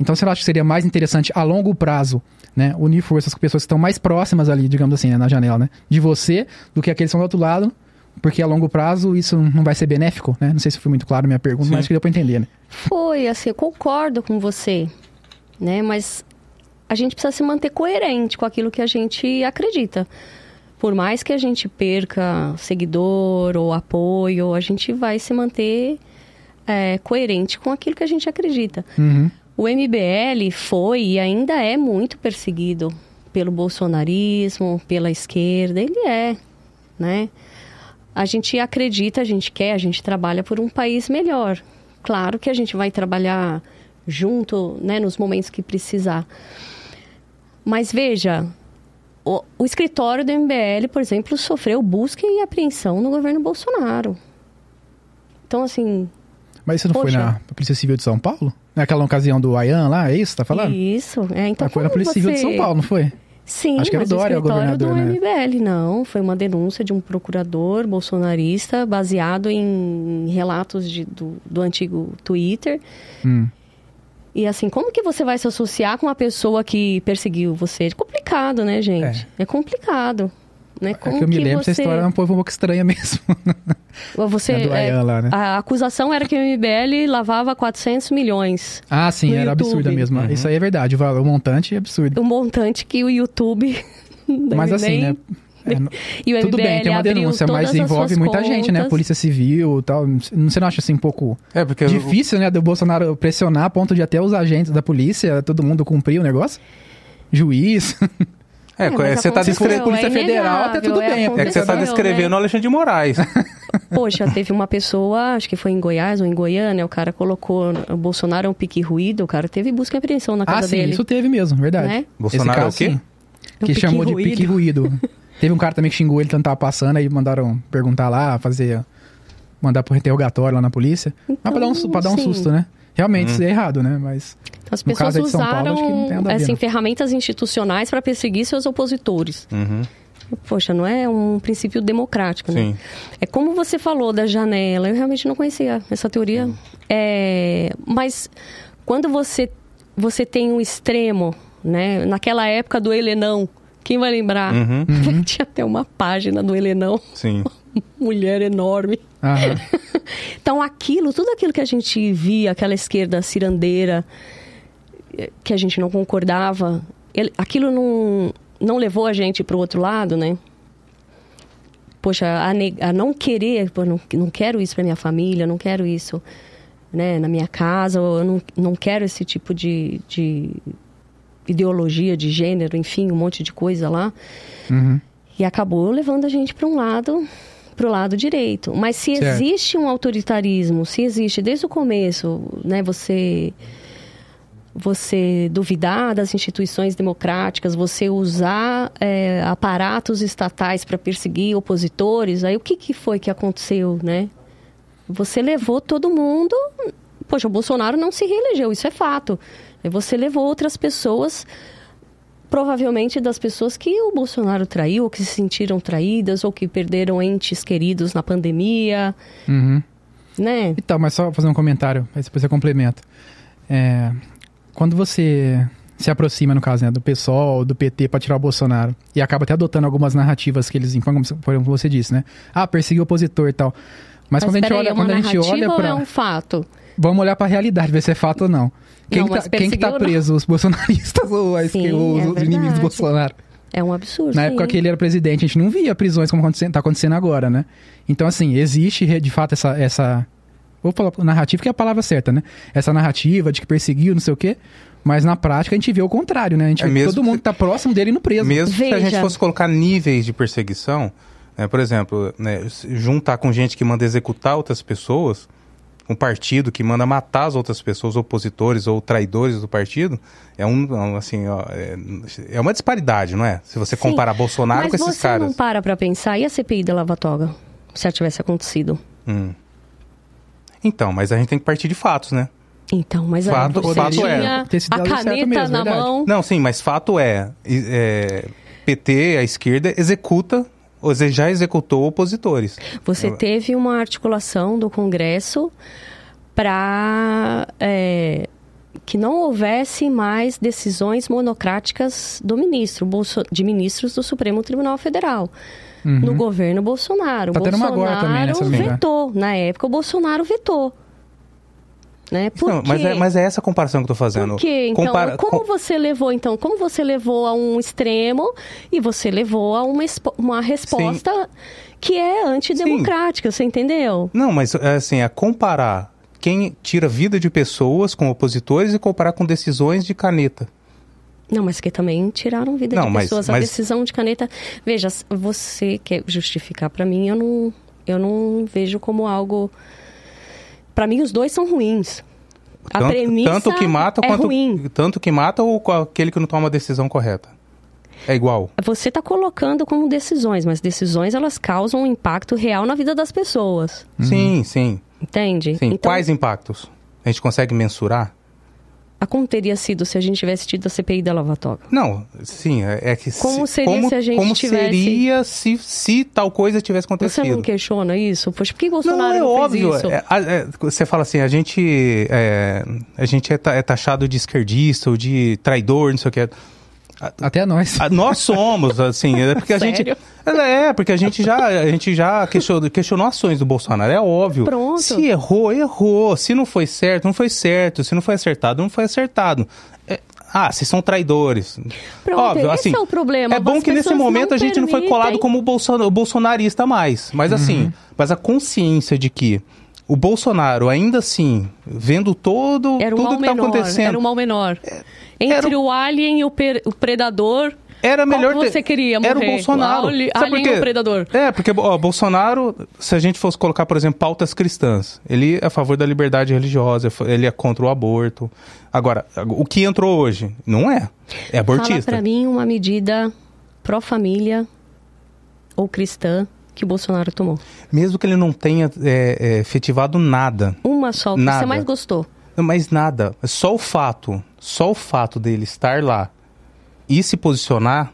Speaker 1: Então, você acha que seria mais interessante a longo prazo, né? Unir forças com pessoas que estão mais próximas ali, digamos assim, né, na janela, né? De você, do que aqueles que estão do outro lado, porque a longo prazo isso não vai ser benéfico, né? Não sei se foi muito claro a minha pergunta,
Speaker 2: Sim.
Speaker 1: mas acho que deu pra entender, né?
Speaker 3: Foi, assim, eu concordo com você, né? Mas a gente precisa se manter coerente com aquilo que a gente acredita. Por mais que a gente perca seguidor ou apoio, a gente vai se manter é, coerente com aquilo que a gente acredita.
Speaker 1: Uhum.
Speaker 3: O MBL foi e ainda é muito perseguido pelo bolsonarismo, pela esquerda. Ele é, né? A gente acredita, a gente quer, a gente trabalha por um país melhor. Claro que a gente vai trabalhar junto, né, nos momentos que precisar. Mas veja, o, o escritório do MBL, por exemplo, sofreu busca e apreensão no governo Bolsonaro. Então, assim,
Speaker 1: Mas isso não foi
Speaker 3: Poxa.
Speaker 1: na Polícia Civil de São Paulo? Naquela ocasião do Ayan lá, é isso que tá falando?
Speaker 3: isso. É, então,
Speaker 1: Ah, foi na Polícia Civil de
Speaker 3: você-
Speaker 1: São Paulo, não foi?
Speaker 3: Sim,
Speaker 1: Acho que era
Speaker 3: mas
Speaker 1: o Dória, o
Speaker 3: escritório do
Speaker 1: governador, né?
Speaker 3: MBL, não. Foi uma denúncia de um procurador bolsonarista baseado em relatos de- do, do antigo Twitter.
Speaker 1: Hum.
Speaker 3: E assim, como que você vai se associar com uma pessoa que perseguiu você? É complicado, né, gente? É, complicado. Né?
Speaker 1: É que eu me lembro,
Speaker 3: você...
Speaker 1: essa história é um pouco, um pouco estranha mesmo.
Speaker 3: Você, é, lá, né? A acusação era que o MBL lavava 400 milhões.
Speaker 1: Ah, sim, era YouTube. absurda mesmo. Uhum. Isso aí é verdade, o, o montante é absurdo.
Speaker 3: O montante que o YouTube...
Speaker 1: Mas assim, né? É, e o Tudo MBL bem, tem uma denúncia, mas envolve muita contas. gente, né? Polícia Civil e tal. Você não acha assim um pouco é difícil, né? Do Bolsonaro pressionar a ponto de até os agentes da polícia, todo mundo cumprir o negócio? Juiz.
Speaker 2: É, é você está descrevendo.
Speaker 1: Polícia é Federal, até tudo
Speaker 2: é
Speaker 1: bem.
Speaker 2: É que você está descrevendo né? o Alexandre de Moraes.
Speaker 3: Poxa, teve uma pessoa, acho que foi em Goiás ou em Goiânia, o cara colocou o Bolsonaro é um pique ruído, o cara teve busca e apreensão na casa
Speaker 1: ah, sim,
Speaker 3: dele.
Speaker 1: isso teve mesmo, verdade. Né?
Speaker 2: Bolsonaro é o quê?
Speaker 1: Que chamou de pique ruído. Teve um cara também que xingou ele tanto tava passando, aí mandaram perguntar lá, fazer. Mandar por interrogatório lá na polícia. Então, Mas pra dar um, pra dar um susto, né? Realmente, hum. isso é errado, né? Mas.
Speaker 3: As pessoas usaram Paulo, assim, ferramentas institucionais para perseguir seus opositores.
Speaker 2: Uhum.
Speaker 3: Poxa, não é um princípio democrático, né?
Speaker 2: Sim.
Speaker 3: É como você falou da janela. Eu realmente não conhecia essa teoria. Uhum. É, mas quando você, você tem um extremo, né? Naquela época do Helenão, quem vai lembrar?
Speaker 2: Uhum. Uhum.
Speaker 3: Tinha até uma página do Helenão.
Speaker 2: Sim.
Speaker 3: Mulher enorme.
Speaker 1: Uhum.
Speaker 3: então, aquilo, tudo aquilo que a gente via, aquela esquerda cirandeira, eh, que a gente não concordava, ele, aquilo não, não levou a gente para o outro lado, né? Poxa, a, a não querer, pô, não, não quero isso para minha família, não quero isso né, na minha casa, eu não, não quero esse tipo de, de ideologia de gênero, enfim, um monte de coisa lá.
Speaker 1: Uhum.
Speaker 3: E acabou levando a gente para um lado para o lado direito. Mas se certo. existe um autoritarismo, se existe desde o começo, né, você você duvidar das instituições democráticas, você usar é, aparatos estatais para perseguir opositores, aí o que, que foi que aconteceu, né? Você levou todo mundo. Poxa, o Bolsonaro não se reelegeu, isso é fato. Você levou outras pessoas, provavelmente das pessoas que o Bolsonaro traiu, ou que se sentiram traídas, ou que perderam entes queridos na pandemia.
Speaker 1: Uhum.
Speaker 3: Né?
Speaker 1: Então, mas só fazer um comentário, aí depois você complementa. É, quando você se aproxima, no caso, né, do PSOL, do PT para tirar o Bolsonaro, e acaba até adotando algumas narrativas que eles impõem, como você disse, né? Ah, perseguir o opositor e tal. Mas, mas quando a gente olha,
Speaker 3: é
Speaker 1: quando a gente olha para
Speaker 3: é um fato.
Speaker 1: Vamos olhar para a realidade, ver se é fato ou não. Quem, não, tá, quem que tá preso? Não. Os bolsonaristas ou a Sim, os, é inimigos do Bolsonaro?
Speaker 3: É um absurdo.
Speaker 1: Na época que ele era presidente, a gente não via prisões como está acontecendo agora, né? Então, assim, existe de fato essa. essa vou falar narrativa, que é a palavra certa, né? Essa narrativa de que perseguiu, não sei o quê. Mas na prática a gente vê o contrário, né? A gente é vê todo mundo que tá próximo dele no preso.
Speaker 2: Mesmo Veja. se a gente fosse colocar níveis de perseguição, né? por exemplo, né? juntar com gente que manda executar outras pessoas, um partido que manda matar as outras pessoas, opositores ou traidores do partido, é um, assim, ó, é, é, uma disparidade, não é? Se você Sim, comparar Bolsonaro com esses caras. Mas você
Speaker 3: não para pra pensar, e a CPI da Lava Toga, se ela tivesse acontecido?
Speaker 2: Hum. Então, mas a gente tem que partir de fatos, né?
Speaker 3: Então, mas
Speaker 2: fato,
Speaker 3: você
Speaker 2: fato
Speaker 3: tinha
Speaker 2: é.
Speaker 3: a caneta mesmo, na verdade. mão.
Speaker 2: Não, sim, mas fato é, é PT, a esquerda, executa você já executou opositores.
Speaker 3: Você
Speaker 2: Eu...
Speaker 3: teve uma articulação do Congresso para é, que não houvesse mais decisões monocráticas do ministro, de ministros do Supremo Tribunal Federal. Uhum. No governo Bolsonaro.
Speaker 1: Tá
Speaker 3: Bolsonaro
Speaker 1: agora também, nessa
Speaker 3: vetou. Na época, o Bolsonaro vetou. Né? Por
Speaker 2: não, mas, é, mas é essa comparação que eu tô fazendo.
Speaker 3: Por quê? Então, Compara... como você levou, então, como você levou a um extremo e você levou a uma, uma resposta Sim. que é antidemocrática, Sim. você entendeu?
Speaker 2: Não, mas assim, é comparar quem tira vida de pessoas com opositores e comparar com decisões de caneta.
Speaker 3: Não, mas que também tiraram vida não, de mas, pessoas. A decisão de caneta. Veja, você quer justificar para mim, eu não, eu não vejo como algo para mim, os dois são ruins. A tanto, premissa
Speaker 2: tanto que mata
Speaker 3: é
Speaker 2: quanto,
Speaker 3: ruim.
Speaker 2: Tanto que mata ou aquele que não toma a decisão correta? É igual.
Speaker 3: Você está colocando como decisões, mas decisões elas causam um impacto real na vida das pessoas.
Speaker 2: Sim, sim.
Speaker 3: Entende?
Speaker 2: Sim. Então... Quais impactos? A gente consegue mensurar?
Speaker 3: A como teria sido se a gente tivesse tido a CPI da Lava Toga?
Speaker 2: Não, sim, é é que
Speaker 3: Como
Speaker 2: se,
Speaker 3: seria
Speaker 2: como,
Speaker 3: se a gente
Speaker 2: como
Speaker 3: tivesse-
Speaker 2: seria se, se tal coisa tivesse
Speaker 3: Você
Speaker 2: acontecido?
Speaker 3: não questiona isso? Poxa, por que Bolsonaro
Speaker 2: Não, é
Speaker 3: não,
Speaker 2: óbvio.
Speaker 3: fez isso?
Speaker 2: É, é, você fala assim, a gente é, a gente é, é taxado de esquerdista ou de traidor, não sei o que.
Speaker 1: Até nós.
Speaker 2: Nós somos, assim, é porque a gente.
Speaker 3: Sério?
Speaker 2: É, porque a gente já, a gente já questionou, questionou ações do Bolsonaro, é óbvio.
Speaker 3: Pronto.
Speaker 2: Se errou, errou. Se não foi certo, não foi certo. Se não foi acertado, não foi acertado. É, ah, vocês são traidores.
Speaker 3: Pronto,
Speaker 2: Óbvio,
Speaker 3: esse
Speaker 2: assim,
Speaker 3: é o problema.
Speaker 2: É bom
Speaker 3: As
Speaker 2: que nesse momento a gente não foi
Speaker 3: permitem.
Speaker 2: colado como bolsonarista mais. Mas assim, mas a consciência de que o Bolsonaro, ainda assim, vendo todo,
Speaker 3: Era um
Speaker 2: tudo que tá
Speaker 3: menor.
Speaker 2: acontecendo,
Speaker 3: Era um mal menor. Entre
Speaker 2: era
Speaker 3: o alien e o, per- o predador,
Speaker 2: era melhor ter-
Speaker 3: você queria morrer?
Speaker 2: Era o Bolsonaro.
Speaker 3: O
Speaker 2: por
Speaker 3: alien
Speaker 2: quê?
Speaker 3: ou o predador?
Speaker 2: É, porque ó, Bolsonaro, se a gente fosse colocar, por exemplo, pautas cristãs, ele é a favor da liberdade religiosa, ele é contra o aborto. Agora, o que entrou hoje? Não é. É
Speaker 3: Fala
Speaker 2: abortista.
Speaker 3: pra mim uma medida pró-família ou cristã que Bolsonaro tomou.
Speaker 2: Mesmo que ele não tenha é, é, efetivado nada,
Speaker 3: Uma só, o que
Speaker 2: Nada.
Speaker 3: você mais gostou.
Speaker 2: mas nada, só o fato, só o fato dele estar lá e se posicionar,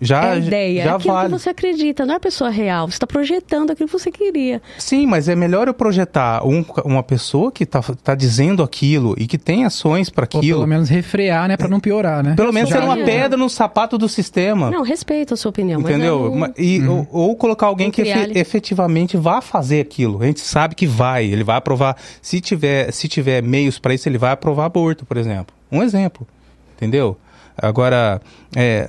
Speaker 2: já,
Speaker 3: é a ideia, é
Speaker 2: já
Speaker 3: aquilo
Speaker 2: vale.
Speaker 3: que você acredita, não é a pessoa real. Você está projetando aquilo que você queria.
Speaker 2: Sim, mas é melhor eu projetar um- uma pessoa que tá, tá dizendo aquilo e que tem ações para
Speaker 1: Ou
Speaker 2: aquilo.
Speaker 1: pelo menos refrear, né? Pra não piorar, né?
Speaker 2: Pelo menos ser uma pedra no sapato do sistema.
Speaker 3: Não, respeito a sua opinião.
Speaker 2: Entendeu?
Speaker 3: é um-
Speaker 2: Ma- E, ou, ou colocar alguém que efe- efetivamente vá fazer aquilo. A gente sabe que vai, ele vai aprovar. Se tiver, se tiver meios para isso, ele vai aprovar aborto, por exemplo. Um exemplo. Entendeu? Agora, é,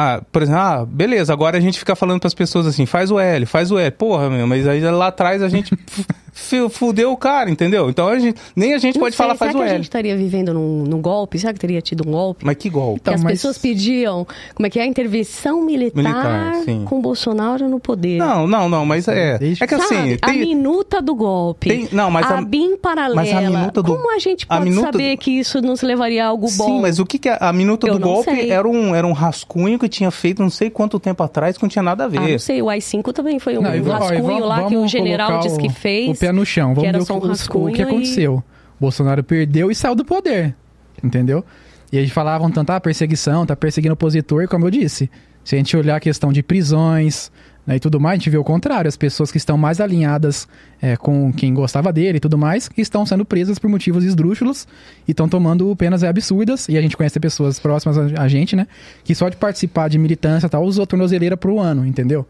Speaker 2: ah, por exemplo, ah, beleza, agora a gente fica falando para as pessoas assim, faz o L, faz o L. Porra, meu, mas aí lá atrás a gente fudeu o cara, entendeu? Então a gente, nem a gente
Speaker 3: Não
Speaker 2: pode
Speaker 3: sei,
Speaker 2: falar faz
Speaker 3: será
Speaker 2: o
Speaker 3: que a gente estaria vivendo num, num golpe? Será que teria tido um golpe?
Speaker 2: Mas que golpe.
Speaker 1: Então,
Speaker 3: as
Speaker 1: mas-
Speaker 3: pessoas pediam, como é que é? A intervenção militar,
Speaker 2: Militar,
Speaker 3: com Bolsonaro no poder.
Speaker 2: Não, não, não, mas é. É que
Speaker 3: Sabe?
Speaker 2: assim.
Speaker 3: a
Speaker 2: Tem,
Speaker 3: minuta do golpe.
Speaker 2: tem- não, mas
Speaker 3: a,
Speaker 2: a,
Speaker 3: BIM paralela.
Speaker 2: mas a minuta do-
Speaker 3: Como a gente
Speaker 2: a
Speaker 3: pode
Speaker 2: minuta
Speaker 3: saber que isso nos levaria a algo bom?
Speaker 2: Sim, mas o que, que é? A minuta
Speaker 3: Eu
Speaker 2: do golpe
Speaker 3: sei.
Speaker 2: era um, era um rascunho que tinha feito não sei quanto tempo atrás que não tinha nada a
Speaker 3: Ah,
Speaker 2: ver.
Speaker 3: não sei, o AI-5 também foi um
Speaker 1: Não,
Speaker 3: rascunho
Speaker 1: vamos-
Speaker 3: lá que o
Speaker 1: vamos
Speaker 3: general disse que fez.
Speaker 1: O pé no chão. Vamos ver o,
Speaker 3: um
Speaker 1: que- o- que
Speaker 3: e-
Speaker 1: aconteceu. Bolsonaro perdeu e saiu do poder. Entendeu? E eles falavam tanto, ah, perseguição, tá perseguindo opositor, como eu disse. Se a gente olhar a questão de prisões né, e tudo mais, a gente vê o contrário. As pessoas que estão mais alinhadas é, com quem gostava dele e tudo mais, que estão sendo presas por motivos esdrúxulos e estão tomando penas absurdas. E a gente conhece pessoas próximas a, gente, né? Que só de participar de militância e tal, usou tornozeleira pro ano, entendeu?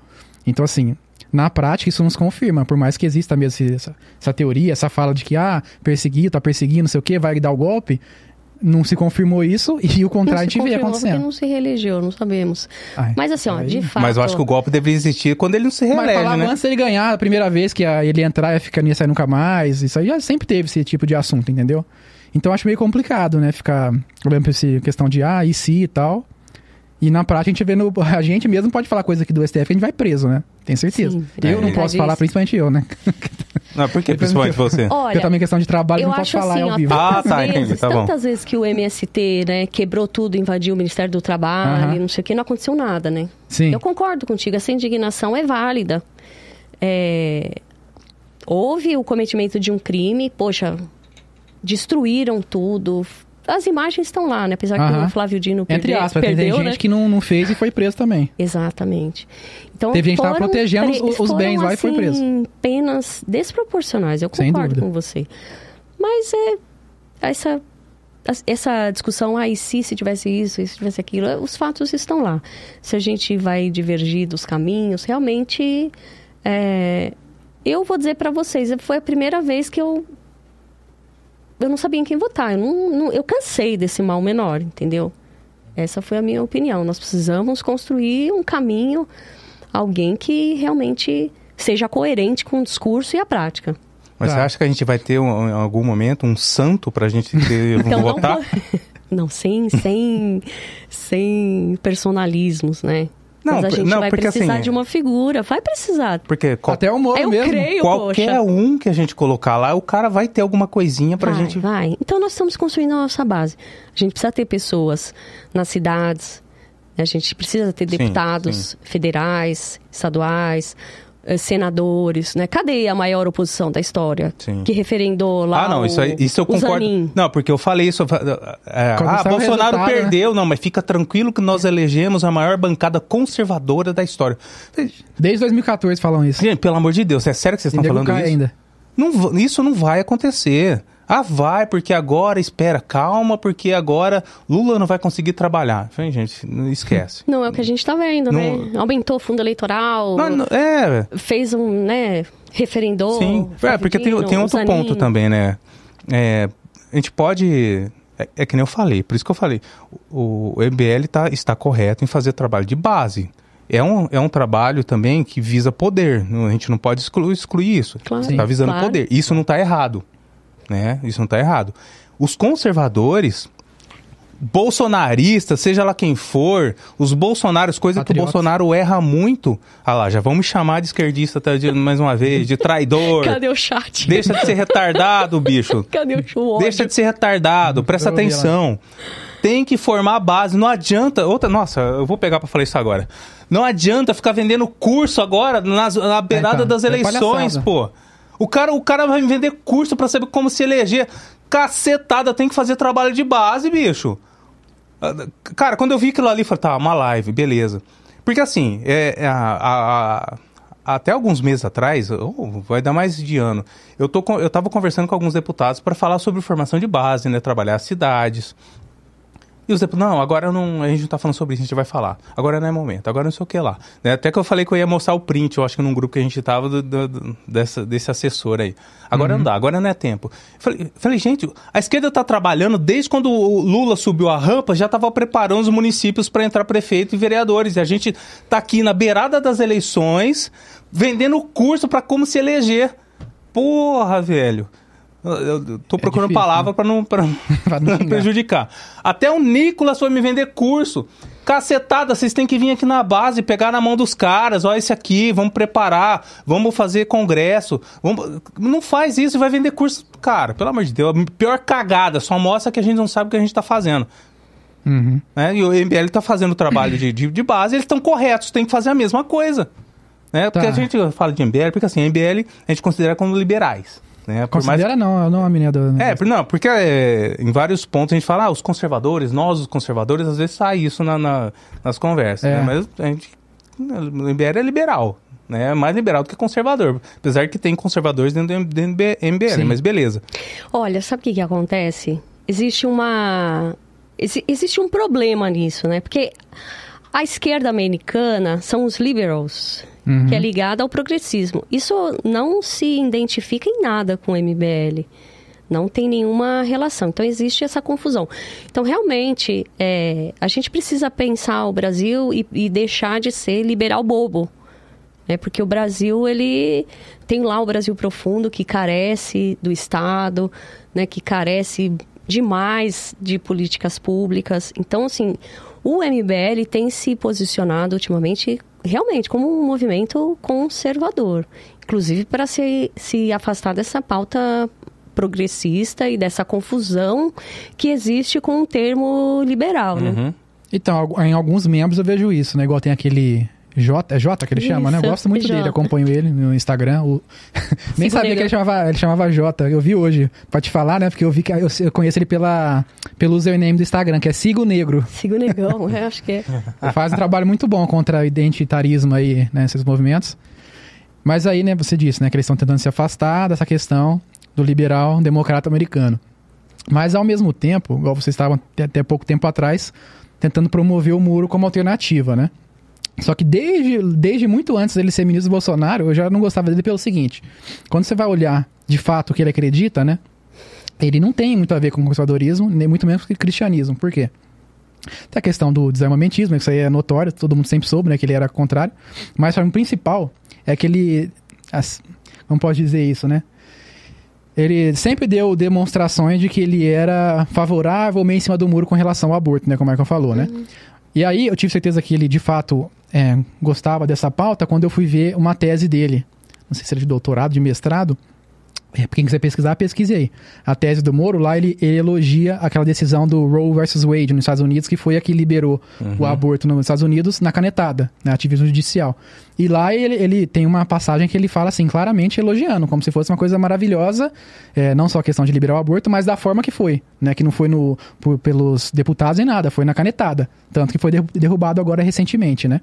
Speaker 1: Então, assim, na prática, isso nos confirma. Por mais que exista mesmo essa, essa teoria, essa fala de que, ah, perseguir, tá perseguindo, não sei o quê, vai dar o golpe. Não se confirmou isso e o contrário a gente vê
Speaker 3: confirmou porque
Speaker 1: acontecendo.
Speaker 3: não se reelegeu, não sabemos.
Speaker 1: Ai,
Speaker 3: Mas assim, ó, de fato...
Speaker 2: Mas eu acho que o golpe deveria existir quando ele não se
Speaker 1: Mas
Speaker 2: reelege,
Speaker 1: falava
Speaker 2: né?
Speaker 1: antes dele ganhar a primeira vez que a- ele entrar ia ficar, ia sair nunca mais. Isso aí já sempre teve esse tipo de assunto, entendeu? Então acho meio complicado, né? Ficar olhando pra essa questão de ah, e se e tal. E na prática a gente vê no. A gente mesmo pode falar coisa aqui do STF que a gente vai preso, né? Tem certeza.
Speaker 3: Sim,
Speaker 1: eu não
Speaker 3: verdade
Speaker 1: posso falar, principalmente eu, né?
Speaker 2: Não, por que principalmente você?
Speaker 1: Porque
Speaker 3: Olha,
Speaker 1: também questão de trabalho
Speaker 3: eu
Speaker 1: não posso falar
Speaker 3: assim,
Speaker 1: ao vivo.
Speaker 2: Ah,
Speaker 3: tantas
Speaker 2: tá, entendi,
Speaker 3: vezes,
Speaker 2: tá bom.
Speaker 3: tantas vezes que o MST, né, quebrou tudo, invadiu o Ministério do Trabalho,
Speaker 1: Aham.
Speaker 3: e não sei o que, não aconteceu nada, né?
Speaker 1: Sim.
Speaker 3: Eu concordo contigo, essa indignação é válida. É, Houve o cometimento de um crime, poxa, destruíram tudo. As imagens estão lá, né? Apesar que o Flávio Dino
Speaker 1: Entre
Speaker 3: perde-
Speaker 1: aspas, tem
Speaker 3: perdeu,
Speaker 1: gente
Speaker 3: né?
Speaker 1: que não, não fez e foi preso também.
Speaker 3: Exatamente. Então,
Speaker 1: Teve gente que tava
Speaker 3: foram
Speaker 1: protegendo os- os bens lá e foi preso.
Speaker 3: assim, penas desproporcionais, eu concordo com você. Mas é essa essa discussão, ah, e se, se tivesse isso, se tivesse aquilo, os fatos estão lá. Se a gente vai divergir dos caminhos, realmente, é, eu vou dizer para vocês, foi a primeira vez que eu eu não sabia em quem votar. Eu, não, não- eu cansei desse mal menor, entendeu? Essa foi a minha opinião. Nós precisamos construir um caminho, alguém que realmente seja coerente com o discurso e a prática.
Speaker 2: Mas
Speaker 1: Tá.
Speaker 2: você acha que a gente vai ter um- em algum momento um santo pra gente ter,
Speaker 3: Então, não
Speaker 2: votar?
Speaker 3: po- Não, sem, sem, sem personalismos, né?
Speaker 2: Não,
Speaker 3: Mas a gente
Speaker 2: não,
Speaker 3: vai
Speaker 2: porque
Speaker 3: precisar
Speaker 2: assim-
Speaker 3: de uma figura. Vai precisar.
Speaker 2: Porque qual-
Speaker 1: Até o Moro
Speaker 3: Eu
Speaker 1: mesmo.
Speaker 3: creio,
Speaker 2: qualquer
Speaker 3: poxa.
Speaker 2: um que a gente colocar lá, o cara vai ter alguma coisinha pra
Speaker 3: vai,
Speaker 2: gente.
Speaker 3: vai. Então, nós estamos construindo a nossa base. A gente precisa ter pessoas nas cidades, né? a gente precisa ter
Speaker 2: Sim,
Speaker 3: deputados federais, estaduais, senadores, né? Cadê a maior oposição da história?
Speaker 2: Sim.
Speaker 3: Que referendou lá
Speaker 2: Ah, não, isso, aí,
Speaker 3: o-
Speaker 2: isso eu
Speaker 3: o
Speaker 2: concordo.
Speaker 3: Zanin.
Speaker 2: Não, porque eu falei isso. é, ah,
Speaker 1: o
Speaker 2: Bolsonaro
Speaker 1: né?
Speaker 2: perdeu. Não, mas fica tranquilo que nós elegemos a maior bancada conservadora da história.
Speaker 1: Desde 2014 falam isso.
Speaker 2: Gente, pelo amor de Deus, é sério que vocês estão falando isso?
Speaker 1: ainda.
Speaker 2: Não isso não vai acontecer. Ah, vai, porque agora, espera, calma, porque agora Lula não vai conseguir trabalhar. Falei, gente, não esquece.
Speaker 3: Não é o que a gente tá vendo,
Speaker 2: Não-
Speaker 3: né? Aumentou o fundo eleitoral,
Speaker 2: Não, não- é,
Speaker 3: fez um, né? Referendou.
Speaker 2: sim. É, porque tem, tem outro ponto também, né? É, a gente pode. É, é que nem eu falei, por isso que eu falei. O, o MBL tá, está correto em fazer trabalho de base. É um, é um trabalho também que visa poder. A gente não pode excluir, excluir isso.
Speaker 3: Claro,
Speaker 2: Está visando
Speaker 3: claro.
Speaker 2: poder. Isso não está errado. Né? Isso não está errado. Os conservadores, bolsonaristas, seja lá quem for, os bolsonaros, coisa que o
Speaker 1: Patriotas.
Speaker 2: Bolsonaro erra muito. Ah lá, já vamos me chamar de esquerdista tá, de- mais uma vez, de traidor.
Speaker 3: Cadê o chat?
Speaker 2: Deixa de ser retardado, bicho.
Speaker 3: Cadê o show?
Speaker 2: Deixa de ser retardado, presta
Speaker 1: Eu
Speaker 2: atenção. Tem que formar a base, não adianta. Outra, nossa, eu vou pegar pra falar isso agora. Não adianta ficar vendendo curso agora nas- na beirada
Speaker 1: cara,
Speaker 2: das
Speaker 1: é
Speaker 2: eleições,
Speaker 1: palhaçada.
Speaker 2: pô. O cara, o cara vai me vender curso pra saber como se eleger. Cacetada, tem que fazer trabalho de base, bicho. Ah, Cara, quando eu vi aquilo ali, falei, tá, uma live, beleza. Porque assim, é, é, a- a- a- até alguns meses atrás, ou vai dar mais de ano, eu, tô, eu tava conversando com alguns deputados para falar sobre formação de base, né? Trabalhar as cidades. E os deputados, não, agora não, a gente não tá falando sobre isso, a gente vai falar. Agora não é momento, agora não sei o que lá. Né, Até que eu falei que eu ia mostrar o print, eu acho que num grupo que a gente tava, do- do- do- dessa- desse assessor aí. Agora não dá, agora não é tempo. Falei, falei, gente, a esquerda tá trabalhando desde quando o Lula subiu a rampa, já tava preparando os municípios para entrar prefeito e vereadores. E a gente tá aqui na beirada das eleições, vendendo curso para como se eleger. Porra, velho. Eu, eu tô procurando
Speaker 1: difícil,
Speaker 2: palavra para não, pra
Speaker 1: Pra não
Speaker 2: prejudicar. Até o Nicolas foi me vender curso. Cacetada, vocês têm que vir aqui na base, pegar na mão dos caras. Ó, esse aqui, vamos preparar, vamos fazer congresso. Vamos... Não faz isso, vai vender curso. Cara, pelo amor de Deus, a pior cagada, só mostra que a gente não sabe o que a gente tá fazendo.
Speaker 1: Uhum.
Speaker 2: Né? E o MBL tá fazendo o trabalho de, de, de base, eles estão corretos, tem que fazer a mesma coisa. Né? Porque
Speaker 1: Tá.
Speaker 2: a gente fala de MBL, porque assim, MBL a gente considera como liberais. Né? Por mais
Speaker 1: Considera não, eu não a menina do...
Speaker 2: é, não, porque é, em vários pontos a gente fala, ah, os conservadores, nós os conservadores, às vezes sai isso na, na- nas conversas,
Speaker 1: É.
Speaker 2: né? Mas a gente, o MBL é liberal, né? É mais liberal do que conservador. Apesar que tem conservadores dentro do MBL,
Speaker 1: Sim.
Speaker 2: mas beleza.
Speaker 3: Olha, sabe o que, que acontece? Existe uma. exi- Existe um problema nisso, né? Porque a esquerda americana são os liberals,
Speaker 1: Uhum.
Speaker 3: que é ligada ao progressismo. Isso não se identifica em nada com o MBL. Não tem nenhuma relação. Então, existe essa confusão. Então, realmente, é, a gente precisa pensar o Brasil e, e deixar de ser liberal bobo. Né? Porque o Brasil, ele tem lá o Brasil profundo, que carece do Estado, né? que carece demais de políticas públicas. Então, assim, o MBL tem se posicionado ultimamente realmente como um movimento conservador. Inclusive para se, se afastar dessa pauta progressista e dessa confusão que existe com o termo liberal, né?
Speaker 2: Uhum.
Speaker 1: Então, em alguns membros eu vejo isso, né? Igual tem aquele J, é J que ele chama, né? Eu
Speaker 3: Isso,
Speaker 1: gosto muito dele,
Speaker 3: J.
Speaker 1: acompanho ele no Instagram. o- Nem sabia que ele chamava, ele chamava J. Eu vi hoje, pra te falar, né? Porque eu vi que eu, eu conheço ele pela, pelo username do Instagram, que é Sigo Negro.
Speaker 3: Sigo negão, eu acho que é.
Speaker 1: Ele faz um trabalho muito bom contra o identitarismo aí, né? Esses movimentos. Mas aí, né, você disse, né? Que eles estão tentando se afastar dessa questão do liberal democrata americano. Mas, ao mesmo tempo, igual vocês estavam até pouco tempo atrás, tentando promover o muro como alternativa, né? Só que desde, desde muito antes dele ser ministro do Bolsonaro, eu já não gostava dele pelo seguinte. Quando você vai olhar, de fato, o que ele acredita, né? Ele não tem muito a ver com conservadorismo, nem muito menos com cristianismo. Por quê? Tem a questão do desarmamentismo, isso aí é notório, todo mundo sempre soube, né, que ele era contrário. Mas o principal é que ele. Não pode dizer isso, né? Ele sempre deu demonstrações de que ele era favorável meio em cima do muro com relação ao aborto, né? Como é que eu falou, né? E aí eu tive certeza que ele, de fato, é, gostava dessa pauta quando eu fui ver uma tese dele. Não sei se era de doutorado, de mestrado. É, Quem quiser pesquisar, pesquise aí. A tese do Moro, lá ele, ele elogia aquela decisão do Roe versus Wade nos Estados Unidos, que foi a que liberou o aborto nos Estados Unidos na canetada, na ativismo judicial. E lá ele, ele tem uma passagem que ele fala assim, claramente elogiando, como se fosse uma coisa maravilhosa, é, não só a questão de liberar o aborto, mas da forma que foi, né? Que não foi no, por- pelos deputados nem nada, foi na canetada. Tanto que foi derru- derrubado agora recentemente, né?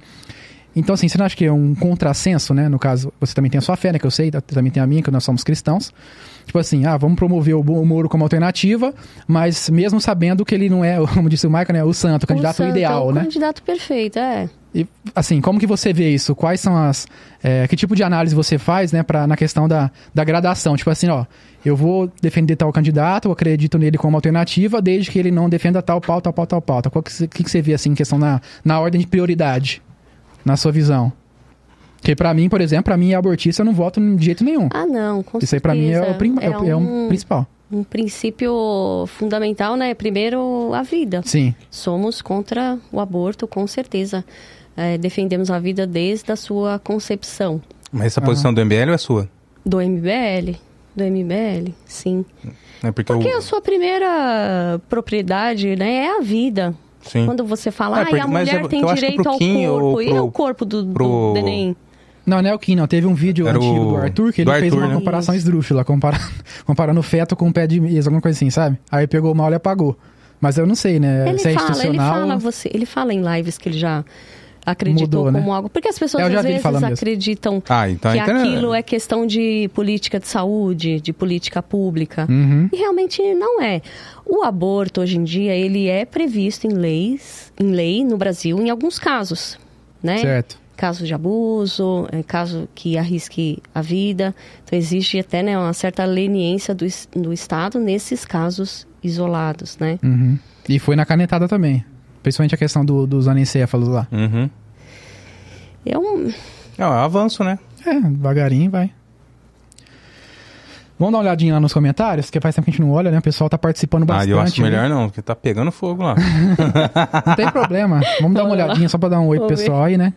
Speaker 1: Então, assim, você não acha que é um contrassenso, né? No caso, você também tem a sua fé, né? Que eu sei, também tem a minha, que nós somos cristãos. Tipo assim, ah, vamos promover o o Moro como alternativa, mas mesmo sabendo que ele não é, como disse o Michael, né? O santo, o candidato
Speaker 3: santo é
Speaker 1: ideal,
Speaker 3: o
Speaker 1: né?
Speaker 3: candidato perfeito, é.
Speaker 1: E, assim, como que você vê isso? Quais são as... é, que tipo de análise você faz, né? Pra, na questão da, da gradação? Tipo assim, ó... Eu vou defender tal candidato, eu acredito nele como alternativa, desde que ele não defenda tal pauta, tal pauta, tal pauta. Que você, que, que você vê, assim, em questão na, na ordem de prioridade, na sua visão? Porque pra mim, por exemplo, pra mim, abortista, eu não voto de jeito nenhum.
Speaker 3: Ah, não, com
Speaker 1: Isso aí pra mim é o, prim, é, o- é um
Speaker 3: um,
Speaker 1: principal.
Speaker 3: um princípio fundamental, né? Primeiro, a vida.
Speaker 1: Sim,
Speaker 3: Somos contra o aborto, com certeza. É, defendemos a vida desde a sua concepção.
Speaker 2: Mas essa posição do MBL ou é sua?
Speaker 3: Do MBL? Do MBL, sim.
Speaker 2: É porque,
Speaker 3: Porque
Speaker 2: eu...
Speaker 3: a sua primeira propriedade, né, é a vida.
Speaker 2: Sim.
Speaker 3: Quando você fala,
Speaker 2: É,
Speaker 3: ah, a mulher
Speaker 2: eu-
Speaker 3: tem direito
Speaker 2: pro
Speaker 3: ao
Speaker 2: Kim
Speaker 3: corpo.
Speaker 2: ou
Speaker 3: E é
Speaker 2: pro-
Speaker 3: o corpo do, do
Speaker 2: pro-
Speaker 3: neném?
Speaker 1: Não, não é o Kim, não. Teve um vídeo
Speaker 2: Era
Speaker 1: antigo
Speaker 2: o-
Speaker 1: do Arthur que ele
Speaker 2: do
Speaker 1: fez
Speaker 2: Arthur,
Speaker 1: uma
Speaker 2: né?
Speaker 1: comparação esdrúxula, compara... comparando feto com pé de mesa, alguma coisa assim, sabe? Aí pegou mal e apagou. Mas eu não sei, né?
Speaker 3: Ele
Speaker 1: Se é
Speaker 3: fala, ele
Speaker 1: institucional.
Speaker 3: fala, você, ele fala em lives que ele já acreditou
Speaker 1: Mudou, né?
Speaker 3: como algo. Porque as pessoas
Speaker 1: É,
Speaker 3: às vezes acreditam
Speaker 2: Ah, então...
Speaker 3: que
Speaker 2: então
Speaker 3: aquilo é questão de política de saúde, de política pública.
Speaker 1: Uhum.
Speaker 3: E realmente não é. O aborto, hoje em dia, ele é previsto em leis, em lei no Brasil, em alguns casos, né?
Speaker 1: Certo.
Speaker 3: Casos de abuso, é, caso que arrisque a vida. Então, existe até né, uma certa leniência do, do Estado nesses casos isolados, né?
Speaker 1: Uhum. E foi na canetada também. Principalmente a questão do, dos anencéfalos lá.
Speaker 2: Uhum.
Speaker 3: É um...
Speaker 2: É um avanço, né?
Speaker 1: É, devagarinho vai. Vamos dar uma olhadinha lá nos comentários, porque faz tempo que a gente não olha, né? O pessoal tá participando
Speaker 2: Ah,
Speaker 1: bastante.
Speaker 2: eu acho
Speaker 1: né?
Speaker 2: melhor não, porque tá pegando fogo lá.
Speaker 1: Não tem problema. Vamos dar uma
Speaker 3: lá.
Speaker 1: olhadinha só pra dar um oi pro pessoal aí, né?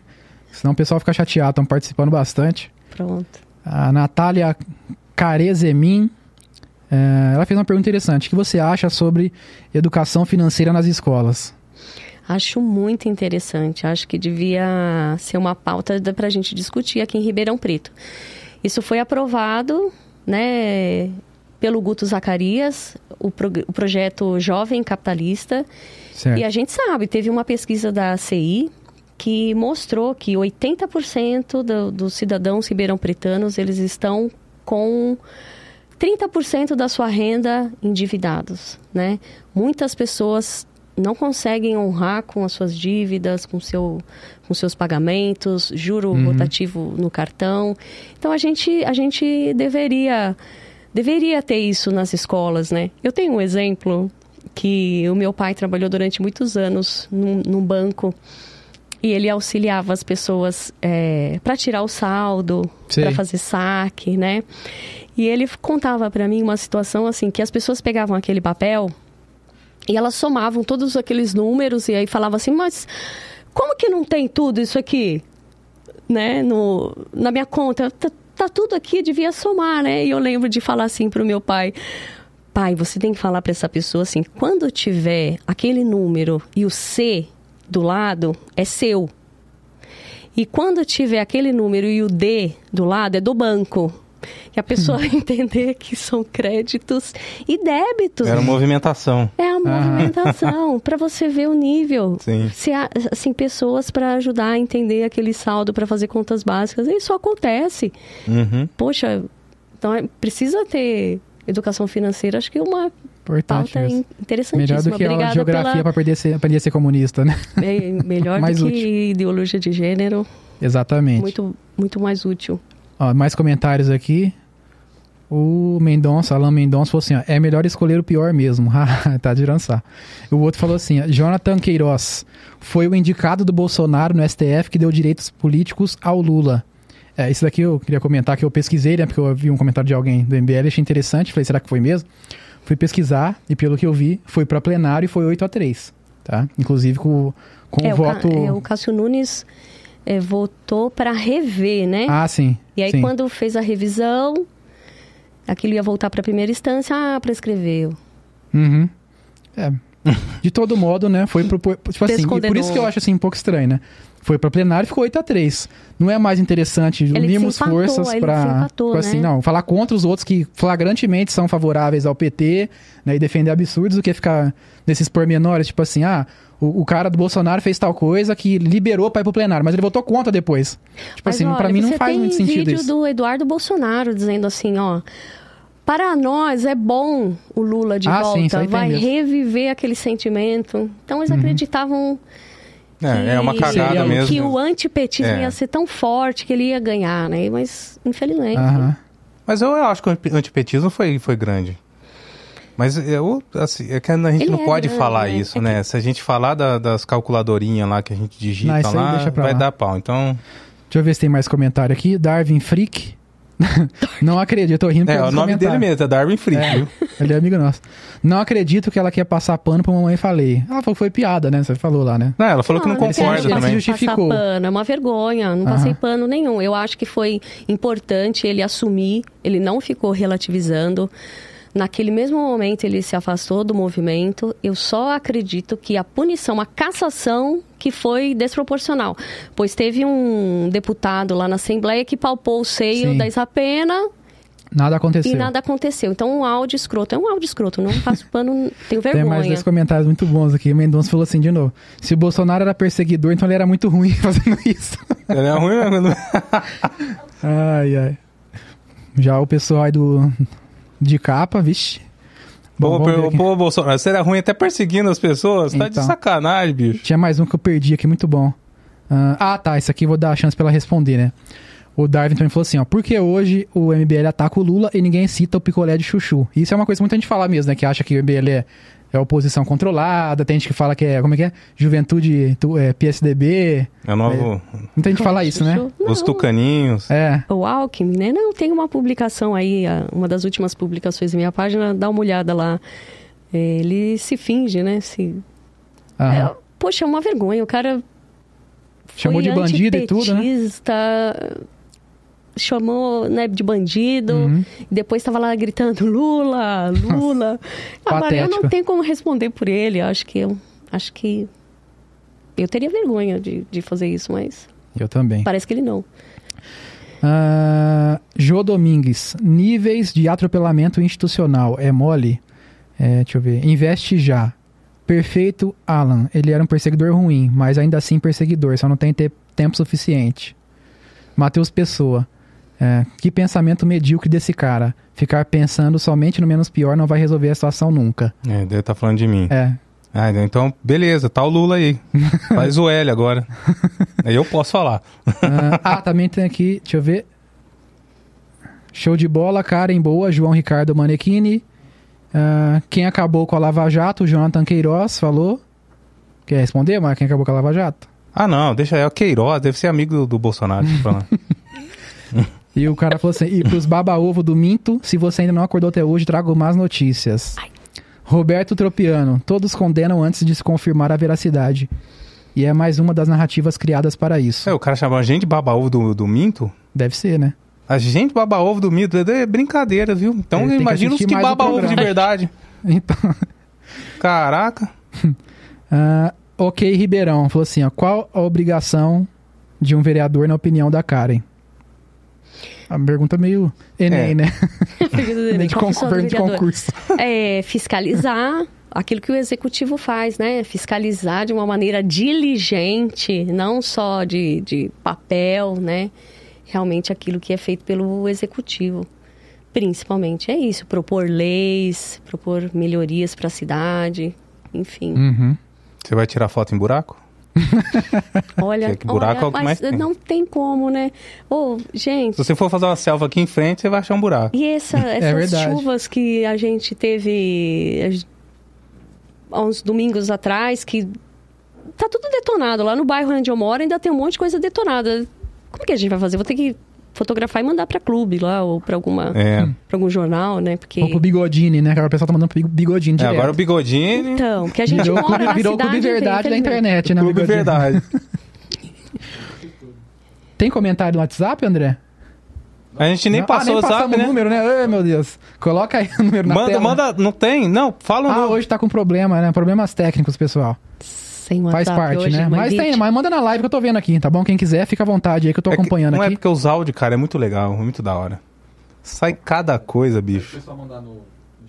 Speaker 1: Senão o pessoal fica chateado, estão participando bastante.
Speaker 3: Pronto.
Speaker 1: A Natália Carezemin, eh, ela fez uma pergunta interessante. O que você acha sobre educação financeira nas escolas?
Speaker 3: Acho muito interessante. Acho que devia ser uma pauta para a gente discutir aqui em Ribeirão Preto. Isso foi aprovado, né, pelo Guto Zacarias, o, prog- o projeto Jovem Capitalista.
Speaker 1: Certo.
Speaker 3: E a gente sabe, teve uma pesquisa da CI que mostrou que 80% do- dos cidadãos ribeirão-pretanos, eles estão com 30% da sua renda endividados, né? Muitas pessoas não conseguem honrar com as suas dívidas, com, seu, com seus pagamentos, juro
Speaker 1: Uhum.
Speaker 3: rotativo no cartão. Então, a gente, a gente deveria, deveria ter isso nas escolas, né? Eu tenho um exemplo que o meu pai trabalhou durante muitos anos num, num banco e ele auxiliava as pessoas para tirar o saldo, para fazer saque, né? E ele contava para mim uma situação assim que as pessoas pegavam aquele papel e elas somavam todos aqueles números e aí falavam assim, mas como que não tem tudo isso aqui, né? No, na minha conta tá, tá tudo aqui, devia somar, né? E eu lembro de falar assim pro meu pai, pai, você tem que falar para essa pessoa assim, quando tiver aquele número e o C do lado é seu. E quando tiver aquele número e o D do lado é do banco. Que a pessoa vai entender que são créditos e débitos.
Speaker 2: Era movimentação.
Speaker 3: É a movimentação, para você ver o nível.
Speaker 2: Sim.
Speaker 3: Se há, assim, pessoas para ajudar a entender aquele saldo para fazer contas básicas. Isso acontece.
Speaker 2: Uhum.
Speaker 3: Poxa, então é- precisa ter educação financeira, acho que é uma
Speaker 1: Importante
Speaker 3: pauta
Speaker 1: isso.
Speaker 3: interessantíssima.
Speaker 1: Melhor do que a
Speaker 3: Obrigada
Speaker 1: geografia
Speaker 3: pela...
Speaker 1: para aprender, a ser- aprender a ser comunista, né?
Speaker 3: É, melhor do que
Speaker 1: útil.
Speaker 3: ideologia de gênero,
Speaker 1: Exatamente.
Speaker 3: muito, muito mais útil.
Speaker 1: Ó, mais comentários aqui. O Mendonça, Alan Mendonça, falou assim: ó, é melhor escolher o pior mesmo. tá de lançar. O outro falou assim: ó, Jonathan Queiroz foi o indicado do Bolsonaro no STF que deu direitos políticos ao Lula. É, isso daqui eu queria comentar que eu pesquisei, né? Porque eu vi um comentário de alguém do MBL, achei interessante. Falei, será que foi mesmo? Fui pesquisar e pelo que eu vi, foi para plenário e foi 8 a 3 tá? Inclusive com, com
Speaker 3: é,
Speaker 1: o
Speaker 3: o,
Speaker 1: voto.
Speaker 3: é, o Cássio Nunes é, votou para rever, né?
Speaker 1: Ah, sim.
Speaker 3: E aí,
Speaker 1: sim.
Speaker 3: quando fez a revisão, Aquilo ia voltar para a primeira instância, ah, prescreveu.
Speaker 1: Uhum. É. De todo modo, né? Foi pro. Tipo assim, por isso que eu acho assim um pouco estranho, né? Foi pra plenário e ficou 8 a 3 Não é mais interessante unirmos forças tipo assim,
Speaker 3: né?
Speaker 1: não, falar contra os outros que flagrantemente são favoráveis ao PT, né? E defender absurdos do que ficar nesses pormenores, tipo assim, ah. O, o cara do Bolsonaro fez tal coisa que liberou pra ir pro plenário, mas ele votou contra depois. Tipo
Speaker 3: Mas,
Speaker 1: assim, pra mim não faz
Speaker 3: tem
Speaker 1: muito sentido
Speaker 3: vídeo
Speaker 1: isso.
Speaker 3: do Eduardo Bolsonaro dizendo assim, ó. Para nós é bom o Lula de
Speaker 1: Ah, sim,
Speaker 3: volta,
Speaker 1: tem
Speaker 3: vai
Speaker 1: mesmo.
Speaker 3: reviver aquele sentimento. Então eles
Speaker 1: Uhum.
Speaker 3: acreditavam
Speaker 2: É, é uma
Speaker 3: que-
Speaker 2: cagada mesmo.
Speaker 3: que o antipetismo
Speaker 2: É.
Speaker 3: ia ser tão forte que ele ia ganhar, né? Mas infelizmente.
Speaker 1: Aham.
Speaker 2: Mas eu acho que o anti- antipetismo foi, foi grande. Mas eu, assim, é que a gente
Speaker 3: Ele
Speaker 2: não
Speaker 3: é
Speaker 2: pode
Speaker 3: grande,
Speaker 2: falar
Speaker 3: né?
Speaker 2: isso,
Speaker 3: É
Speaker 2: né? Se a gente falar da- das calculadorinhas lá que a gente digita
Speaker 1: Não,
Speaker 2: lá, vai
Speaker 1: lá.
Speaker 2: dar pau. Então,
Speaker 1: Deixa eu ver se tem mais comentário aqui. Darwin Freak. não acredito, eu tô rindo
Speaker 2: é, o nome dele mesmo, é Darwin Freak,
Speaker 1: É.
Speaker 2: viu?
Speaker 1: Ele é amigo nosso. Não acredito que ela quer passar pano pra mamãe falei. Ela falou que foi piada, né? Você falou lá, né?
Speaker 2: Não, ela falou que não concorda
Speaker 1: ele se
Speaker 2: também.
Speaker 1: justificou.
Speaker 3: Passar pano, é uma vergonha, não passei pano nenhum. Eu acho que foi importante ele assumir, ele não ficou relativizando. Naquele mesmo momento ele se afastou do movimento. Eu só acredito que a punição, a cassação que foi desproporcional. Pois teve um deputado lá na Assembleia que palpou o seio
Speaker 1: Sim.
Speaker 3: da Isapena
Speaker 1: Nada aconteceu.
Speaker 3: e nada aconteceu. Então, um áudio escroto. É um áudio escroto, não passo pano, tenho
Speaker 1: Tem mais
Speaker 3: vergonha.
Speaker 1: dois comentários muito bons aqui. O Mendonça falou assim de novo. Se o Bolsonaro era perseguidor, então ele era muito ruim fazendo isso.
Speaker 2: Ele é ruim mesmo.
Speaker 1: Ai, ai. Já o pessoal aí do... De capa, vixe. Bom,
Speaker 2: Pô, pô, Bolsonaro, você era ruim até perseguindo as pessoas? Tá de
Speaker 1: Então.
Speaker 2: sacanagem, bicho.
Speaker 1: Tinha mais um que eu perdi aqui, muito bom. Ah, ah, tá. Esse aqui eu vou dar a chance pra ela responder, né? O Darwin também falou assim, ó. Por que hoje o MBL ataca o Lula e ninguém cita o picolé de chuchu? Isso é uma coisa que muita gente fala mesmo, né? Que acha que o MBL é, é oposição controlada. Tem gente que fala que é, como é que é? Juventude tu- é, PSDB.
Speaker 2: É o novo.
Speaker 1: Muita gente fala isso, né?
Speaker 3: Não,
Speaker 2: Os tucaninhos.
Speaker 1: É.
Speaker 3: O Alckmin, né? Não, tem uma publicação aí, uma das últimas publicações da minha página, dá uma olhada lá. É, Ele se finge, né? Se...
Speaker 1: aham.
Speaker 3: É, poxa, é uma vergonha. O cara.
Speaker 1: Chamou de bandido e tudo, né?
Speaker 3: Chamou né, de bandido,
Speaker 1: Uhum.
Speaker 3: depois estava lá gritando Lula, Lula. Agora eu não tenho como responder por ele. Acho que eu acho que eu teria vergonha de, de fazer isso, mas
Speaker 1: Eu também.
Speaker 3: parece que ele não.
Speaker 1: Ah, Jô Domingues. Níveis de atropelamento institucional. É mole? É, deixa eu ver. Investe já. Perfeito, Alan. Ele era um perseguidor ruim, mas ainda assim perseguidor. Só não tem te- tempo suficiente. Matheus Pessoa. É, que pensamento medíocre desse cara. Ficar pensando somente no menos pior não vai resolver a situação nunca.
Speaker 2: É, deve tá falando de mim.
Speaker 1: É.
Speaker 2: Ah, então, beleza, tá o Lula aí. Faz o L agora. Aí eu posso falar.
Speaker 1: Ah, ah, também tem aqui, deixa eu ver. Show de bola, Karen Boa, João Ricardo Manequini. Ah, quem acabou com a Lava Jato, Jonathan Queiroz falou. Quer responder, mas quem acabou com a Lava Jato?
Speaker 2: Ah, não, deixa aí. O Queiroz deve ser amigo do, do Bolsonaro.
Speaker 1: E o cara falou assim: e pros baba-ovo do Minto, se você ainda não acordou até hoje, trago más notícias. Roberto Tropiano, todos condenam antes de se confirmar a veracidade. E é mais uma das narrativas criadas para isso.
Speaker 2: É, o cara chamou a gente de baba-ovo do, do Minto?
Speaker 1: Deve ser, né?
Speaker 2: A gente baba-ovo do Minto é brincadeira, viu? Então
Speaker 1: Ele tem que
Speaker 2: imagina os que baba-ovo de verdade.
Speaker 1: Então.
Speaker 2: Caraca.
Speaker 1: Ah, ok, Ribeirão falou assim: ó, qual a obrigação de um vereador na opinião da Karen? A pergunta meio Enem,
Speaker 2: É.
Speaker 1: né? Enem de,
Speaker 3: Qual
Speaker 1: con-
Speaker 3: função do
Speaker 1: pergunta de concurso.
Speaker 3: É fiscalizar aquilo que o executivo faz, né? Fiscalizar de uma maneira diligente, não só de, de papel, né? Realmente aquilo que é feito pelo executivo. Principalmente é isso, propor leis, propor melhorias para a cidade, enfim.
Speaker 1: Uhum.
Speaker 2: Você vai tirar foto em buraco?
Speaker 3: Olha,
Speaker 2: que buraco
Speaker 3: olha,
Speaker 2: é
Speaker 3: mas
Speaker 2: tem.
Speaker 3: não tem como, né? Ô, gente,
Speaker 2: Se você for fazer uma selva aqui em frente, você vai achar um buraco.
Speaker 3: E essa- essas
Speaker 1: É
Speaker 3: chuvas que a gente teve eh, há uns domingos atrás, que tá tudo detonado. Lá no bairro onde eu moro ainda tem um monte de coisa detonada. Como que a gente vai fazer? Vou ter que fotografar e mandar pra clube lá, ou pra, alguma,
Speaker 2: É.
Speaker 3: pra algum jornal, né? Porque...
Speaker 1: Ou pro Bigodini, né? Agora o pessoal tá mandando pro Bigodini
Speaker 2: É,
Speaker 1: direto.
Speaker 2: agora o bigodinho.
Speaker 3: Então, porque a gente
Speaker 1: virou o
Speaker 3: mora
Speaker 1: clube,
Speaker 3: na
Speaker 1: virou
Speaker 3: cidade...
Speaker 1: clube verdade da internet, né? o
Speaker 2: Clube
Speaker 1: Bigodini?
Speaker 2: verdade.
Speaker 1: Tem comentário no WhatsApp, André?
Speaker 2: A gente nem
Speaker 1: Não-
Speaker 2: passou
Speaker 1: ah,
Speaker 2: o
Speaker 1: nem passamos
Speaker 2: né?
Speaker 1: o número, né? Ai, meu Deus. Coloca aí o número na
Speaker 2: Manda,
Speaker 1: tela.
Speaker 2: manda. Não tem? Não, fala um
Speaker 1: Ah,
Speaker 2: número.
Speaker 1: hoje tá com problema, né? Problemas técnicos, pessoal.
Speaker 3: Sem
Speaker 1: Faz
Speaker 3: WhatsApp
Speaker 1: parte,
Speaker 3: hoje,
Speaker 1: né? Mas tem, mas manda na live que eu tô vendo aqui, tá bom? Quem quiser, fica à vontade aí que eu tô
Speaker 2: É que-
Speaker 1: acompanhando
Speaker 2: não é
Speaker 1: aqui.
Speaker 2: porque os áudios, cara, é muito legal, é muito da hora. Sai cada coisa, bicho.
Speaker 4: pessoal mandar no, no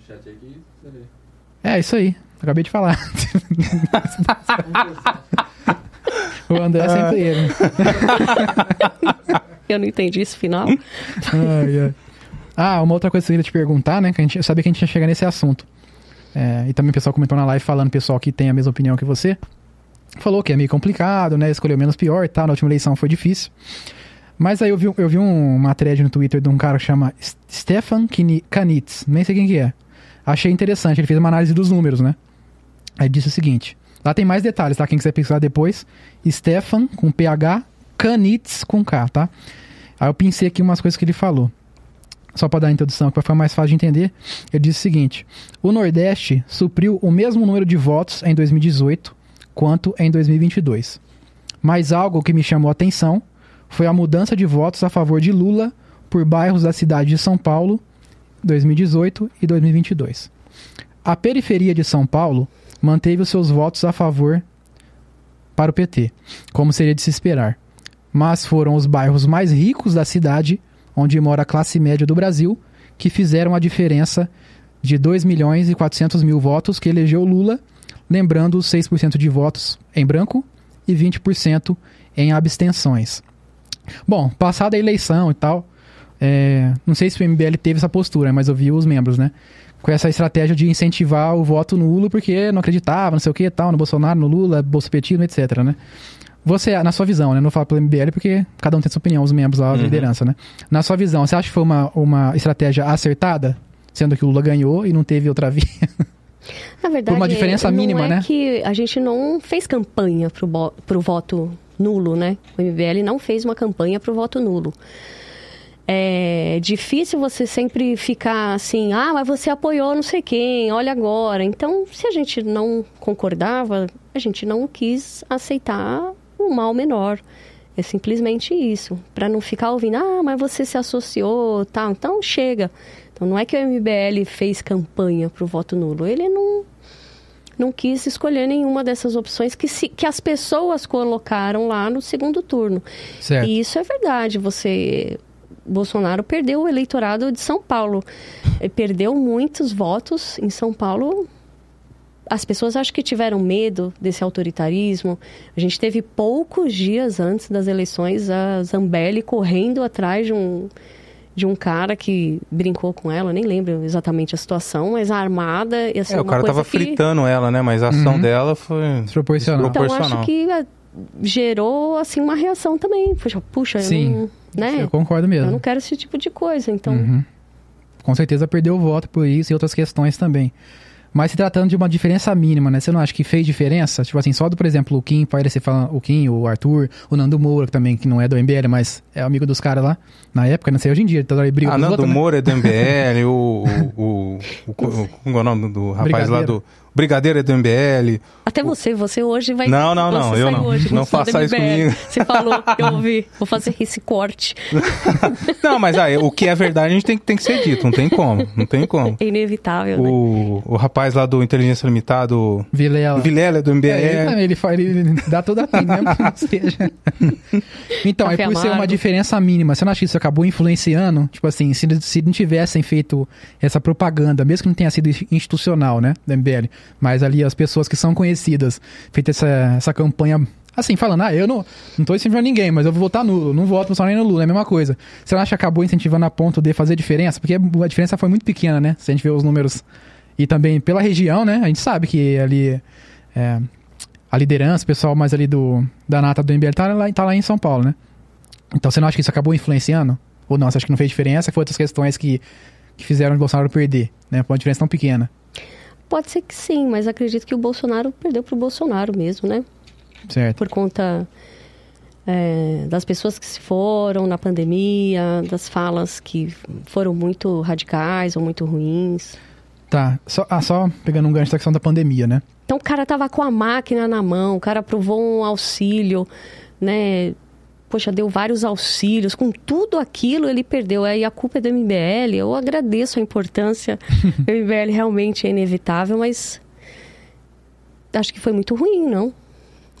Speaker 4: chat aqui, você vê.
Speaker 1: É, isso aí. Acabei de falar. o André é sempre ele.
Speaker 3: Eu não entendi esse final.
Speaker 1: Ai, ai. Ah, uma outra coisa que eu queria te perguntar, né? Que a gente, eu sabia que a gente ia chegar nesse assunto. É, e também o pessoal comentou na live falando, pessoal que tem a mesma opinião que você. Falou que é meio complicado, né? Escolheu menos pior e tal. Na última eleição foi difícil. Mas aí eu vi, eu vi um- uma thread no Twitter de um cara que chama Stefan Kanitz. Nem sei quem que é. Achei interessante. Ele fez uma análise dos números, né? Aí disse o seguinte. Lá tem mais detalhes, tá? Quem quiser pesquisar depois. Stefan com PH, Kanitz com K, tá? Aí eu pensei aqui umas coisas que ele falou. Só para dar a introdução, que vai ficar mais fácil de entender. Ele disse o seguinte: o Nordeste supriu o mesmo número de votos em 2018 quanto em 2022. Mas algo que me chamou a atenção foi a mudança de votos a favor de Lula por bairros da cidade de São Paulo 2018 e 2022. A periferia de São Paulo manteve os seus votos a favor para o PT, como seria de se esperar. Mas foram os bairros mais ricos da cidade, onde mora a classe média do Brasil, que fizeram a diferença de 2 milhões e 400 mil votos que elegeu Lula, lembrando os 6% de votos em branco e 20% em abstenções. Bom, passada a eleição e tal, é, não sei se o MBL teve essa postura, mas eu vi os membros, né? Com essa estratégia de incentivar o voto nulo porque não acreditava, não sei o que tal, no Bolsonaro, no Lula, Bolsopetismo, etc, né? Você, na sua visão, né? Não falo pelo MBL porque cada um tem sua opinião, os membros lá da
Speaker 2: Uhum.
Speaker 1: liderança, né? Na sua visão, você acha que foi uma, uma estratégia acertada? Sendo que o Lula ganhou e não teve outra via?
Speaker 3: Na verdade,
Speaker 1: uma diferença mínima,
Speaker 3: é
Speaker 1: né?
Speaker 3: que a gente não fez campanha bo- pro voto nulo, né? O MBL não fez uma campanha pro voto nulo. É difícil você sempre ficar assim, ah, mas você apoiou não sei quem, olha agora. Então, se a gente não concordava, a gente não quis aceitar o mal menor. É simplesmente isso. Para não ficar ouvindo, ah, mas você se associou, tal. Então, chega. Então, não é que o MBL fez campanha pro voto nulo. Ele não, não quis escolher nenhuma dessas opções que, se, que as pessoas colocaram lá no segundo turno.
Speaker 1: Certo.
Speaker 3: E isso é verdade. Você. Bolsonaro perdeu o eleitorado de São Paulo. Perdeu muitos votos em São Paulo. As pessoas acho que tiveram medo desse autoritarismo. A gente teve poucos dias antes das eleições a Zambelli correndo atrás de um, de um cara que brincou com ela, nem lembro exatamente a situação, mas armada. E, assim,
Speaker 2: É, o cara
Speaker 3: coisa
Speaker 2: tava
Speaker 3: que...
Speaker 2: fritando ela, né? Mas a ação
Speaker 1: Uhum.
Speaker 2: dela foi
Speaker 1: Desproporcional.
Speaker 3: Então, acho que eh, gerou, assim, uma reação também. Puxa, puxa eu
Speaker 1: Sim.
Speaker 3: não... Né?
Speaker 1: Eu concordo mesmo.
Speaker 3: Eu não quero esse tipo de coisa, então...
Speaker 1: Uhum. Com certeza perdeu o voto por isso e outras questões também. Mas se tratando de uma diferença mínima, né? Você não acha que fez diferença? Tipo assim, só do, por exemplo, o Kim, pode ser falando o Kim, o Arthur, o Nando Moura, que também, que não é do MBL, mas é amigo dos caras lá. Na época, não sei hoje em dia, toda hora ele briga
Speaker 2: Ah,
Speaker 1: com
Speaker 2: Nando
Speaker 1: outros, né?
Speaker 2: Moura é do MBL, o, o, o, o, Como é o nome do rapaz lá do. Brigadeiro é do MBL.
Speaker 3: Até você, você hoje vai...
Speaker 2: Não, não, não,
Speaker 3: você
Speaker 2: eu
Speaker 3: saiu
Speaker 2: não.
Speaker 3: Hoje,
Speaker 2: Não
Speaker 3: é
Speaker 2: faça isso comigo.
Speaker 3: Você falou, eu ouvi. Vou fazer esse corte.
Speaker 2: Não, mas aí, o que é verdade a gente tem, que- tem que ser dito, não tem como. Não tem como.
Speaker 3: É inevitável, né?
Speaker 2: O, o rapaz lá do Inteligência Limitada, o
Speaker 1: Vilela.
Speaker 2: Vilela é do MBL.
Speaker 1: É, ele, ele, fa- ele dá toda a pinta, mesmo que não seja. Então, aí
Speaker 3: Café
Speaker 1: por ser uma diferença mínima, você não acha que isso acabou influenciando? Tipo assim, se, se não tivessem feito essa propaganda, mesmo que não tenha sido institucional, né, do MBL, mas ali as pessoas que são conhecidas, feita essa, essa campanha, assim, falando, ah, eu não, não tô incentivando ninguém, mas eu vou votar nulo, não voto só nem no Lula, é a mesma coisa. Você não acha que acabou incentivando a ponto de fazer diferença? Porque a diferença foi muito pequena, né, se a gente vê os números e também pela região, né, a gente sabe que ali... É, a liderança, o pessoal mais ali do, da nata do MBL tá lá, tá lá em São Paulo, né? Então você não acha que isso acabou influenciando? Ou não? Você acha que não fez diferença? Foi outras questões que, que fizeram o Bolsonaro perder, né? Por uma diferença tão pequena.
Speaker 3: Pode ser que sim, mas acredito que o Bolsonaro perdeu pro Bolsonaro mesmo, né?
Speaker 1: Certo.
Speaker 3: Por conta é, das pessoas que se foram na pandemia, das falas que foram muito radicais ou muito ruins.
Speaker 1: Tá. Só, ah, só pegando um gancho da questão da pandemia, né?
Speaker 3: Então o cara tava com a máquina na mão, o cara aprovou um auxílio, né? Poxa, deu vários auxílios, com tudo aquilo ele perdeu. Aí a culpa é do MBL. Eu agradeço a importância. o MBL realmente é inevitável, mas acho que foi muito ruim, não?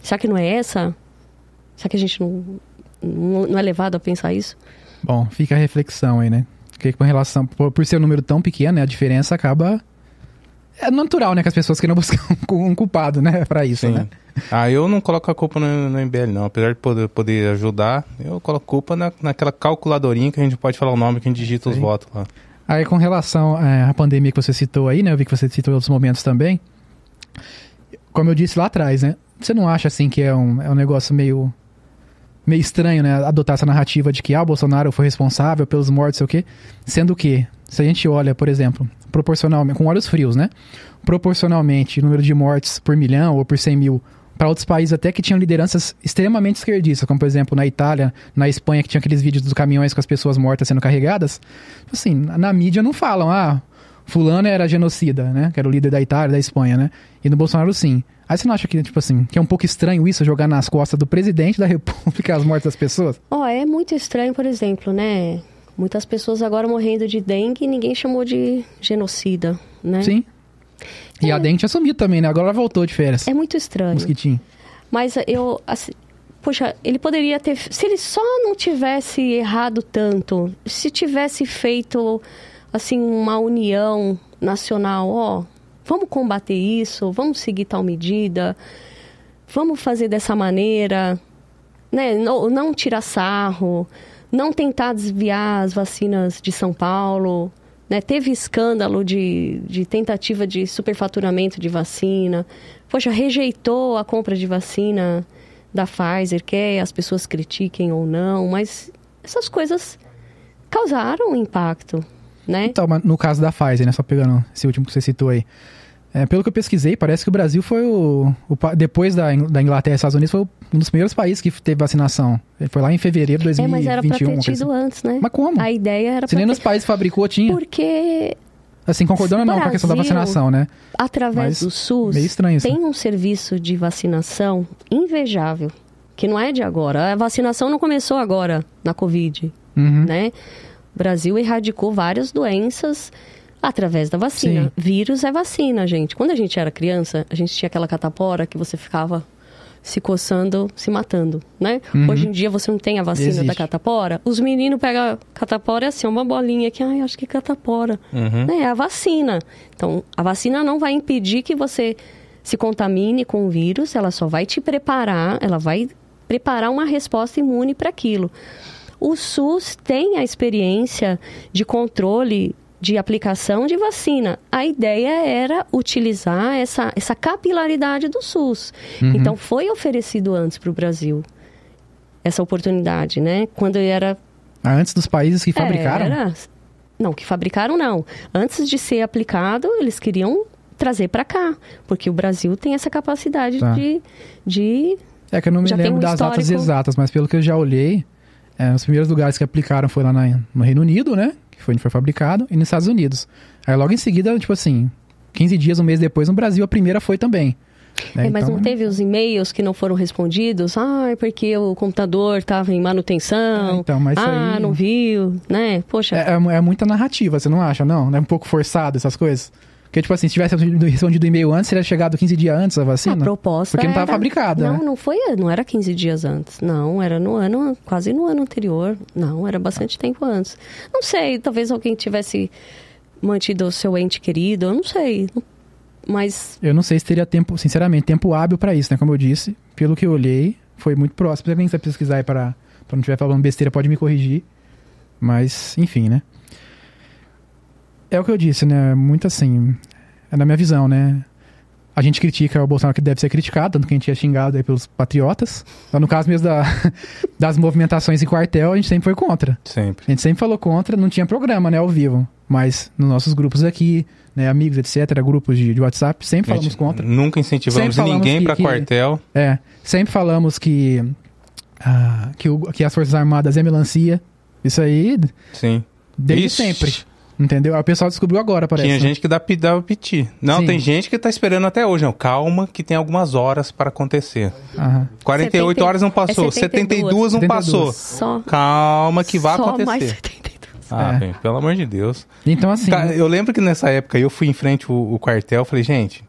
Speaker 3: Será que não é essa? Será que a gente não, não, é levado a pensar isso?
Speaker 1: Bom, fica a reflexão aí, né? Porque com relação, por, por ser um número tão pequeno, né, a diferença acaba é natural, né, que as pessoas queiram buscar um, um culpado, né, para isso,
Speaker 2: Sim.
Speaker 1: né?
Speaker 2: Ah, eu não coloco a culpa no, no MBL, não. Apesar de poder, poder ajudar, eu coloco culpa na, naquela calculadorinha que a gente pode falar o nome que a gente digita os
Speaker 1: Sim.
Speaker 2: votos lá.
Speaker 1: Aí com relação é, à pandemia que você citou aí, né, eu vi que você citou em outros momentos também. Como eu disse lá atrás, né, você não acha assim que é um, é um negócio meio meio estranho, né, adotar essa narrativa de que ah, o Bolsonaro foi responsável pelos mortos, sei o quê, sendo que se a gente olha, por exemplo, proporcionalmente com olhos frios, né, proporcionalmente o número de mortes por milhão ou por 100 mil para outros países até que tinham lideranças extremamente esquerdistas, como por exemplo na Itália, na Espanha, que tinha aqueles vídeos dos caminhões com as pessoas mortas sendo carregadas. Assim, na mídia não falam, ah, fulano era genocida, né? Que era o líder da Itália, da Espanha, né? E no Bolsonaro sim. Aí você não acha que, tipo assim, que é um pouco estranho isso, jogar nas costas do presidente da república as mortes das pessoas?
Speaker 3: Ó, é muito estranho, por exemplo, né? Muitas pessoas agora morrendo de dengue e ninguém chamou de genocida, né?
Speaker 1: Sim. E a dengue tinha sumido também, né? Agora voltou de férias.
Speaker 3: É muito estranho.
Speaker 1: Mosquitinho.
Speaker 3: Mas eu, assim, poxa, ele poderia ter. Se ele só não tivesse errado tanto, se tivesse feito, assim, uma união nacional, ó, vamos combater isso, vamos seguir tal medida, vamos fazer dessa maneira, né? Não, não tirar sarro, não tentar desviar as vacinas de São Paulo. Né? Teve escândalo de, de tentativa de superfaturamento de vacina. Poxa, rejeitou a compra de vacina da Pfizer, quer as pessoas critiquem ou não, mas essas coisas causaram impacto, né?
Speaker 1: Então, mas no caso da Pfizer, né? Só pegando esse último que você citou aí. É, pelo que eu pesquisei, parece que o Brasil foi o. o depois da, da Inglaterra e Estados Unidos, foi um dos primeiros países que teve vacinação. Foi lá em fevereiro de
Speaker 3: É,
Speaker 1: 2021.
Speaker 3: mas era pra ter tido
Speaker 1: assim.
Speaker 3: antes, né?
Speaker 1: Mas como?
Speaker 3: A ideia era
Speaker 1: Se nem
Speaker 3: ter...
Speaker 1: nos países fabricou tinha.
Speaker 3: Porque
Speaker 1: Assim, concordando ou não com a questão da vacinação, né?
Speaker 3: através
Speaker 1: Mas
Speaker 3: do SUS
Speaker 1: Meio estranho
Speaker 3: tem um serviço de vacinação invejável, que não é de agora. A vacinação não começou agora na Covid,
Speaker 1: Uhum.
Speaker 3: né? O Brasil erradicou várias doenças através da vacina.
Speaker 1: Sim.
Speaker 3: Vírus é vacina, gente. Quando a gente era criança, a gente tinha aquela catapora que você ficava se coçando, se matando, né?
Speaker 1: Uhum.
Speaker 3: Hoje em dia você não tem a vacina da
Speaker 1: Existe.
Speaker 3: catapora. Os meninos pegam a catapora é assim, uma bolinha que, ai, acho que é catapora.
Speaker 2: Uhum.
Speaker 3: É a vacina. Então, a vacina não vai impedir que você se contamine com o vírus, ela só vai te preparar, ela vai preparar uma resposta imune para aquilo. O SUS tem a experiência de controle de aplicação de vacina. A ideia era utilizar essa, essa capilaridade do SUS.
Speaker 1: Uhum.
Speaker 3: Então, foi oferecido antes para o Brasil essa oportunidade, né? Quando era
Speaker 1: Ah, Antes dos países que fabricaram?
Speaker 3: era. Não, que fabricaram não. Antes de ser aplicado, eles queriam trazer para cá, porque o Brasil tem essa capacidade
Speaker 1: Tá.
Speaker 3: de, de
Speaker 1: É que eu não me
Speaker 3: Já tem
Speaker 1: lembro
Speaker 3: um
Speaker 1: das datas
Speaker 3: histórico.
Speaker 1: exatas, mas pelo que eu já olhei, é, os primeiros lugares que aplicaram foi lá na- no Reino Unido, né? Que foi onde foi fabricado, e nos Estados Unidos. Aí logo em seguida, tipo assim, 15 dias, um mês depois, no Brasil, a primeira foi também. né?
Speaker 3: É, mas
Speaker 1: Então,
Speaker 3: não teve os e-mails que não foram respondidos? Ah, é porque o computador estava em
Speaker 1: é,
Speaker 3: manutenção.
Speaker 1: Então, mas
Speaker 3: ah,
Speaker 1: aí...
Speaker 3: não viu, né? Poxa,
Speaker 1: É, é- é muita narrativa, você não acha, não? É um pouco forçado essas coisas? Porque, tipo assim, se tivesse respondido o e-mail antes, teria chegado 15 dias antes a
Speaker 3: a
Speaker 1: vacina?
Speaker 3: proposta
Speaker 1: Porque não estava fabricada,
Speaker 3: Não,
Speaker 1: né?
Speaker 3: não foi, não era 15 dias antes. Não, era no ano, quase no ano anterior. Não, era bastante tempo antes. Não sei, talvez alguém tivesse mantido o seu ente querido, eu não sei. Mas
Speaker 1: Eu não sei se teria tempo, sinceramente, tempo hábil pra isso, né? Como eu disse, pelo que eu olhei, foi muito próximo. Se alguém quiser pesquisar aí para não estiver falando besteira, pode me corrigir. Mas, enfim, né? É o que eu disse, né? Muito assim, é na minha visão, né? A gente critica o Bolsonaro que deve ser criticado, tanto que a gente é xingado aí pelos patriotas. Mas no caso mesmo da, das movimentações em quartel, a gente sempre foi contra.
Speaker 2: Sempre.
Speaker 1: A gente sempre falou contra, não tinha programa, né, ao vivo. Mas nos nossos grupos aqui, né, amigos, etc., grupos de, de WhatsApp, sempre falamos
Speaker 2: gente
Speaker 1: contra.
Speaker 2: Nunca incentivamos
Speaker 1: falamos
Speaker 2: ninguém
Speaker 1: que-
Speaker 2: quartel.
Speaker 1: É, sempre falamos que, ah, que, o- que as Forças Armadas é melancia. Isso aí,
Speaker 2: Sim.
Speaker 1: desde
Speaker 2: Ixi,
Speaker 1: sempre. Entendeu? O pessoal descobriu agora, parece.
Speaker 2: Tinha
Speaker 1: né?
Speaker 2: gente que dá, dava piti. Não,
Speaker 1: Sim.
Speaker 2: tem gente que tá esperando até hoje. Não, calma, que tem algumas horas para acontecer.
Speaker 1: Aham.
Speaker 2: 48
Speaker 3: 70
Speaker 2: horas não passou,
Speaker 3: é
Speaker 2: 72 não
Speaker 1: 72.
Speaker 2: passou.
Speaker 3: Só,
Speaker 2: Calma que vai
Speaker 3: só
Speaker 2: acontecer.
Speaker 3: mais 72.
Speaker 2: Ah,
Speaker 1: É.
Speaker 2: bem, pelo amor de Deus.
Speaker 1: Então, assim.
Speaker 2: Cara, eu lembro que nessa época eu fui em frente o, o quartel, falei, gente,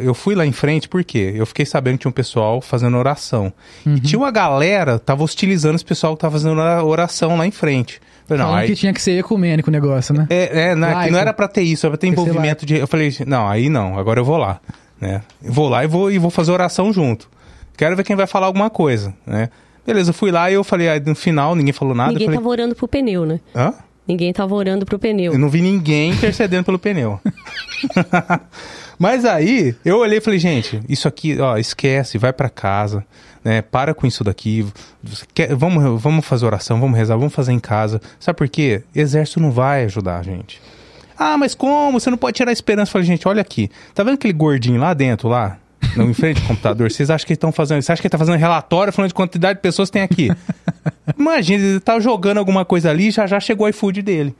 Speaker 2: eu fui lá em frente porque eu fiquei sabendo que tinha um pessoal fazendo oração.
Speaker 1: uhum.
Speaker 2: E tinha uma galera tava hostilizando esse pessoal que tava fazendo ora- oração lá em frente. Falei, não, aí,
Speaker 1: que tinha que ser ecumênico o negócio, né?
Speaker 2: é, é, não, é que
Speaker 1: Laico.
Speaker 2: não era pra ter isso, era pra ter envolvimento de. Eu falei, não, aí não, agora eu vou lá. Né? Eu Vou lá e vou, e vou fazer oração junto. Quero ver quem vai falar alguma coisa, né? Beleza, eu fui lá e eu falei, aí no final ninguém falou nada.
Speaker 3: Ninguém
Speaker 2: eu falei,
Speaker 3: tava orando pro pneu, né?
Speaker 2: hã?
Speaker 3: Ninguém tava orando pro pneu.
Speaker 2: Eu não vi ninguém intercedendo pelo pneu. Mas aí, eu olhei e falei, gente, isso aqui, ó, esquece, vai pra casa, né? Para com isso daqui. Quer- vamos, vamos fazer oração, vamos rezar, vamos fazer em casa. Sabe por quê? Exército não vai ajudar a gente. Ah, mas como? Você não pode tirar a esperança. Eu falei, gente, olha aqui. Tá vendo aquele gordinho lá dentro, lá? Não, em frente ao computador. Vocês acham que estão fazendo. Você acha que ele tá fazendo relatório falando de quantidade de pessoas que tem aqui? Imagina, ele tá jogando alguma coisa ali já já chegou o iFood dele.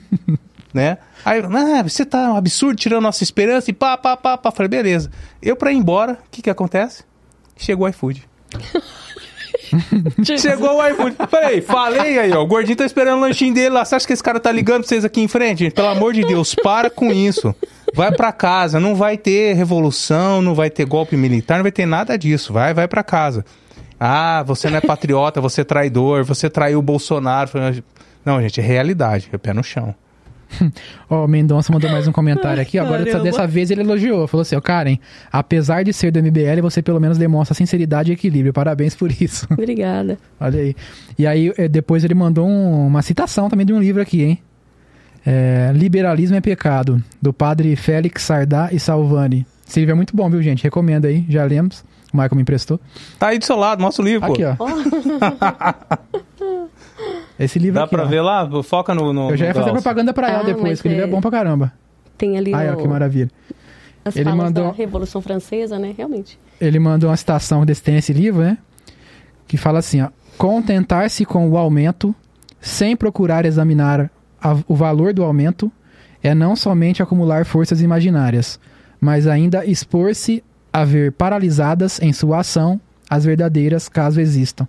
Speaker 2: né? Aí, ah, você tá um absurdo tirando nossa esperança e pá, pá, pá, pá. Falei, beleza. Eu pra ir embora, o que que acontece? Chegou o iFood. Chegou o iFood. Falei, falei aí, ó. O gordinho tá esperando o lanchinho dele lá. Você acha que esse cara tá ligando pra vocês aqui em frente? Pelo amor de Deus, para com isso. Vai pra casa. Não vai ter revolução, não vai ter golpe militar, não vai ter nada disso. Vai, vai pra casa. Ah, você não é patriota, você é traidor, você traiu o Bolsonaro. Não, gente, é realidade. É pé no chão.
Speaker 1: Ó, o Mendonça mandou mais um comentário aqui. Agora, dessa, dessa vez, ele elogiou. Falou assim: ó, Karen, apesar de ser do MBL, você pelo menos demonstra sinceridade e equilíbrio. Parabéns por isso.
Speaker 3: Obrigada.
Speaker 1: Olha aí. E aí, eh, depois ele mandou um- uma citação também de um livro aqui, hein? É, Liberalismo é Pecado, do padre Félix Sardá e Salvani. Esse livro é muito bom, viu, gente? Recomendo aí, já lemos. O Michael me emprestou.
Speaker 2: Tá aí do seu lado, mostra o livro,
Speaker 1: Aqui,
Speaker 2: pô.
Speaker 1: ó. Esse livro
Speaker 2: Dá
Speaker 1: aqui,
Speaker 2: pra
Speaker 1: ó.
Speaker 2: ver lá? Foca no. no
Speaker 1: Eu já ia fazer propaganda pra ela
Speaker 3: Ah,
Speaker 1: depois, que o livro é
Speaker 3: é-
Speaker 1: bom pra caramba.
Speaker 3: Tem ali
Speaker 1: Ai, ó,
Speaker 3: o-
Speaker 1: que maravilha.
Speaker 3: as
Speaker 1: Ele
Speaker 3: falas
Speaker 1: mandou-
Speaker 3: da Revolução Francesa, né? Realmente.
Speaker 1: ele mandou uma citação desse, tem esse livro, né? Que fala assim, ó. Contentar-se com o aumento, sem procurar examinar a- o valor do aumento, é não somente acumular forças imaginárias, mas ainda expor-se a ver paralisadas em sua ação as verdadeiras, caso existam.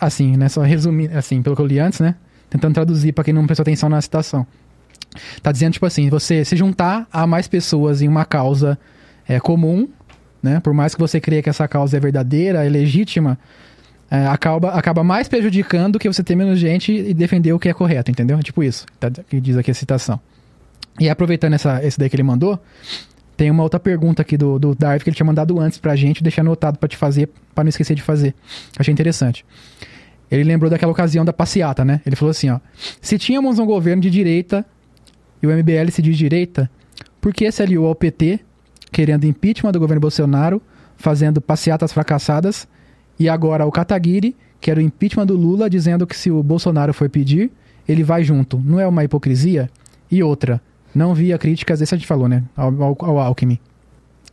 Speaker 1: Assim, né? Só resumindo, assim, pelo que eu li antes, né? Tentando traduzir para quem não prestou atenção na citação. Tá dizendo, tipo assim, você se juntar a mais pessoas em uma causa é, comum, né? Por mais que você creia que essa causa é verdadeira, é legítima, é, acaba, acaba mais prejudicando do que você ter menos gente e defender o que é correto, entendeu? É Tipo isso, tá, que diz aqui a citação. E aproveitando essa, esse daí que ele mandou, tem uma outra pergunta aqui do, do Darth que ele tinha mandado antes pra gente, deixar anotado pra te fazer, pra não esquecer de fazer. Achei interessante. Ele lembrou daquela ocasião da passeata, né? Ele falou assim, ó. Se tínhamos um governo de direita e o MBL se diz direita, por que se aliou ao PT, querendo impeachment do governo Bolsonaro, fazendo passeatas fracassadas, e agora ao Kataguiri, que era o impeachment do Lula, dizendo que se o Bolsonaro for pedir, ele vai junto. Não é uma hipocrisia? E outra, não via críticas, esse a gente falou, né? Ao, ao, ao Alckmin.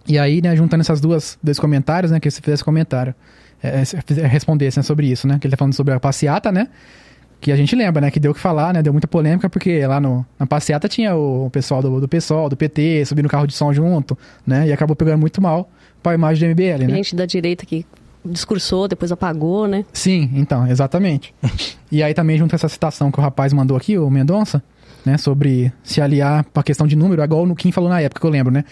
Speaker 1: E aí, né, juntando essas duas dois comentários, né, que você fizesse comentário, é, é, respondesse né, sobre isso, né? Que ele tá falando sobre a passeata, né? Que a gente lembra, né? Que deu o que falar, né? Deu muita polêmica, porque lá no, na passeata tinha o pessoal do, do PSOL, do PT, subindo carro de som junto, né? E acabou pegando muito mal para a imagem do MBL, né?
Speaker 3: Gente da direita que discursou, depois apagou, né?
Speaker 1: Sim, então, exatamente. e aí também junto com essa citação que o rapaz mandou aqui, o Mendonça, né, sobre se aliar pra questão de número, igual o Kim falou na época que eu lembro, né?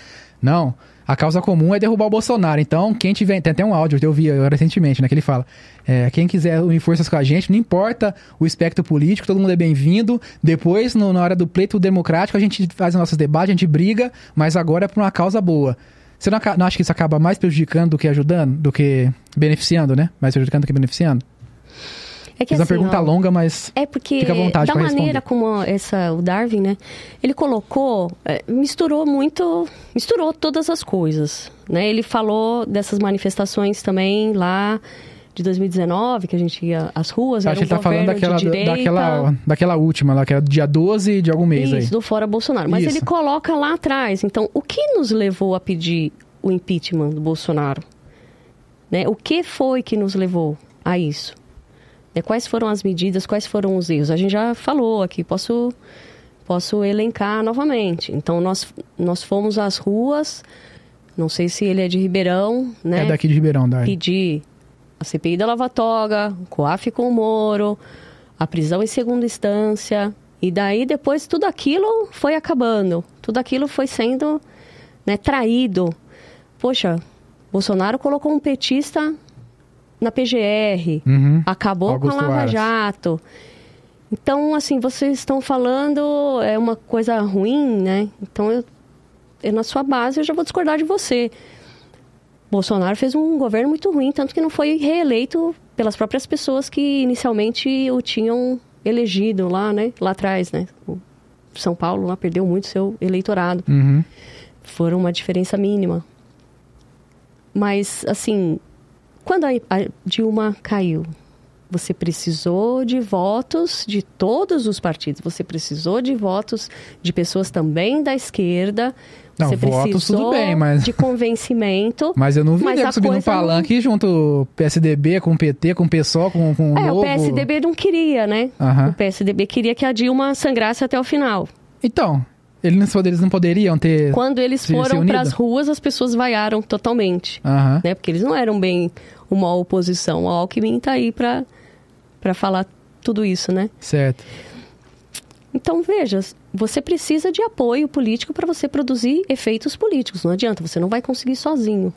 Speaker 1: Não, a causa comum é derrubar o Bolsonaro. Então, quem tiver. Tem até um áudio que eu vi recentemente, né? Que ele fala: é, quem quiser unir forças com a gente, não importa o espectro político, todo mundo é bem-vindo. Depois, no- na hora do pleito democrático, a gente faz os nossos debates, a gente briga, mas agora é por uma causa boa. Você não, não acha que isso acaba mais prejudicando do que ajudando, do que beneficiando, né? Mais prejudicando do que beneficiando?
Speaker 3: É que
Speaker 1: Fiz uma
Speaker 3: assim,
Speaker 1: pergunta
Speaker 3: ó,
Speaker 1: longa, mas.
Speaker 3: É porque
Speaker 1: Fica à vontade
Speaker 3: da maneira
Speaker 1: responder.
Speaker 3: como essa o Darwin, né? Ele colocou, é, misturou muito, misturou todas as coisas, né? Ele falou dessas manifestações também lá de 2019 que a gente ia às ruas,
Speaker 1: Eu
Speaker 3: era
Speaker 1: acho
Speaker 3: um
Speaker 1: que ele tá falando daquela, daquela, daquela última lá, que era dia 12 de algum mês
Speaker 3: Isso,
Speaker 1: aí.
Speaker 3: do Fora Bolsonaro. Mas
Speaker 1: Isso.
Speaker 3: ele coloca lá atrás. Então, o que nos levou a pedir o impeachment do Bolsonaro? Né? O que foi que nos levou a isso? Né? Quais foram as medidas, quais foram os erros? A gente já falou aqui, posso posso elencar novamente. Então, nós, nós fomos às ruas, não sei se ele é de Ribeirão, né?
Speaker 1: É daqui de Ribeirão, da área.
Speaker 3: pedir a CPI da Lava Toga, o COAF com o Moro, a prisão em segunda instância. E daí, depois, tudo aquilo foi acabando. Tudo aquilo foi sendo né, traído. Poxa, Bolsonaro colocou um petista na PGR,
Speaker 1: Uhum.
Speaker 3: acabou
Speaker 1: Augusto
Speaker 3: com a Lava
Speaker 1: Aras.
Speaker 3: Jato. Então, assim, vocês estão falando é uma coisa ruim, né? Então, eu, eu, na sua base, eu já vou discordar de você. Bolsonaro fez um governo muito ruim, tanto que não foi reeleito pelas próprias pessoas que inicialmente o tinham elegido lá, né? Lá atrás, né? O São Paulo lá perdeu muito seu eleitorado.
Speaker 1: Uhum.
Speaker 3: Foram uma diferença mínima. Mas, assim, quando a Dilma caiu, você precisou de votos de todos os partidos. Você precisou de votos de pessoas também da esquerda.
Speaker 1: Não,
Speaker 3: você
Speaker 1: votos,
Speaker 3: precisou
Speaker 1: tudo bem, mas-
Speaker 3: de convencimento.
Speaker 1: Mas eu não vi
Speaker 3: Mas
Speaker 1: nego
Speaker 3: a
Speaker 1: subindo no
Speaker 3: coisa não-
Speaker 1: palanque junto PSDB com PT, com PSOL, com, com
Speaker 3: É,
Speaker 1: Novo.
Speaker 3: o PSDB não queria, né?
Speaker 1: Aham.
Speaker 3: O PSDB queria que a Dilma sangrasse até o final.
Speaker 1: Então, eles, eles não poderiam ter...
Speaker 3: Quando eles foram para as ruas, as pessoas vaiaram totalmente.
Speaker 1: Aham.
Speaker 3: né? Porque eles não eram bem uma oposição. O Alckmin tá aí para para falar tudo isso, né?
Speaker 1: Certo.
Speaker 3: Então, veja, você precisa de apoio político para você produzir efeitos políticos. Não adianta, você não vai conseguir sozinho.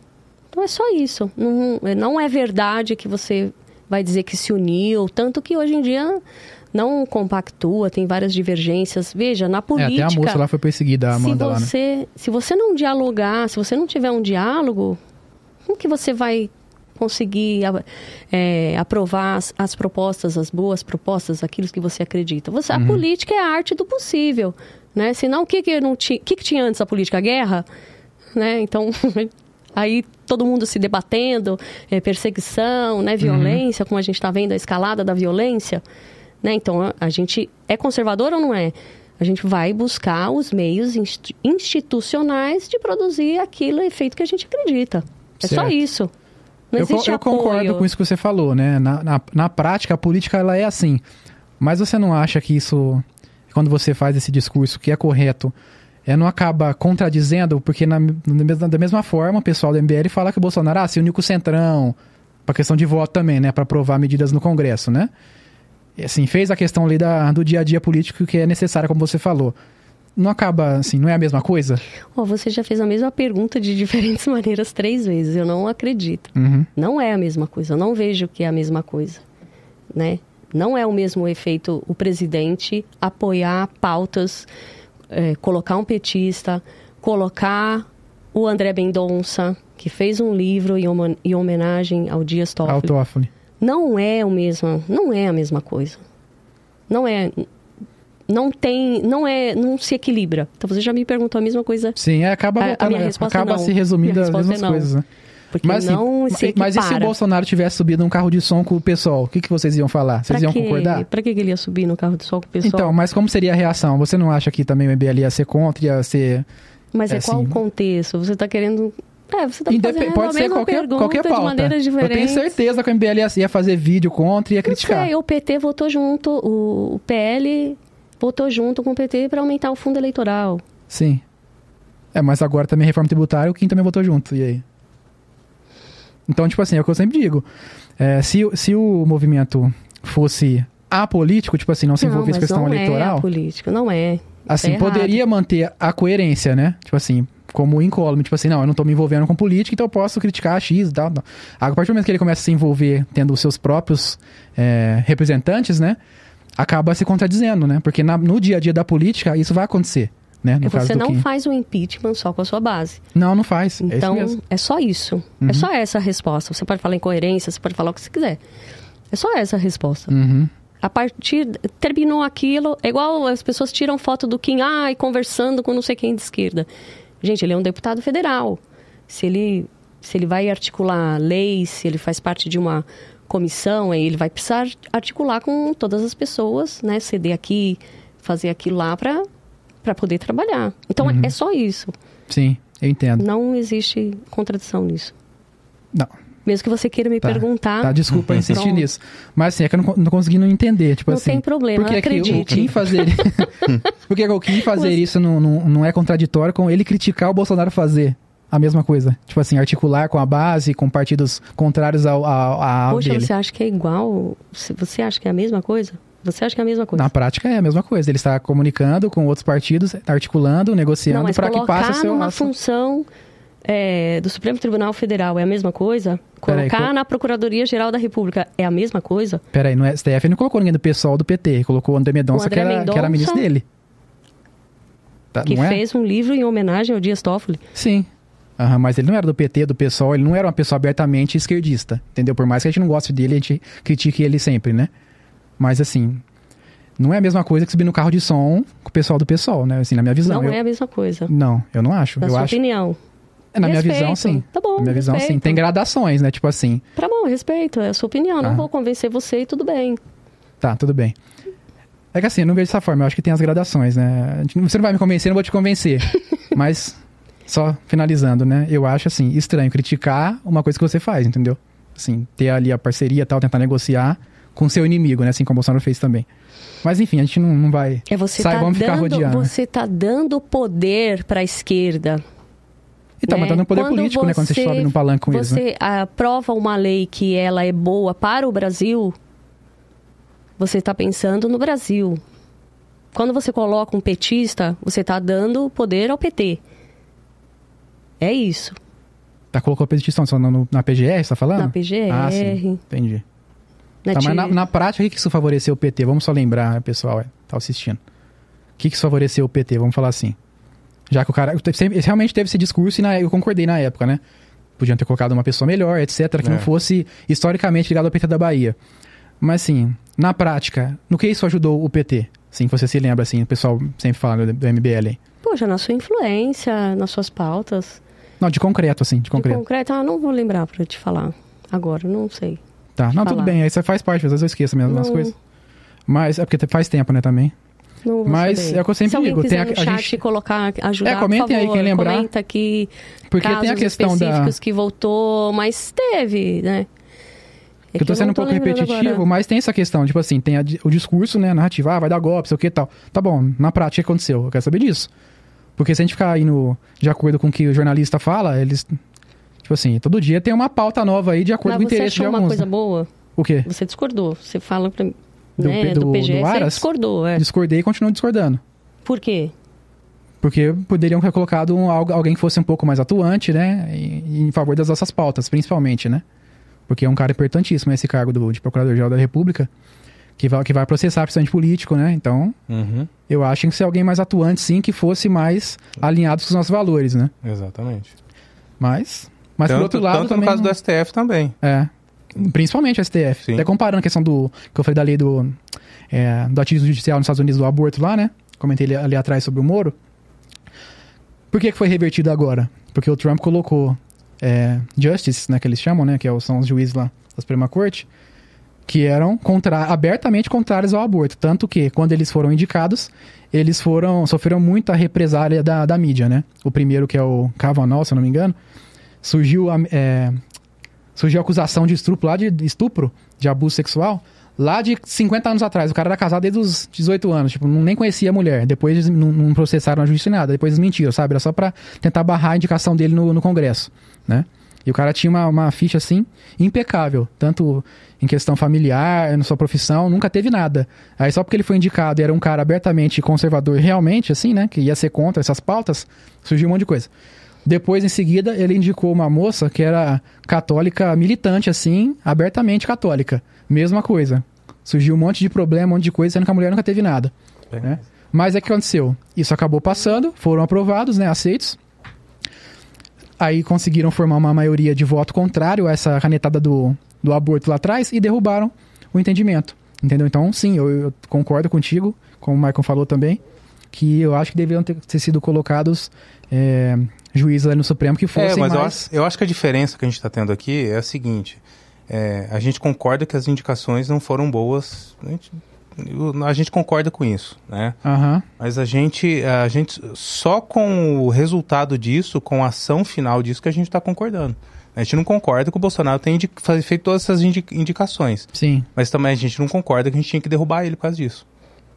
Speaker 3: Então, é só isso. Não, não é verdade que você vai dizer que se uniu, tanto que hoje em dia não compactua, tem várias divergências. Veja, na
Speaker 1: É,
Speaker 3: política...
Speaker 1: até a moça lá foi perseguida, a Amanda
Speaker 3: se
Speaker 1: lá, né?
Speaker 3: você, Se você não dialogar, se você não tiver um diálogo, como que você vai conseguir é, aprovar as, as propostas, as boas propostas, aquilo que você acredita? Você,
Speaker 1: Uhum.
Speaker 3: A política é a arte do possível, né? Senão, o que que, não tinha, o que, que tinha antes da política? A guerra, né? Então, aí todo mundo se debatendo, é, perseguição,
Speaker 1: Uhum.
Speaker 3: né? Violência, como a gente está vendo, a escalada da violência. Né? Então, a- gente é conservador ou não é? A gente vai buscar os meios inst- institucionais de produzir aquilo efeito que a gente acredita. É só
Speaker 1: Certo.
Speaker 3: isso. Não
Speaker 1: eu, eu concordo com isso que você falou, né? Na, na, na prática, a política ela é assim. Mas você não acha que isso, quando você faz esse discurso que é correto, é, não acaba contradizendo? Porque na, na da mesma forma, o pessoal do MBL fala que o Bolsonaro ah, se uniu com o Centrão, pra questão de voto também, né? Pra aprovar medidas no Congresso, né? E, assim, fez a questão ali da, do dia a dia político que é necessária, como você falou. Não acaba, assim, não é a mesma coisa?
Speaker 3: Ó, você já fez a mesma pergunta de diferentes maneiras três vezes. Eu não acredito.
Speaker 1: Uhum.
Speaker 3: Não é a mesma coisa. Eu não vejo que é a mesma coisa, né? Não é o mesmo efeito o presidente apoiar pautas, eh, colocar um petista, colocar o André Mendonça, que fez um livro em homenagem ao Dias Toffoli.
Speaker 1: Ao Toffoli.
Speaker 3: Não é o mesmo, não é a mesma coisa. Não é, não tem, não é, não se equilibra. Então você já me perguntou a mesma coisa,
Speaker 1: Sim, é, acaba,
Speaker 3: A- a minha
Speaker 1: é,
Speaker 3: resposta
Speaker 1: acaba
Speaker 3: não.
Speaker 1: se resumindo às mesmas
Speaker 3: é
Speaker 1: coisas, né?
Speaker 3: porque
Speaker 1: Mas, assim,
Speaker 3: não se
Speaker 1: mas e se o. Bolsonaro tivesse subido num carro de som com o pessoal? O que, que vocês iam falar? Vocês
Speaker 3: Pra
Speaker 1: iam
Speaker 3: quê?
Speaker 1: concordar?
Speaker 3: Pra que que ele ia subir no carro de sol com o pessoal?
Speaker 1: Então, mas como seria a reação? Você não acha que também o MBL ia ser contra, ia ser...
Speaker 3: Mas é,
Speaker 1: é
Speaker 3: qual
Speaker 1: assim-
Speaker 3: o contexto? Você está querendo. É, você está
Speaker 1: Indep-
Speaker 3: fazendo
Speaker 1: Pode ser qualquer,
Speaker 3: pergunta
Speaker 1: qualquer
Speaker 3: de
Speaker 1: pauta.
Speaker 3: maneiras
Speaker 1: Eu tenho certeza que o MBL ia, ia fazer vídeo contra e ia
Speaker 3: Não
Speaker 1: criticar.
Speaker 3: sei, o PT votou junto, o, PL votou junto com o PT para aumentar o fundo eleitoral.
Speaker 1: Sim. É, mas agora também reforma tributária, o Kim também votou junto. E aí? Então, tipo assim, é o que eu sempre digo. É, se, se o movimento fosse apolítico, tipo assim, não se
Speaker 3: não,
Speaker 1: envolvesse questão
Speaker 3: não
Speaker 1: eleitoral,
Speaker 3: é político, não é.
Speaker 1: assim,
Speaker 3: errado.
Speaker 1: poderia manter a coerência, né? Tipo assim, como incólume, tipo assim, não, eu não tô me envolvendo com política, então eu posso criticar X e tal. tal. A partir do momento que ele começa a se envolver tendo os seus próprios é, representantes, né? Acaba se contradizendo, né? Porque na- no dia a dia da política, isso vai acontecer, né? Caso
Speaker 3: Você não faz o impeachment só com a sua base.
Speaker 1: Não, não faz. é
Speaker 3: Então,
Speaker 1: mesmo.
Speaker 3: é só isso.
Speaker 1: Uhum.
Speaker 3: É só essa a resposta. Você pode falar em coerência, você pode falar o que você quiser. É só essa a resposta.
Speaker 1: Uhum.
Speaker 3: A partir. Terminou aquilo. É igual as pessoas tiram foto do Kim, ai, conversando com não sei quem de esquerda. Gente, ele é um deputado federal. Se ele, se ele vai articular leis, se ele faz parte de uma comissão, ele vai precisar articular com todas as pessoas, né? Ceder aqui, fazer aquilo lá para poder trabalhar. Então,
Speaker 1: Uhum.
Speaker 3: é só isso.
Speaker 1: Sim, eu entendo.
Speaker 3: Não existe contradição nisso. Mesmo que você queira me
Speaker 1: Tá,
Speaker 3: perguntar,
Speaker 1: Tá, desculpa insistir
Speaker 3: Pronto.
Speaker 1: nisso. Mas assim, é que eu não, não consegui não entender. Tipo
Speaker 3: não
Speaker 1: assim.
Speaker 3: tem problema,
Speaker 1: Por que, que o
Speaker 3: acredite.
Speaker 1: Kim fazer. Por que que o Kim fazer
Speaker 3: Você-
Speaker 1: isso não, não, não é contraditório com ele criticar o Bolsonaro fazer a mesma coisa? Tipo assim, articular com a base, com partidos contrários ao, ao, ao
Speaker 3: Poxa,
Speaker 1: dele.
Speaker 3: você acha que é igual? Você- acha que é a mesma coisa? Você acha que é a mesma coisa?
Speaker 1: Na prática é a mesma coisa. Ele está comunicando com outros partidos, articulando, negociando para que passe o seu.
Speaker 3: numa
Speaker 1: a sua-
Speaker 3: função é, do Supremo Tribunal Federal é a mesma coisa? Colocar
Speaker 1: co-
Speaker 3: na Procuradoria-Geral da República é a mesma coisa?
Speaker 1: Peraí, no STF ele não colocou ninguém do pessoal do PT, colocou o André Mendonça,
Speaker 3: O André
Speaker 1: que, era, que era ministro dele. Tá,
Speaker 3: que
Speaker 1: é?
Speaker 3: fez um livro em homenagem ao Dias Toffoli.
Speaker 1: Sim. Aham, mas ele não era do PT, do PSOL, ele não era uma pessoa abertamente esquerdista, entendeu? Por mais que a gente não goste dele, a gente critique ele sempre, né? Mas assim, não é a mesma coisa que subir no carro de som com o pessoal do PSOL, né? Assim, na minha visão.
Speaker 3: não
Speaker 1: eu...
Speaker 3: é a mesma coisa.
Speaker 1: Não, eu não acho.
Speaker 3: Na
Speaker 1: eu
Speaker 3: sua
Speaker 1: acho.
Speaker 3: opinião.
Speaker 1: Na minha
Speaker 3: Respeito.
Speaker 1: visão, sim.
Speaker 3: Tá bom,
Speaker 1: Na minha visão, sim. Tem gradações, né? Tipo assim,
Speaker 3: Tá bom, respeito, é a sua opinião. Não
Speaker 1: Ah.
Speaker 3: vou convencer você e tudo bem.
Speaker 1: tá, tudo bem. É que assim, eu não vejo dessa forma, eu acho que tem as gradações, né? Você não vai me convencer, eu não vou te convencer. Mas, só finalizando, né? Eu acho, assim, estranho criticar uma coisa que você faz, entendeu? Assim, ter ali a parceria e tal, tentar negociar com seu inimigo, né? Assim como o Bolsonaro fez também. Mas, enfim, a gente não, não vai...
Speaker 3: É você
Speaker 1: Sai,
Speaker 3: tá
Speaker 1: vamos ficar
Speaker 3: dando,
Speaker 1: rodeando, né?
Speaker 3: você tá dando poder para a esquerda.
Speaker 1: E tá
Speaker 3: né?
Speaker 1: matando o poder
Speaker 3: Quando
Speaker 1: político, né? Quando você
Speaker 3: você-
Speaker 1: sobe no palanque com eles, né?
Speaker 3: você aprova uma lei que ela é boa para o Brasil, você está pensando no Brasil. Quando você coloca um petista, você está dando poder ao PT. É isso.
Speaker 1: Tá, colocou a petição só no- na PGR, você tá falando?
Speaker 3: Na PGR,
Speaker 1: Ah, sim. Entendi.
Speaker 3: na
Speaker 1: Tá, mas na, na prática, o que que isso favoreceu o PT? Vamos só lembrar, né, pessoal, é, tá assistindo. O que que isso favoreceu o PT? Vamos falar assim. Já que o cara realmente teve esse discurso e na- eu concordei na época, né? Podiam ter colocado uma pessoa melhor, etc., que
Speaker 2: É.
Speaker 1: não fosse historicamente ligado ao PT da Bahia. Mas, assim, na prática, no que isso ajudou o PT? Sim, você se lembra, assim, o pessoal sempre fala do, MBL aí.
Speaker 3: Poxa, na sua influência, nas suas pautas.
Speaker 1: Não, de concreto, assim, de
Speaker 3: De
Speaker 1: concreto.
Speaker 3: concreto, ah, não vou lembrar para te falar agora, não sei.
Speaker 1: Tá, não, tudo
Speaker 3: falar.
Speaker 1: bem, aí você faz parte, às vezes eu esqueço mesmo
Speaker 3: Não.
Speaker 1: as coisas. Mas é porque faz tempo, né, também.
Speaker 3: Não vou
Speaker 1: Mas
Speaker 3: saber.
Speaker 1: é o que eu sempre
Speaker 3: Se
Speaker 1: digo, tem a-
Speaker 3: no
Speaker 1: a
Speaker 3: chat
Speaker 1: gente-
Speaker 3: colocar, ajudar,
Speaker 1: É, comentem aí, quem lembrar.
Speaker 3: Comenta aqui
Speaker 1: Porque
Speaker 3: casos
Speaker 1: tem a questão da.
Speaker 3: específicos que voltou, mas teve, né? É
Speaker 1: eu tô sendo um pouco repetitivo,
Speaker 3: agora.
Speaker 1: mas tem essa questão, tipo assim, tem a o discurso, né, a narrativa, ah, vai dar golpe, sei o que e tal. Tá bom, na prática, o que aconteceu? Eu quero saber disso. Porque se a gente ficar indo de acordo com o que o jornalista fala, eles. Tipo assim, todo dia tem uma pauta nova aí de acordo
Speaker 3: Mas
Speaker 1: com o
Speaker 3: você
Speaker 1: interesse de
Speaker 3: achou uma
Speaker 1: alguns.
Speaker 3: coisa boa?
Speaker 1: O quê?
Speaker 3: Você discordou. Você fala pra mim,
Speaker 1: Do
Speaker 3: né, do,
Speaker 1: do-
Speaker 3: PGS,
Speaker 1: do
Speaker 3: você
Speaker 1: Aras?
Speaker 3: discordou, é.
Speaker 1: Discordei e continuo discordando.
Speaker 3: Por quê?
Speaker 1: Porque poderiam ter colocado um- algu- alguém que fosse um pouco mais atuante, né? Em, em favor das nossas pautas, principalmente, né? Porque é um cara importantíssimo esse cargo do, de Procurador-Geral da República, que vai, que vai processar principalmente político, né? Então,
Speaker 2: Uhum,
Speaker 1: eu acho que tem que ser alguém mais atuante, sim, que fosse mais alinhado com os nossos valores, né?
Speaker 2: exatamente.
Speaker 1: Mas, mas
Speaker 2: tanto
Speaker 1: por outro lado
Speaker 2: tanto
Speaker 1: também...
Speaker 2: no caso
Speaker 1: não-
Speaker 2: do STF também.
Speaker 1: É, principalmente o STF.
Speaker 2: Sim.
Speaker 1: Até comparando a questão do... que eu falei da lei do... é, do ativismo judicial nos Estados Unidos, do aborto lá, né? Comentei ali, ali atrás sobre o Moro. Por que, que foi revertido agora? Porque o Trump colocou é, justices, né, que eles chamam, né, que é são os juízes lá da Suprema Corte, que eram contra, abertamente contrários ao aborto. Tanto que, quando eles foram indicados, eles foram sofreram muita represália da, da mídia, né? O primeiro, que é o Kavanaugh, se eu não me engano, surgiu a, é, surgiu a acusação de estupro lá, de estupro, de abuso sexual, lá de 50 anos atrás. O cara era casado desde os 18 anos, tipo, nem conhecia a mulher. Depois não, não processaram a justiça nada. Depois mentiram, sabe? Era só pra tentar barrar a indicação dele no, no Congresso, né? E o cara tinha uma, uma ficha, assim, impecável. Tanto em questão familiar, na sua profissão, nunca teve nada. Aí só porque ele foi indicado e era um cara abertamente conservador, realmente, assim, né? Que ia ser contra essas pautas, surgiu um monte de coisa. Depois, em seguida, ele indicou uma moça que era católica militante, assim, abertamente católica. Mesma coisa. Surgiu um monte de problema, um monte de coisa, sendo que a mulher nunca teve nada. né? Mas é que aconteceu? Isso acabou passando, foram aprovados, né? Aceitos. Aí conseguiram formar uma maioria de voto contrário a essa canetada do, do aborto lá atrás e derrubaram o entendimento. Entendeu? Então, sim, eu, eu concordo contigo, como o Michael falou também, que eu acho que deveriam ter, ter sido colocados é, juízes ali no Supremo que fossem
Speaker 2: É, mas eu
Speaker 1: mais...
Speaker 2: acho, eu acho que a diferença que a gente está tendo aqui é a seguinte: é, a gente concorda que as indicações não foram boas. A gente, eu- a gente concorda com isso, né?
Speaker 1: Aham,
Speaker 2: Mas a gente, a gente só com o resultado disso, com a ação final disso, que a gente está concordando. A gente não concorda que o Bolsonaro tenha feito todas essas indi- indicações.
Speaker 1: Sim,
Speaker 2: Mas também a gente não concorda que a gente tinha que derrubar ele por causa disso.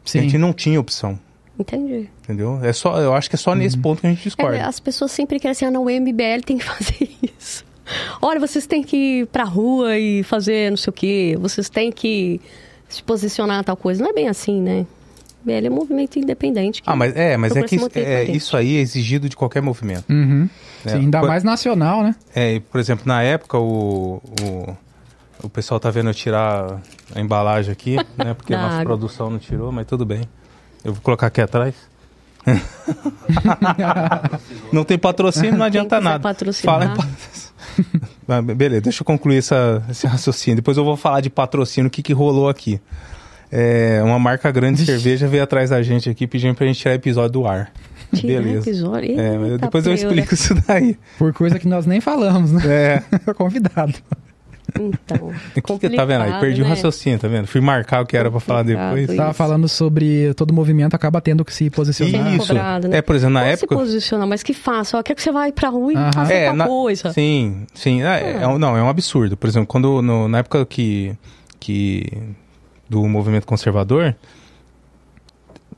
Speaker 2: A
Speaker 1: sim.
Speaker 2: gente não tinha opção,
Speaker 3: Entendi.
Speaker 2: entendeu? É só, eu acho que é só nesse
Speaker 1: Uhum.
Speaker 2: ponto que a gente discorda.
Speaker 3: É, as pessoas sempre querem assim, ah, não, o MBL tem que fazer isso. Olha, vocês têm que ir pra rua e fazer não sei o quê. Vocês têm que se posicionar tal coisa. Não é bem assim, né? O MBL é um movimento independente.
Speaker 2: Ah, mas é, mas é que é, isso aí é exigido de qualquer movimento.
Speaker 1: Uhum.
Speaker 2: É,
Speaker 1: Sim, ainda
Speaker 2: por-
Speaker 1: mais nacional, né?
Speaker 2: É, e, por exemplo, na época o, o, o pessoal tá vendo eu tirar a embalagem aqui, né? Porque a nossa
Speaker 3: água.
Speaker 2: produção não tirou, mas tudo bem. Eu vou colocar aqui atrás. não tem patrocínio, não adianta nada.
Speaker 3: patrocinar.
Speaker 2: Fala em pa- Ah, Beleza, deixa eu concluir essa, esse raciocínio. Depois eu vou falar de patrocínio, o que, que rolou aqui. É, uma marca grande de cerveja veio atrás da gente aqui pedindo pra gente tirar episódio do ar.
Speaker 3: Tirar
Speaker 2: Beleza.
Speaker 3: episódio.
Speaker 2: É,
Speaker 3: Eita,
Speaker 2: depois eu explico isso daí.
Speaker 1: Por coisa que nós nem falamos, né?
Speaker 2: É,
Speaker 1: Convidado.
Speaker 3: Então,
Speaker 2: o que, que tá vendo aí? Perdi o
Speaker 3: né?
Speaker 2: raciocínio, tá vendo? Fui marcar o que era pra falar depois.
Speaker 3: isso.
Speaker 1: Tava falando sobre todo movimento acaba tendo que se posicionar.
Speaker 2: Isso.
Speaker 3: cobrado, né?
Speaker 2: É, por exemplo, na
Speaker 3: Pode
Speaker 2: época.
Speaker 3: se posicionar, mas que faça. Ó, quer que você vai pra rua e
Speaker 1: Aham.
Speaker 3: faça
Speaker 2: É, na-
Speaker 3: coisa.
Speaker 2: Sim, sim. É, é um- não, é um absurdo. Por exemplo, quando no- na época que, que do movimento conservador,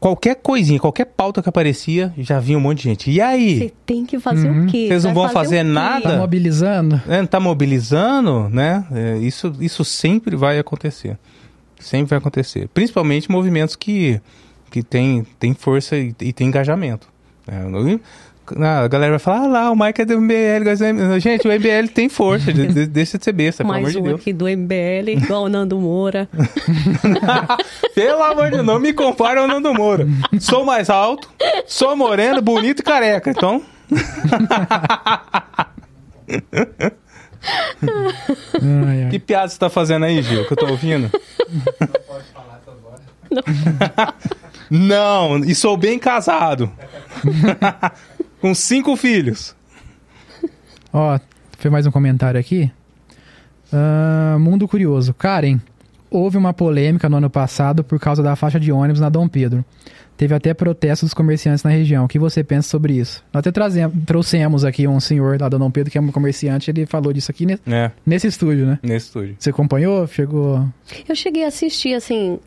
Speaker 2: qualquer coisinha, qualquer pauta que aparecia, já vinha um monte de gente. E aí?
Speaker 3: Você tem que fazer
Speaker 1: Uhum.
Speaker 3: o quê?
Speaker 2: Vocês não
Speaker 3: Vai
Speaker 2: vão fazer
Speaker 3: quê?
Speaker 2: nada?
Speaker 1: Tá mobilizando?
Speaker 2: É, não tá mobilizando, né? É, isso, isso sempre vai acontecer. Sempre vai acontecer. Principalmente movimentos que, que tem, tem força e, e tem engajamento. É, a galera vai falar, ah lá, o Mike é do MBL. gosta do MBL." Gente, o MBL tem força, de- de- deixa de ser besta, pelo
Speaker 3: Mais
Speaker 2: amor de
Speaker 3: um
Speaker 2: Deus.
Speaker 3: aqui do MBL, igual o Nando Moura.
Speaker 2: Pelo amor de Deus, não me compara ao Nando Moura. Sou mais alto, sou moreno, bonito e careca, então...
Speaker 1: Ai, ai.
Speaker 2: Que piada você tá fazendo aí, Gil, que eu tô ouvindo? Não, e sou bem casado. Com cinco filhos.
Speaker 1: Ó, foi mais um comentário aqui. Ah, Mundo Curioso. Karen, houve uma polêmica no ano passado por causa da faixa de ônibus na Dom Pedro. Teve até protesto dos comerciantes na região. O que você pensa sobre isso? Nós até trazemos, trouxemos aqui um senhor lá da Dom Pedro, que é um comerciante, ele falou disso aqui ne-
Speaker 2: É,
Speaker 1: nesse estúdio, né?
Speaker 2: nesse estúdio.
Speaker 1: Você acompanhou? Chegou.
Speaker 3: Eu cheguei a assistir, assim.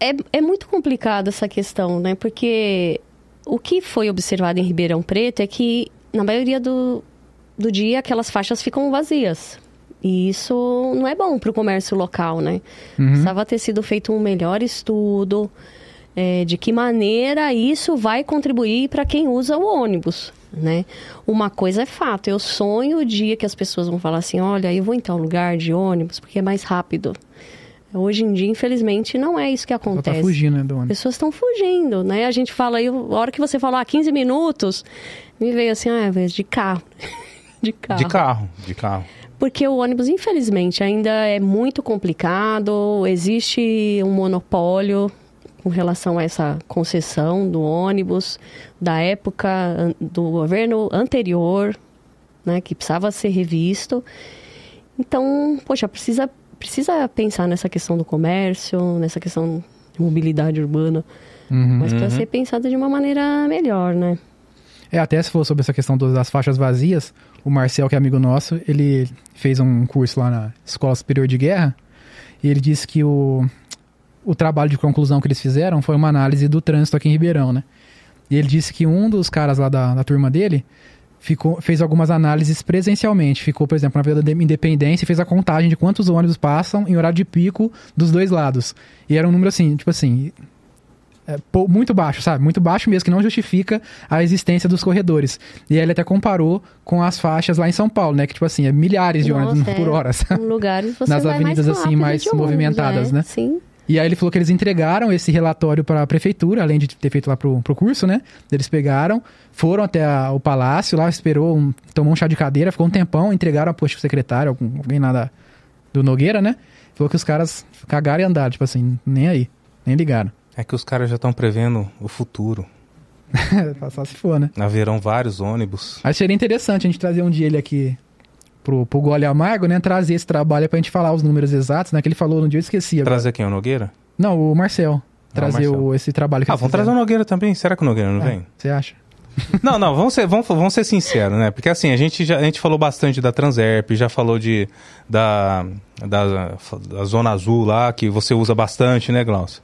Speaker 3: É, é muito complicado essa questão, né? Porque o que foi observado em Ribeirão Preto é que, na maioria do, do dia, aquelas faixas ficam vazias. E isso não é bom para o comércio local, né?
Speaker 1: Uhum.
Speaker 3: Precisava ter sido feito um melhor estudo é, de que maneira isso vai contribuir para quem usa o ônibus, né? Uma coisa é fato, eu sonho o dia que as pessoas vão falar assim, olha, eu vou em tal lugar de ônibus porque é mais rápido. Hoje em dia, infelizmente, não é isso que
Speaker 1: tá
Speaker 3: acontece.
Speaker 1: fugindo, né, do
Speaker 3: As
Speaker 1: ônibus.
Speaker 3: pessoas estão fugindo, né? A gente fala aí, a hora que você falou, ah, 15 minutos, me veio assim, ah, é de carro. de carro.
Speaker 2: De carro, de carro.
Speaker 3: Porque o ônibus, infelizmente, ainda é muito complicado, existe um monopólio com relação a essa concessão do ônibus da época do governo anterior, né, que precisava ser revisto. Então, poxa, precisa, precisa pensar nessa questão do comércio, nessa questão de mobilidade urbana,
Speaker 1: Uhum.
Speaker 3: mas para
Speaker 2: Uhum.
Speaker 3: ser pensada de uma maneira melhor, né?
Speaker 1: É, até se for sobre essa questão das faixas vazias, o Marcel, que é amigo nosso, ele fez um curso lá na Escola Superior de Guerra e ele disse que o, o trabalho de conclusão que eles fizeram foi uma análise do trânsito aqui em Ribeirão, né? E ele disse que um dos caras lá da, da turma dele ficou, fez algumas análises presencialmente. Ficou, por exemplo, na Vila da Independência e fez a contagem de quantos ônibus passam em horário de pico dos dois lados. E era um número assim, tipo assim, é, muito baixo, sabe? Muito baixo mesmo, que não justifica a existência dos corredores. E aí ele até comparou com as faixas lá em São Paulo, né? Que, tipo assim, é milhares de
Speaker 3: Nossa,
Speaker 1: ônibus por
Speaker 3: é.
Speaker 1: hora, sabe?
Speaker 3: Em lugares você
Speaker 1: Nas avenidas,
Speaker 3: mais
Speaker 1: assim, mais
Speaker 3: de ônibus,
Speaker 1: movimentadas,
Speaker 3: é,
Speaker 1: né?
Speaker 3: Sim.
Speaker 1: E aí ele falou que eles entregaram esse relatório para a prefeitura, além de ter feito lá pro, pro curso, né? Eles pegaram, foram até a- o palácio, lá esperou, um- tomou um chá de cadeira, ficou um tempão, entregaram pro secretário, algum, alguém lá da- do Nogueira, né? Falou que os caras cagaram e andaram, tipo assim, nem aí, nem ligaram.
Speaker 2: É que os caras já estão prevendo o futuro.
Speaker 1: Só se for, né?
Speaker 2: Haverão vários ônibus.
Speaker 1: Aí seria interessante a gente trazer um dia ele aqui pro, pro Gole Amargo, né? Trazer esse trabalho pra gente falar os números exatos, né? Que ele falou no dia, eu esqueci agora.
Speaker 2: Trazer quem? O Nogueira?
Speaker 1: Não, o Marcel.
Speaker 2: Ah, o
Speaker 1: Trazer
Speaker 2: Marcel.
Speaker 1: o- esse trabalho que
Speaker 2: Ah, vamos trazer o. Nogueira também. Será que o Nogueira não
Speaker 1: É,
Speaker 2: vem?
Speaker 1: Você acha?
Speaker 2: Não, não, vamos ser, vamos, vamos ser sinceros, né? Porque assim, a gente, já, a gente falou bastante da Transerp, já falou de, da, da, da Zona Azul lá, que você usa bastante, né, Glaucio?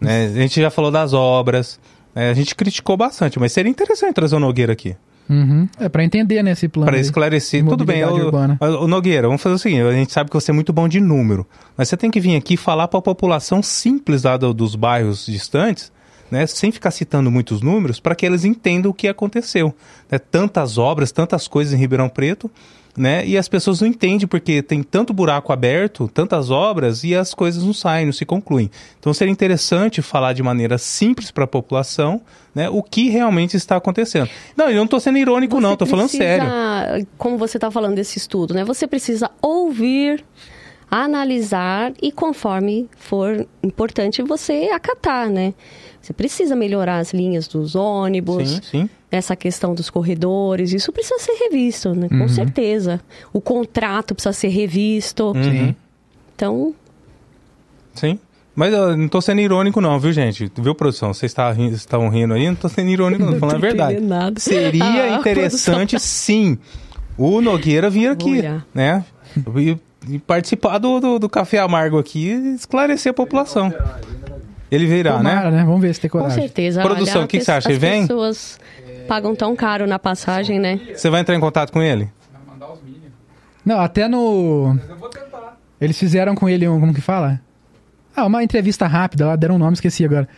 Speaker 2: Né? A gente já falou das obras, né? a gente criticou bastante, mas seria interessante trazer o Nogueira aqui.
Speaker 1: Uhum. É pra entender, né, esse plano.
Speaker 2: Para esclarecer. Tudo bem,
Speaker 1: Mobilidade
Speaker 2: o, Nogueira, vamos fazer o seguinte: a gente sabe que você é muito bom de número, mas você tem que vir aqui falar para a população simples lá do- dos bairros distantes, né, sem ficar citando muitos números, para que eles entendam o que aconteceu. né? Tantas obras, tantas coisas em Ribeirão Preto, né, e as pessoas não entendem porque tem tanto buraco aberto, tantas obras e as coisas não saem, não se concluem. Então seria interessante falar de maneira simples para a população. Né, o que realmente está acontecendo. Não, eu não estou sendo irônico, não,
Speaker 3: Você
Speaker 2: estou falando sério.
Speaker 3: Como você está falando desse estudo, né? Você precisa ouvir, analisar e conforme for importante você acatar, né? Você precisa melhorar as linhas dos ônibus,
Speaker 2: Sim, sim.
Speaker 3: Essa questão dos corredores, isso precisa ser revisto, né? Com
Speaker 1: Uhum.
Speaker 3: certeza. O contrato precisa ser revisto.
Speaker 2: Uhum.
Speaker 3: Então,
Speaker 2: Sim. Mas eu não tô sendo irônico, não, viu, gente? Viu, produção? Vocês tá estavam rindo aí? Não tô sendo irônico, não. Tô falando a
Speaker 3: tô
Speaker 2: verdade.
Speaker 3: entendendo nada.
Speaker 2: Seria
Speaker 3: Ah,
Speaker 2: interessante, sim, o Nogueira vir aqui, né? E, e participar do, do, do Café Amargo aqui e esclarecer a população. Ele virá, né?
Speaker 1: Tomara, né? Vamos ver se tem
Speaker 3: Com
Speaker 1: coragem.
Speaker 3: certeza.
Speaker 2: Produção, o que que você acha? Ele vem?
Speaker 3: As pessoas pagam tão caro na passagem, né?
Speaker 2: Você vai entrar em contato com ele?
Speaker 1: Não, até no. Eles fizeram com ele um. Como que fala? Ah, uma entrevista rápida lá, deram um nome, esqueci agora.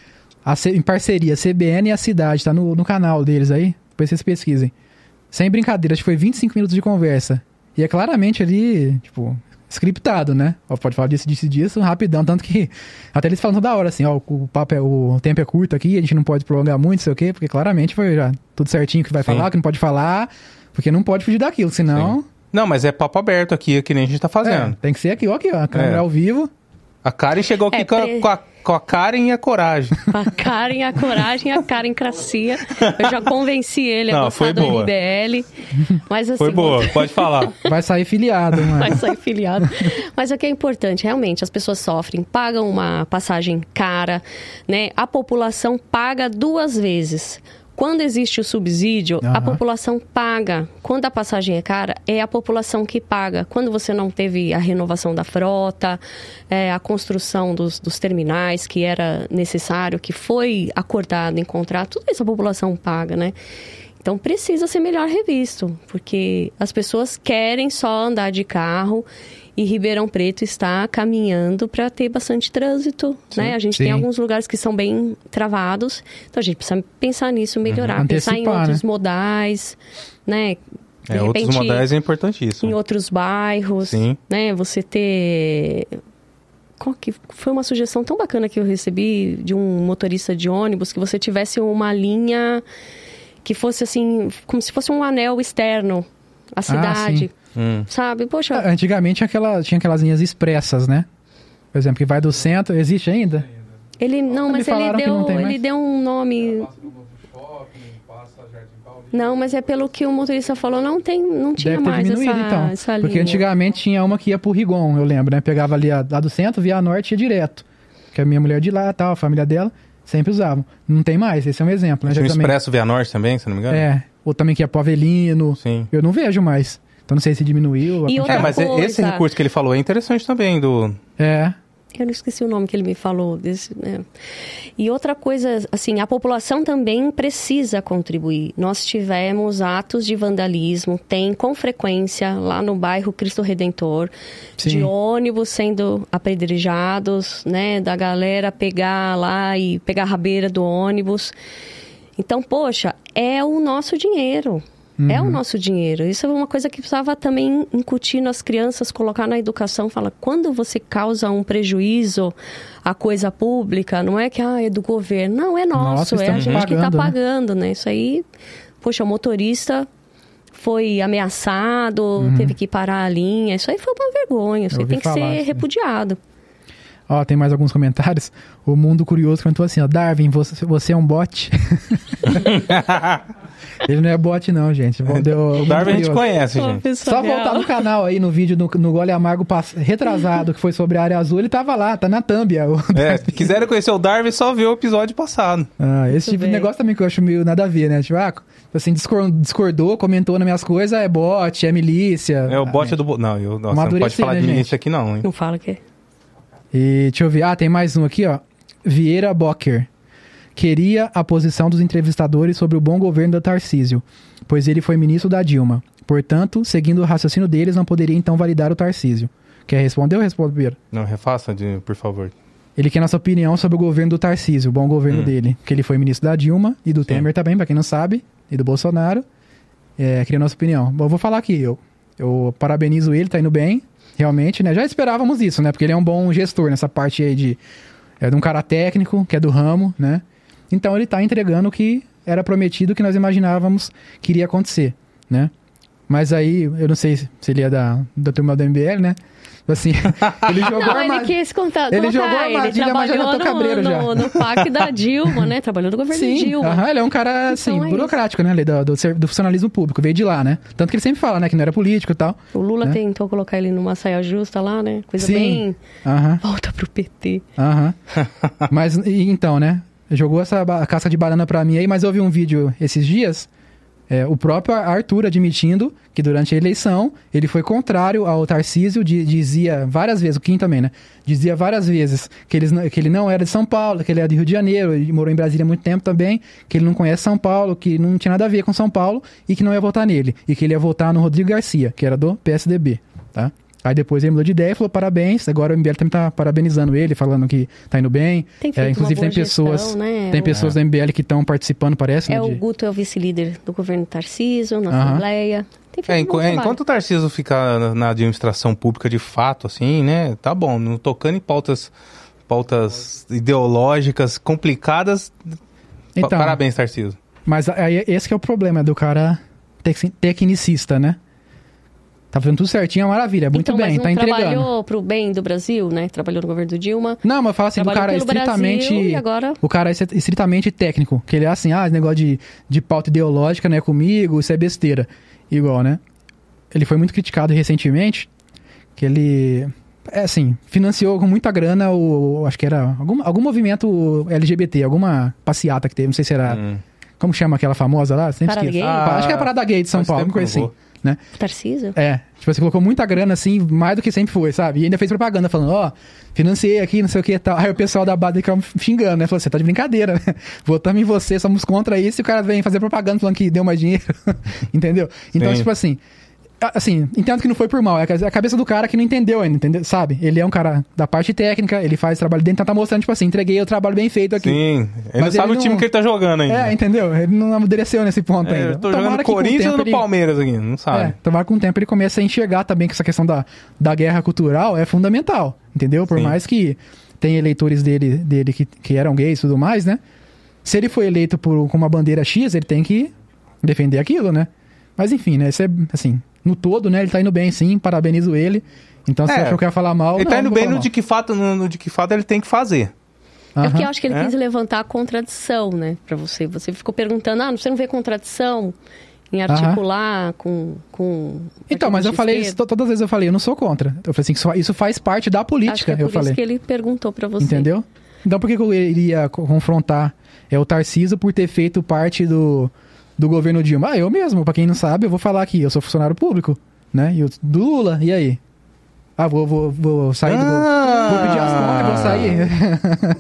Speaker 1: A C- em parceria, CBN e a cidade, tá no, no canal deles aí. Depois vocês pesquisem. Sem brincadeira, acho que foi 25 minutos de conversa. E é claramente ali, tipo, scriptado, né? Ó, Pode falar disso, disso, disso, rapidão. Tanto que até eles falam toda hora assim, ó, o, papo é, o tempo é curto aqui, a gente não pode prolongar muito, sei o quê, porque claramente foi já tudo certinho que vai
Speaker 2: Sim.
Speaker 1: falar, que não pode falar, porque não pode fugir daquilo, senão.
Speaker 2: Não, mas é papo aberto aqui, que nem a gente tá fazendo.
Speaker 1: É, tem que ser aqui, ó, aqui, ó. A câmera
Speaker 2: É.
Speaker 1: ao vivo.
Speaker 2: A Karen chegou aqui
Speaker 3: É,
Speaker 2: com, a,
Speaker 3: pre-
Speaker 2: com, a, com a Karen e a coragem.
Speaker 3: A Karen, a coragem, a Karen cracia. Eu já convenci ele a
Speaker 2: Não,
Speaker 3: gostar
Speaker 2: foi
Speaker 3: do
Speaker 2: boa.
Speaker 3: MBL. Mas assim,
Speaker 2: Foi boa, pode falar.
Speaker 1: Vai sair filiado, mano.
Speaker 3: vai sair filiado. Mas o que é importante, realmente, as pessoas sofrem, pagam uma passagem cara, né? A população paga duas vezes. Quando existe o subsídio, a
Speaker 1: Aham.
Speaker 3: população paga. Quando a passagem é cara, é a população que paga. Quando você não teve a renovação da frota, é, a construção dos, dos terminais que era necessário, que foi acordado em contrato, tudo isso a população paga, né? Então precisa ser melhor revisto, porque as pessoas querem só andar de carro e Ribeirão Preto está caminhando para ter bastante trânsito, né? A gente
Speaker 1: sim.
Speaker 3: tem alguns lugares que são bem travados, então a gente precisa pensar nisso, melhorar,
Speaker 1: Uhum.
Speaker 3: pensar em outros modais, né? De
Speaker 2: É, outros
Speaker 3: repente,
Speaker 2: modais é
Speaker 3: em
Speaker 2: importantíssimo.
Speaker 3: outros bairros,
Speaker 2: Sim.
Speaker 3: né? Você ter qual que foi uma sugestão tão bacana que eu recebi de um motorista de ônibus que você tivesse uma linha que fosse assim, como se fosse um anel externo à cidade,
Speaker 2: Hum.
Speaker 3: sabe? Poxa,
Speaker 1: Ah, Antigamente aquela, tinha aquelas linhas expressas, né? Por exemplo, que vai do centro. Existe ainda?
Speaker 3: ele não, mas ele deu, ele
Speaker 1: mais.
Speaker 3: deu um nome. Não, mas é pelo que o motorista falou, não tem, não tinha
Speaker 1: Deve ter
Speaker 3: mais
Speaker 1: diminuído,
Speaker 3: essa,
Speaker 1: então.
Speaker 3: essa
Speaker 1: Porque
Speaker 3: linha.
Speaker 1: antigamente tinha uma que ia pro Rigon, eu lembro, né? Pegava ali a, lá do centro, via a norte e ia direto. Que a minha mulher de lá, tal, a família dela, sempre usavam. Não tem mais, esse é um exemplo, né?
Speaker 2: Tinha
Speaker 1: também-
Speaker 2: Expresso Via Norte também, se não me engano?
Speaker 1: É, ou também que ia pro Avelino.
Speaker 2: Sim.
Speaker 1: Eu não vejo mais. Então não sei se diminuiu. a
Speaker 3: E
Speaker 2: É, mas
Speaker 3: coisa.
Speaker 2: esse recurso que ele falou é interessante também, do...
Speaker 1: É.
Speaker 3: Eu não esqueci o nome que ele me falou desse, né? E outra coisa, assim, a população também precisa contribuir. Nós tivemos atos de vandalismo, tem com frequência lá no bairro Cristo Redentor, de
Speaker 1: Sim.
Speaker 3: ônibus sendo apedrejados, né, da galera pegar lá e pegar a rabeira do ônibus. Então, poxa, é o nosso dinheiro. É
Speaker 1: Uhum.
Speaker 3: o nosso dinheiro. Isso é uma coisa que precisava também incutir nas crianças, colocar na educação. Fala, quando você causa um prejuízo à coisa pública, não é que ah, é do governo. Não, é nosso.
Speaker 1: Nossa,
Speaker 3: é a gente que está
Speaker 1: pagando, né?
Speaker 3: pagando, né? Isso aí, poxa, o motorista foi ameaçado, teve que parar a linha. Isso aí foi uma vergonha. Isso
Speaker 1: Uhum.
Speaker 3: Aí tem que
Speaker 1: falar,
Speaker 3: ser
Speaker 1: sim.
Speaker 3: repudiado.
Speaker 1: Ó, tem mais alguns comentários. O Mundo Curioso cantou assim, ó. Darwin, você, você é um bot. Ele não é bot, não, gente. Vamos- deu-
Speaker 2: O Darwin a gente conhece, gente.
Speaker 1: Só
Speaker 3: real.
Speaker 1: voltar no canal aí no vídeo no, no Gole Amargo pass- retrasado, que foi sobre a área azul, ele tava lá, tá na thumb. ó.
Speaker 2: É, se quiserem conhecer o Darwin, só vê o episódio passado.
Speaker 1: Ah, esse
Speaker 3: Muito
Speaker 1: tipo de
Speaker 3: bem.
Speaker 1: negócio também que eu acho meio nada a ver, né? Tipo, ah, assim, discor- discordou, comentou nas minhas coisas, é bot, é milícia.
Speaker 2: É o
Speaker 1: Ah,
Speaker 2: bot do... bo- Não, eu, nossa, não pode falar
Speaker 1: né,
Speaker 2: de
Speaker 1: gente?
Speaker 2: milícia aqui não, hein?
Speaker 3: Não fala que é.
Speaker 1: E deixa eu ver. Ah, tem mais um aqui, ó. Vieira Bocker. Queria a posição dos entrevistadores sobre o bom governo da Tarcísio, pois ele foi ministro da Dilma. Portanto, seguindo o raciocínio deles, não poderia então validar o Tarcísio. Quer responder ou responde primeiro?
Speaker 2: Não, refaça, de- por favor.
Speaker 1: Ele quer nossa opinião sobre o governo do Tarcísio, o bom governo
Speaker 2: Hum.
Speaker 1: dele. Que ele foi ministro da Dilma e do
Speaker 2: Sim.
Speaker 1: Temer também, pra quem não sabe, e do Bolsonaro. É, queria nossa opinião. Bom, eu vou falar aqui. Eu, eu parabenizo ele, tá indo bem, realmente, né? Já esperávamos isso, né? Porque ele é um bom gestor nessa parte aí de. É de um cara técnico, que é do ramo, né? Então ele tá entregando o que era prometido, que nós imaginávamos que iria acontecer, né? Mas aí, eu não sei se ele é da, da turma do MBL, né? Assim, ele jogou
Speaker 3: Não,
Speaker 1: a
Speaker 3: ele quis contar.
Speaker 1: Ele
Speaker 3: contar,
Speaker 1: jogou a
Speaker 3: ele
Speaker 1: armadilha, mas já
Speaker 3: trabalhou
Speaker 1: tô cabreiro
Speaker 3: no,
Speaker 1: já.
Speaker 3: no, no PAC da Dilma, né? Trabalhou no governo
Speaker 1: Sim,
Speaker 3: Dilma.
Speaker 1: aham, ele é um cara, assim,
Speaker 3: Então é
Speaker 1: burocrático, né? Do, do, do funcionalismo público, veio de lá, né? Tanto que ele sempre fala, né? Que não era político e tal.
Speaker 3: O Lula
Speaker 1: Né?
Speaker 3: tentou colocar ele numa saia justa lá, né? Coisa
Speaker 1: Sim.
Speaker 3: bem. Volta pro PT.
Speaker 1: aham. mas, e, então, né? Jogou essa casca de banana pra mim aí, mas eu vi um vídeo esses dias, é, o próprio Arthur admitindo que durante a eleição ele foi contrário ao Tarcísio, di- dizia várias vezes, o Kim também, né? Dizia várias vezes que, eles, que ele não era de São Paulo, que ele era de Rio de Janeiro, ele morou em Brasília há muito tempo também, que ele não conhece São Paulo, que não tinha nada a ver com São Paulo e que não ia votar nele. E que ele ia votar no Rodrigo Garcia, que era do PSDB, tá? Aí depois ele mudou de ideia e falou parabéns. Agora o MBL também tá parabenizando ele, falando que tá indo bem.
Speaker 3: Tem feito
Speaker 1: inclusive
Speaker 3: uma boa
Speaker 1: tem pessoas-
Speaker 3: gestão, né?
Speaker 1: Tem
Speaker 3: O-
Speaker 1: pessoas do MBL que estão participando, parece,
Speaker 3: É
Speaker 1: né?
Speaker 3: o
Speaker 1: de-
Speaker 3: Guto é o vice-líder do governo Tarcísio, na
Speaker 1: Aham.
Speaker 3: Assembleia. Tem feito
Speaker 2: É,
Speaker 3: um
Speaker 2: enqu- é,
Speaker 3: trabalho.
Speaker 2: enquanto o Tarcísio ficar na- na administração pública de fato, assim, né? Tá bom, não tocando em pautas, pautas ideológicas complicadas.
Speaker 1: Então,
Speaker 2: Parabéns, Tarcísio.
Speaker 1: mas aí esse que é o problema do cara tec- tecnicista, né? Tá fazendo tudo certinho, é maravilha, muito
Speaker 3: então,
Speaker 1: bem,
Speaker 3: mas não
Speaker 1: tá entregando.
Speaker 3: trabalhou pro bem do Brasil, né? Trabalhou no governo do Dilma.
Speaker 1: Não, mas fala assim, do
Speaker 3: trabalhou
Speaker 1: cara estritamente.
Speaker 3: Brasil e agora...
Speaker 1: O cara é estritamente técnico. Que ele é assim, ah, esse negócio de, de pauta ideológica não é comigo, isso é besteira. Igual, né? Ele foi muito criticado recentemente, que ele, é assim, financiou com muita grana o, acho que era algum, algum movimento LGBT, alguma passeata que teve, não sei se era,
Speaker 2: Hum.
Speaker 1: como chama aquela famosa lá? Sempre
Speaker 3: Parada
Speaker 1: esqueço.
Speaker 3: gay?
Speaker 1: Ah, acho que é a Parada Gay de São Paulo, alguma coisa
Speaker 2: que eu não
Speaker 3: Tarcísio?
Speaker 1: É, tipo, você colocou muita grana, assim, mais do que sempre foi, sabe? E ainda fez propaganda falando, ó, financiei aqui, não sei o que e tal. Aí o pessoal da base ficava xingando, né? Falou, você tá de brincadeira, né? Votamos em você, somos contra isso, e o cara vem fazer propaganda falando que deu mais dinheiro. Entendeu? Então,
Speaker 2: Sim.
Speaker 1: tipo assim. Assim, entendo que não foi por mal, é a cabeça do cara que não entendeu ainda, entendeu? Sabe? Ele é um cara da parte técnica, ele faz trabalho dentro, então tá mostrando, tipo assim, entreguei o trabalho bem feito aqui.
Speaker 2: Sim, ele não sabe
Speaker 1: ele
Speaker 2: o time
Speaker 1: não-
Speaker 2: que ele tá jogando ainda.
Speaker 1: É, entendeu? Ele não amadureceu nesse ponto
Speaker 2: É,
Speaker 1: ainda.
Speaker 2: eu tô
Speaker 1: Tomara
Speaker 2: jogando
Speaker 1: que com o
Speaker 2: Corinthians ou no
Speaker 1: ele-
Speaker 2: Palmeiras aqui, não sabe.
Speaker 1: é, tomara que com o tempo ele comece a enxergar também que essa questão da, da guerra cultural é fundamental, entendeu? Por
Speaker 2: Sim.
Speaker 1: mais que tenha eleitores dele, dele que, que eram gays e tudo mais, né? Se ele foi eleito por, com uma bandeira X, ele tem que defender aquilo, né? Mas enfim, né? Isso é, assim, no todo, né? Ele tá indo bem, sim, parabenizo ele. Então, se
Speaker 2: É,
Speaker 1: você achou que eu ia falar mal...
Speaker 2: Ele
Speaker 1: não,
Speaker 2: tá indo bem no de que fato, no, no de que fato ele tem que fazer.
Speaker 3: É porque eu acho que ele
Speaker 2: É?
Speaker 3: quis levantar a contradição, né, pra você. Você ficou perguntando, ah, você não vê contradição em articular com, com.
Speaker 1: Então, mas eu falei, isso, todas as vezes eu falei, eu não sou contra. Eu falei assim, que isso, isso faz parte da
Speaker 3: Acho que
Speaker 1: política,
Speaker 3: é por
Speaker 1: eu
Speaker 3: isso
Speaker 1: falei.
Speaker 3: que ele perguntou pra você.
Speaker 1: Entendeu? Então por que que eu iria co- confrontar é, o Tarcísio por ter feito parte do, do governo Dilma? Ah, eu mesmo, pra quem não sabe, eu vou falar aqui, eu sou funcionário público, né? E o, do Lula, e aí? Ah, vou, vou, vou sair do... Vou pedir as contas, vou sair.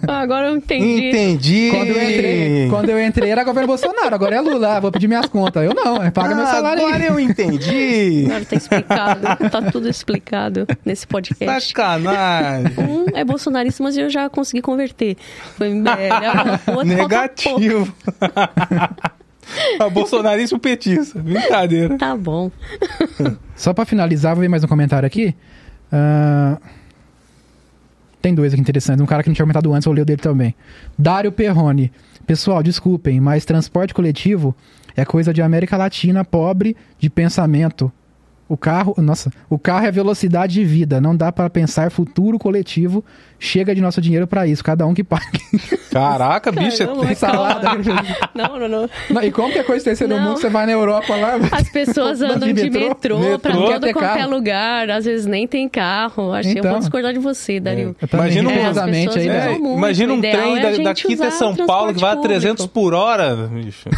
Speaker 3: Ah, agora eu entendi.
Speaker 2: Entendi.
Speaker 1: quando, eu entrei, quando eu entrei era governo Bolsonaro, agora é Lula, ah, vou pedir minhas contas. Eu não, é paga meu
Speaker 2: Ah,
Speaker 1: salário
Speaker 2: Agora
Speaker 1: aí.
Speaker 2: eu entendi.
Speaker 3: Agora tá explicado. tá tudo explicado nesse podcast.
Speaker 2: Sacanagem.
Speaker 3: Um é bolsonarista, mas eu já consegui converter. Foi pouco.
Speaker 2: Negativo. A bolsonarista e o petista. Brincadeira.
Speaker 3: Tá bom.
Speaker 1: Só pra finalizar, vou ver mais um comentário aqui. Ah, Tem dois aqui interessantes. Um cara que não tinha comentado antes, ler o dele também. Dário Perrone. Pessoal, desculpem, mas transporte coletivo é coisa de América Latina pobre de pensamento. O carro, nossa, o carro é velocidade de vida. Não dá pra pensar futuro coletivo. Chega de nosso dinheiro pra isso. Cada um que pague.
Speaker 2: Caraca, bicho.
Speaker 3: Caramba, mas
Speaker 1: Salada.
Speaker 3: Não, não, não.
Speaker 1: Não, e como que é coisa terceiro
Speaker 3: Não.
Speaker 1: mundo? Você vai na Europa lá.
Speaker 3: As pessoas
Speaker 1: Andando
Speaker 3: andam
Speaker 1: de
Speaker 3: de
Speaker 1: metrô?
Speaker 3: metrô,
Speaker 2: Metrô,
Speaker 3: pra
Speaker 1: quer
Speaker 3: todo qualquer
Speaker 1: carro.
Speaker 3: lugar. Às vezes nem tem carro. Acho que eu
Speaker 1: Então.
Speaker 3: vou discordar de você, Dario.
Speaker 1: Eu também,
Speaker 2: Imagina um-
Speaker 1: aí,
Speaker 2: É,
Speaker 3: muito.
Speaker 2: imagina um trem
Speaker 3: é a
Speaker 2: da- daqui até São Paulo que vai a
Speaker 3: transporte
Speaker 2: 300
Speaker 3: público.
Speaker 2: por hora, bicho.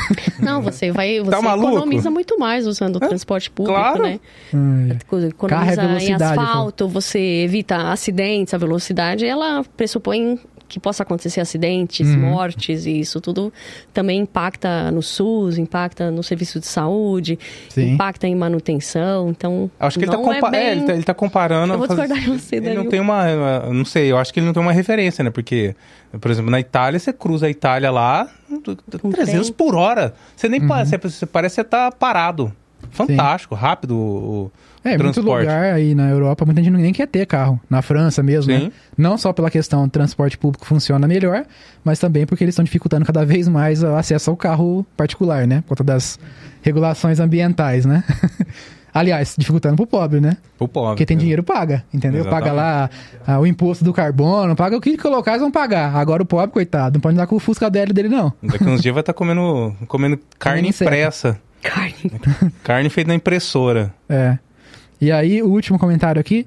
Speaker 3: Não, você vai, você
Speaker 2: Tá
Speaker 3: economiza muito mais usando o transporte público,
Speaker 2: claro.
Speaker 3: né?
Speaker 1: Ai,
Speaker 3: Economiza
Speaker 1: Carro é
Speaker 3: em asfalto, você evita acidentes, a velocidade, ela pressupõe que possa acontecer acidentes,
Speaker 1: Uhum.
Speaker 3: mortes, e isso tudo também impacta no SUS, impacta no serviço de saúde,
Speaker 1: Sim.
Speaker 3: impacta em manutenção, então
Speaker 2: Acho que ele tá,
Speaker 3: não é
Speaker 2: compa- é,
Speaker 3: bem...
Speaker 2: ele tá, comparando.
Speaker 3: Eu vou discordar de você,
Speaker 2: Ele não tem uma. Não sei, eu acho que ele não tem uma referência, né? Porque, por exemplo, na Itália, você cruza a Itália lá,
Speaker 3: Com
Speaker 2: 300
Speaker 3: trem.
Speaker 2: por hora. Você nem
Speaker 1: Uhum.
Speaker 2: pa- você, parece que você tá parado. Fantástico, rápido o,
Speaker 1: É, muito
Speaker 2: transporte.
Speaker 1: lugar aí na Europa, muita gente nem quer ter carro. Na França mesmo, né?
Speaker 2: Sim.
Speaker 1: Não só pela questão do transporte público funciona melhor, mas também porque eles estão dificultando cada vez mais o acesso ao carro particular, né? Por conta das regulações ambientais, né? Aliás, dificultando pro pobre, né?
Speaker 2: O pobre.
Speaker 1: Porque tem dinheiro, paga, entendeu? Paga lá ah, o imposto do carbono, paga o que colocar, eles vão pagar. Agora o pobre, coitado, não pode andar com o Fusca dele dele, não.
Speaker 2: Daqui uns dias vai estar comendo, comendo carne
Speaker 1: Comendo inseto.
Speaker 2: impressa.
Speaker 3: Carne.
Speaker 2: Carne feita na impressora.
Speaker 1: É. E aí, o último comentário aqui.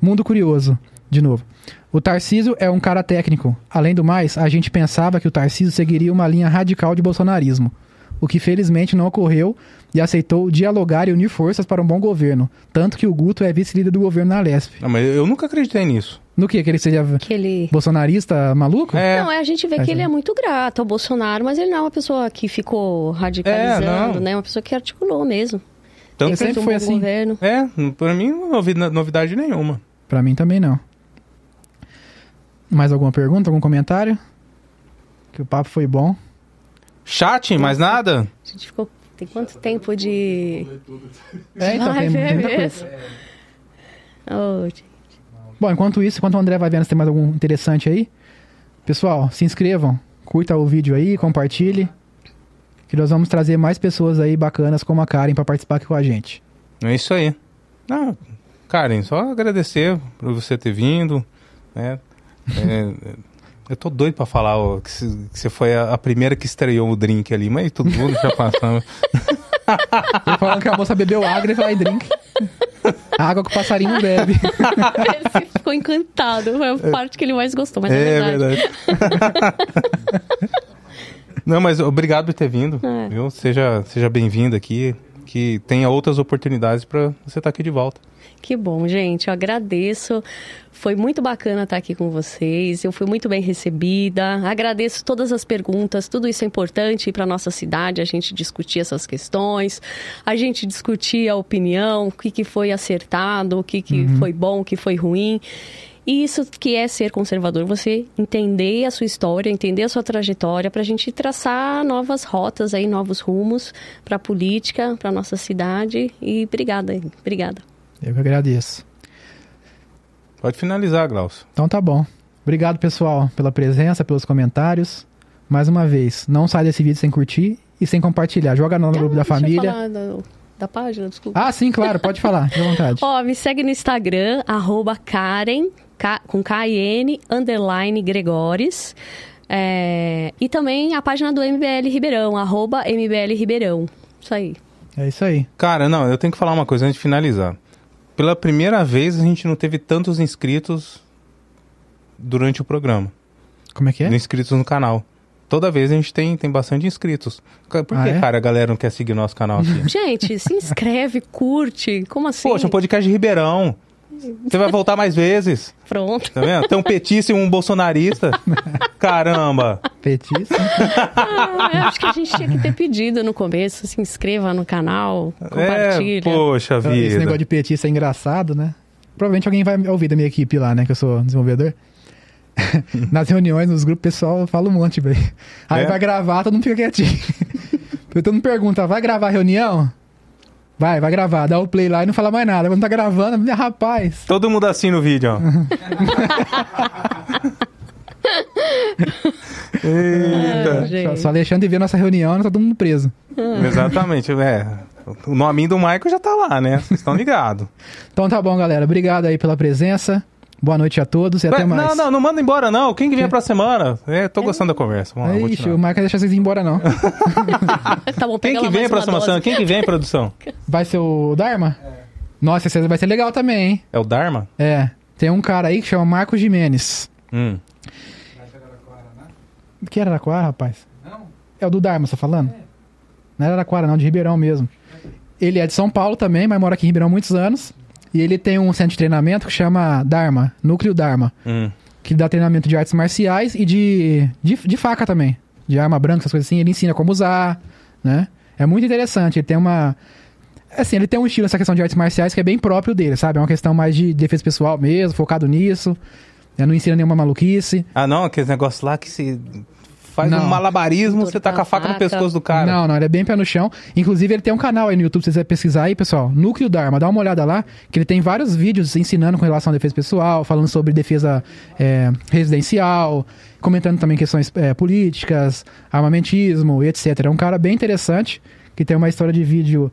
Speaker 1: Mundo curioso, de novo. O Tarcísio é um cara técnico. Além do mais, a gente pensava que o Tarcísio seguiria uma linha radical de bolsonarismo. O que felizmente não ocorreu e aceitou dialogar e unir forças para um bom governo. Tanto que o Guto é vice-líder do governo na Lesp.
Speaker 2: Não, mas eu nunca acreditei nisso.
Speaker 1: No que? Que ele seja
Speaker 3: Que ele...
Speaker 1: bolsonarista maluco?
Speaker 2: É,
Speaker 3: Não, é, a gente vê
Speaker 1: É,
Speaker 3: que ele
Speaker 1: sim.
Speaker 3: é muito grato ao Bolsonaro, mas ele não é uma pessoa que ficou radicalizando,
Speaker 2: É,
Speaker 3: né? Uma pessoa que articulou mesmo.
Speaker 2: tanto
Speaker 1: Eu
Speaker 2: que-
Speaker 1: sempre
Speaker 3: um bom
Speaker 1: assim.
Speaker 3: governo.
Speaker 2: É, pra mim não no- novidade nenhuma.
Speaker 1: Pra mim também não. Mais alguma pergunta, algum comentário? Que o papo foi bom.
Speaker 2: Chat, mais nada?
Speaker 3: A gente ficou... Tem quanto tempo de...
Speaker 1: É, então, tem muita coisa.
Speaker 3: Oh, gente.
Speaker 1: Bom, enquanto isso, enquanto o André vai vendo se tem mais algum interessante aí, pessoal, se inscrevam, curta o vídeo aí, compartilhe, que nós vamos trazer mais pessoas aí bacanas como a Karen pra participar aqui com a gente.
Speaker 2: É isso aí. Ah, Karen, só agradecer por você ter vindo. Né? É, eu tô doido pra falar ó, que você foi a, a primeira que estreou o drink ali, mas todo mundo já passamos.
Speaker 1: Ele falando que a moça bebeu água e vai drink. Água que o passarinho bebe.
Speaker 3: Ele ficou encantado. Foi a parte que ele mais gostou, mas é,
Speaker 2: é
Speaker 3: verdade.
Speaker 2: verdade. Não, mas obrigado por ter vindo.
Speaker 3: É.
Speaker 2: Viu? Seja, seja bem-vindo aqui. Que tenha outras oportunidades pra você estar aqui de volta.
Speaker 3: Que bom, gente. Eu agradeço. Foi muito bacana estar aqui com vocês. Eu fui muito bem recebida. Agradeço todas as perguntas. Tudo isso é importante para nossa cidade, a gente discutir essas questões, a gente discutir a opinião, o que, que foi acertado, o que, que foi bom, o que foi ruim. E isso que é ser conservador, você entender a sua história, entender a sua trajetória, para a gente traçar novas rotas aí, novos rumos para a política, para nossa cidade. E obrigada, obrigada.
Speaker 1: Eu que agradeço.
Speaker 2: Pode finalizar, Glaucio.
Speaker 1: Então tá bom. Obrigado, pessoal, pela presença, pelos comentários. Mais uma vez, não sai desse vídeo sem curtir e sem compartilhar. Joga no grupo da
Speaker 3: Ah, deixa eu
Speaker 1: família.
Speaker 3: falar da, da página, desculpa.
Speaker 1: Ah, sim, claro, pode falar, fica à vontade.
Speaker 3: Ó, me segue no Instagram, arroba Karen, K- com K-I-N, underline Gregores. É, e também a página do MBL Ribeirão, arroba MBL Ribeirão. Isso aí.
Speaker 1: É isso aí.
Speaker 2: Cara, não, eu tenho que falar uma coisa antes de finalizar. Pela primeira vez, a gente não teve tantos inscritos durante o programa.
Speaker 1: Como é que é?
Speaker 2: Inscritos no canal. Toda vez a gente tem, tem bastante inscritos. Por
Speaker 1: Ah,
Speaker 2: que,
Speaker 1: é?
Speaker 2: cara, a galera não quer seguir nosso canal aqui?
Speaker 3: Gente, se inscreve, curte. Como assim?
Speaker 2: Poxa, um podcast de Ribeirão. Você vai voltar mais vezes.
Speaker 3: Pronto.
Speaker 2: Tá vendo? Tem um petista e um bolsonarista. Caramba.
Speaker 1: Petista.
Speaker 3: Ah, eu acho que a gente tinha que ter pedido no começo. Se inscreva no canal,
Speaker 2: É,
Speaker 3: compartilha.
Speaker 2: poxa
Speaker 1: Esse
Speaker 2: vida.
Speaker 1: negócio de petista é engraçado, né? Provavelmente alguém vai ouvir da minha equipe lá, né? Que eu sou desenvolvedor. Nas reuniões, nos grupos, o pessoal fala um monte, velho. Aí
Speaker 2: É?
Speaker 1: vai gravar, todo mundo fica quietinho. todo mundo pergunta, vai gravar a reunião? Vai, vai gravar. Dá o play lá e não fala mais nada. Quando tá gravando, rapaz.
Speaker 2: Todo mundo assim no vídeo, ó. Eita.
Speaker 3: Ah, gente.
Speaker 1: Só, só Alexandre vê nossa reunião, tá todo mundo preso.
Speaker 2: Exatamente, é. O nominho do Michael já tá lá, né? Vocês estão ligados.
Speaker 1: Então tá bom, galera. Obrigado aí pela presença. Boa noite a todos e até mais.
Speaker 2: Não, não, não manda embora, não. Quem que vem pra semana? É, tô gostando da conversa. Vamos lá,
Speaker 1: Ixi,
Speaker 2: continuar.
Speaker 1: o Marco vai deixar vocês ir embora, não.
Speaker 3: Tá bom,
Speaker 2: Quem que vem pra semana? Quem que vem, produção?
Speaker 1: Vai ser o Dharma? Nossa, esse vai ser legal também, hein?
Speaker 2: É o Dharma?
Speaker 1: É. Tem um cara aí que chama Marcos Jimenez.
Speaker 2: Hum.
Speaker 1: Que era Araquara, rapaz? É o do Dharma, você tá falando? Não era Araquara, não, de Ribeirão mesmo. Ele é de São Paulo também, mas mora aqui em Ribeirão há muitos anos. E ele tem um centro de treinamento que chama Dharma, Núcleo Dharma.
Speaker 2: Hum.
Speaker 1: que dá treinamento de artes marciais e de, de, de faca também. De arma branca, essas coisas assim. Ele ensina como usar, né? É muito interessante. Ele tem uma... Assim, ele tem um estilo nessa questão de artes marciais que é bem próprio dele, sabe? É uma questão mais de defesa pessoal mesmo, focado nisso. Ele não ensina nenhuma maluquice.
Speaker 2: Ah, não, aquele negócio lá que se faz
Speaker 1: Não.
Speaker 2: um malabarismo, você taca a faca no
Speaker 3: faca.
Speaker 2: pescoço do cara.
Speaker 1: Não, não, ele é bem pé no chão. Inclusive, ele tem um canal aí no YouTube, se você quiser pesquisar aí, pessoal. Núcleo Dharma, dá uma olhada lá, que ele tem vários vídeos ensinando com relação à defesa pessoal, falando sobre defesa é, residencial, comentando também questões é, políticas, armamentismo e etc. É um cara bem interessante, que tem uma história de vídeo.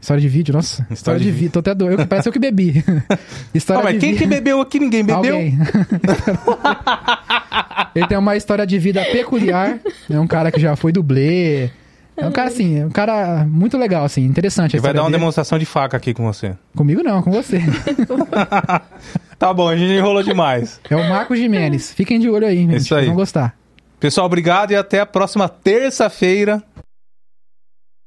Speaker 1: História de vídeo, nossa. História,
Speaker 2: de
Speaker 1: de vídeo. Tô até doido. Parece eu que bebi. história
Speaker 2: Ah, mas
Speaker 1: de
Speaker 2: quem
Speaker 1: vi-
Speaker 2: que bebeu aqui? Ninguém bebeu?
Speaker 1: Alguém. ele tem uma história de vida peculiar. É um cara que já foi dublê. É um cara assim, é um cara muito legal, assim, interessante.
Speaker 2: Ele vai
Speaker 1: história
Speaker 2: dar uma
Speaker 1: dele.
Speaker 2: demonstração de faca aqui com você.
Speaker 1: Comigo não, com você.
Speaker 2: Tá bom, a gente enrolou demais.
Speaker 1: É o Marcos Jimenez. Fiquem de olho aí, gente.
Speaker 2: Isso aí.
Speaker 1: Vão gostar.
Speaker 2: Pessoal, obrigado e até a próxima terça-feira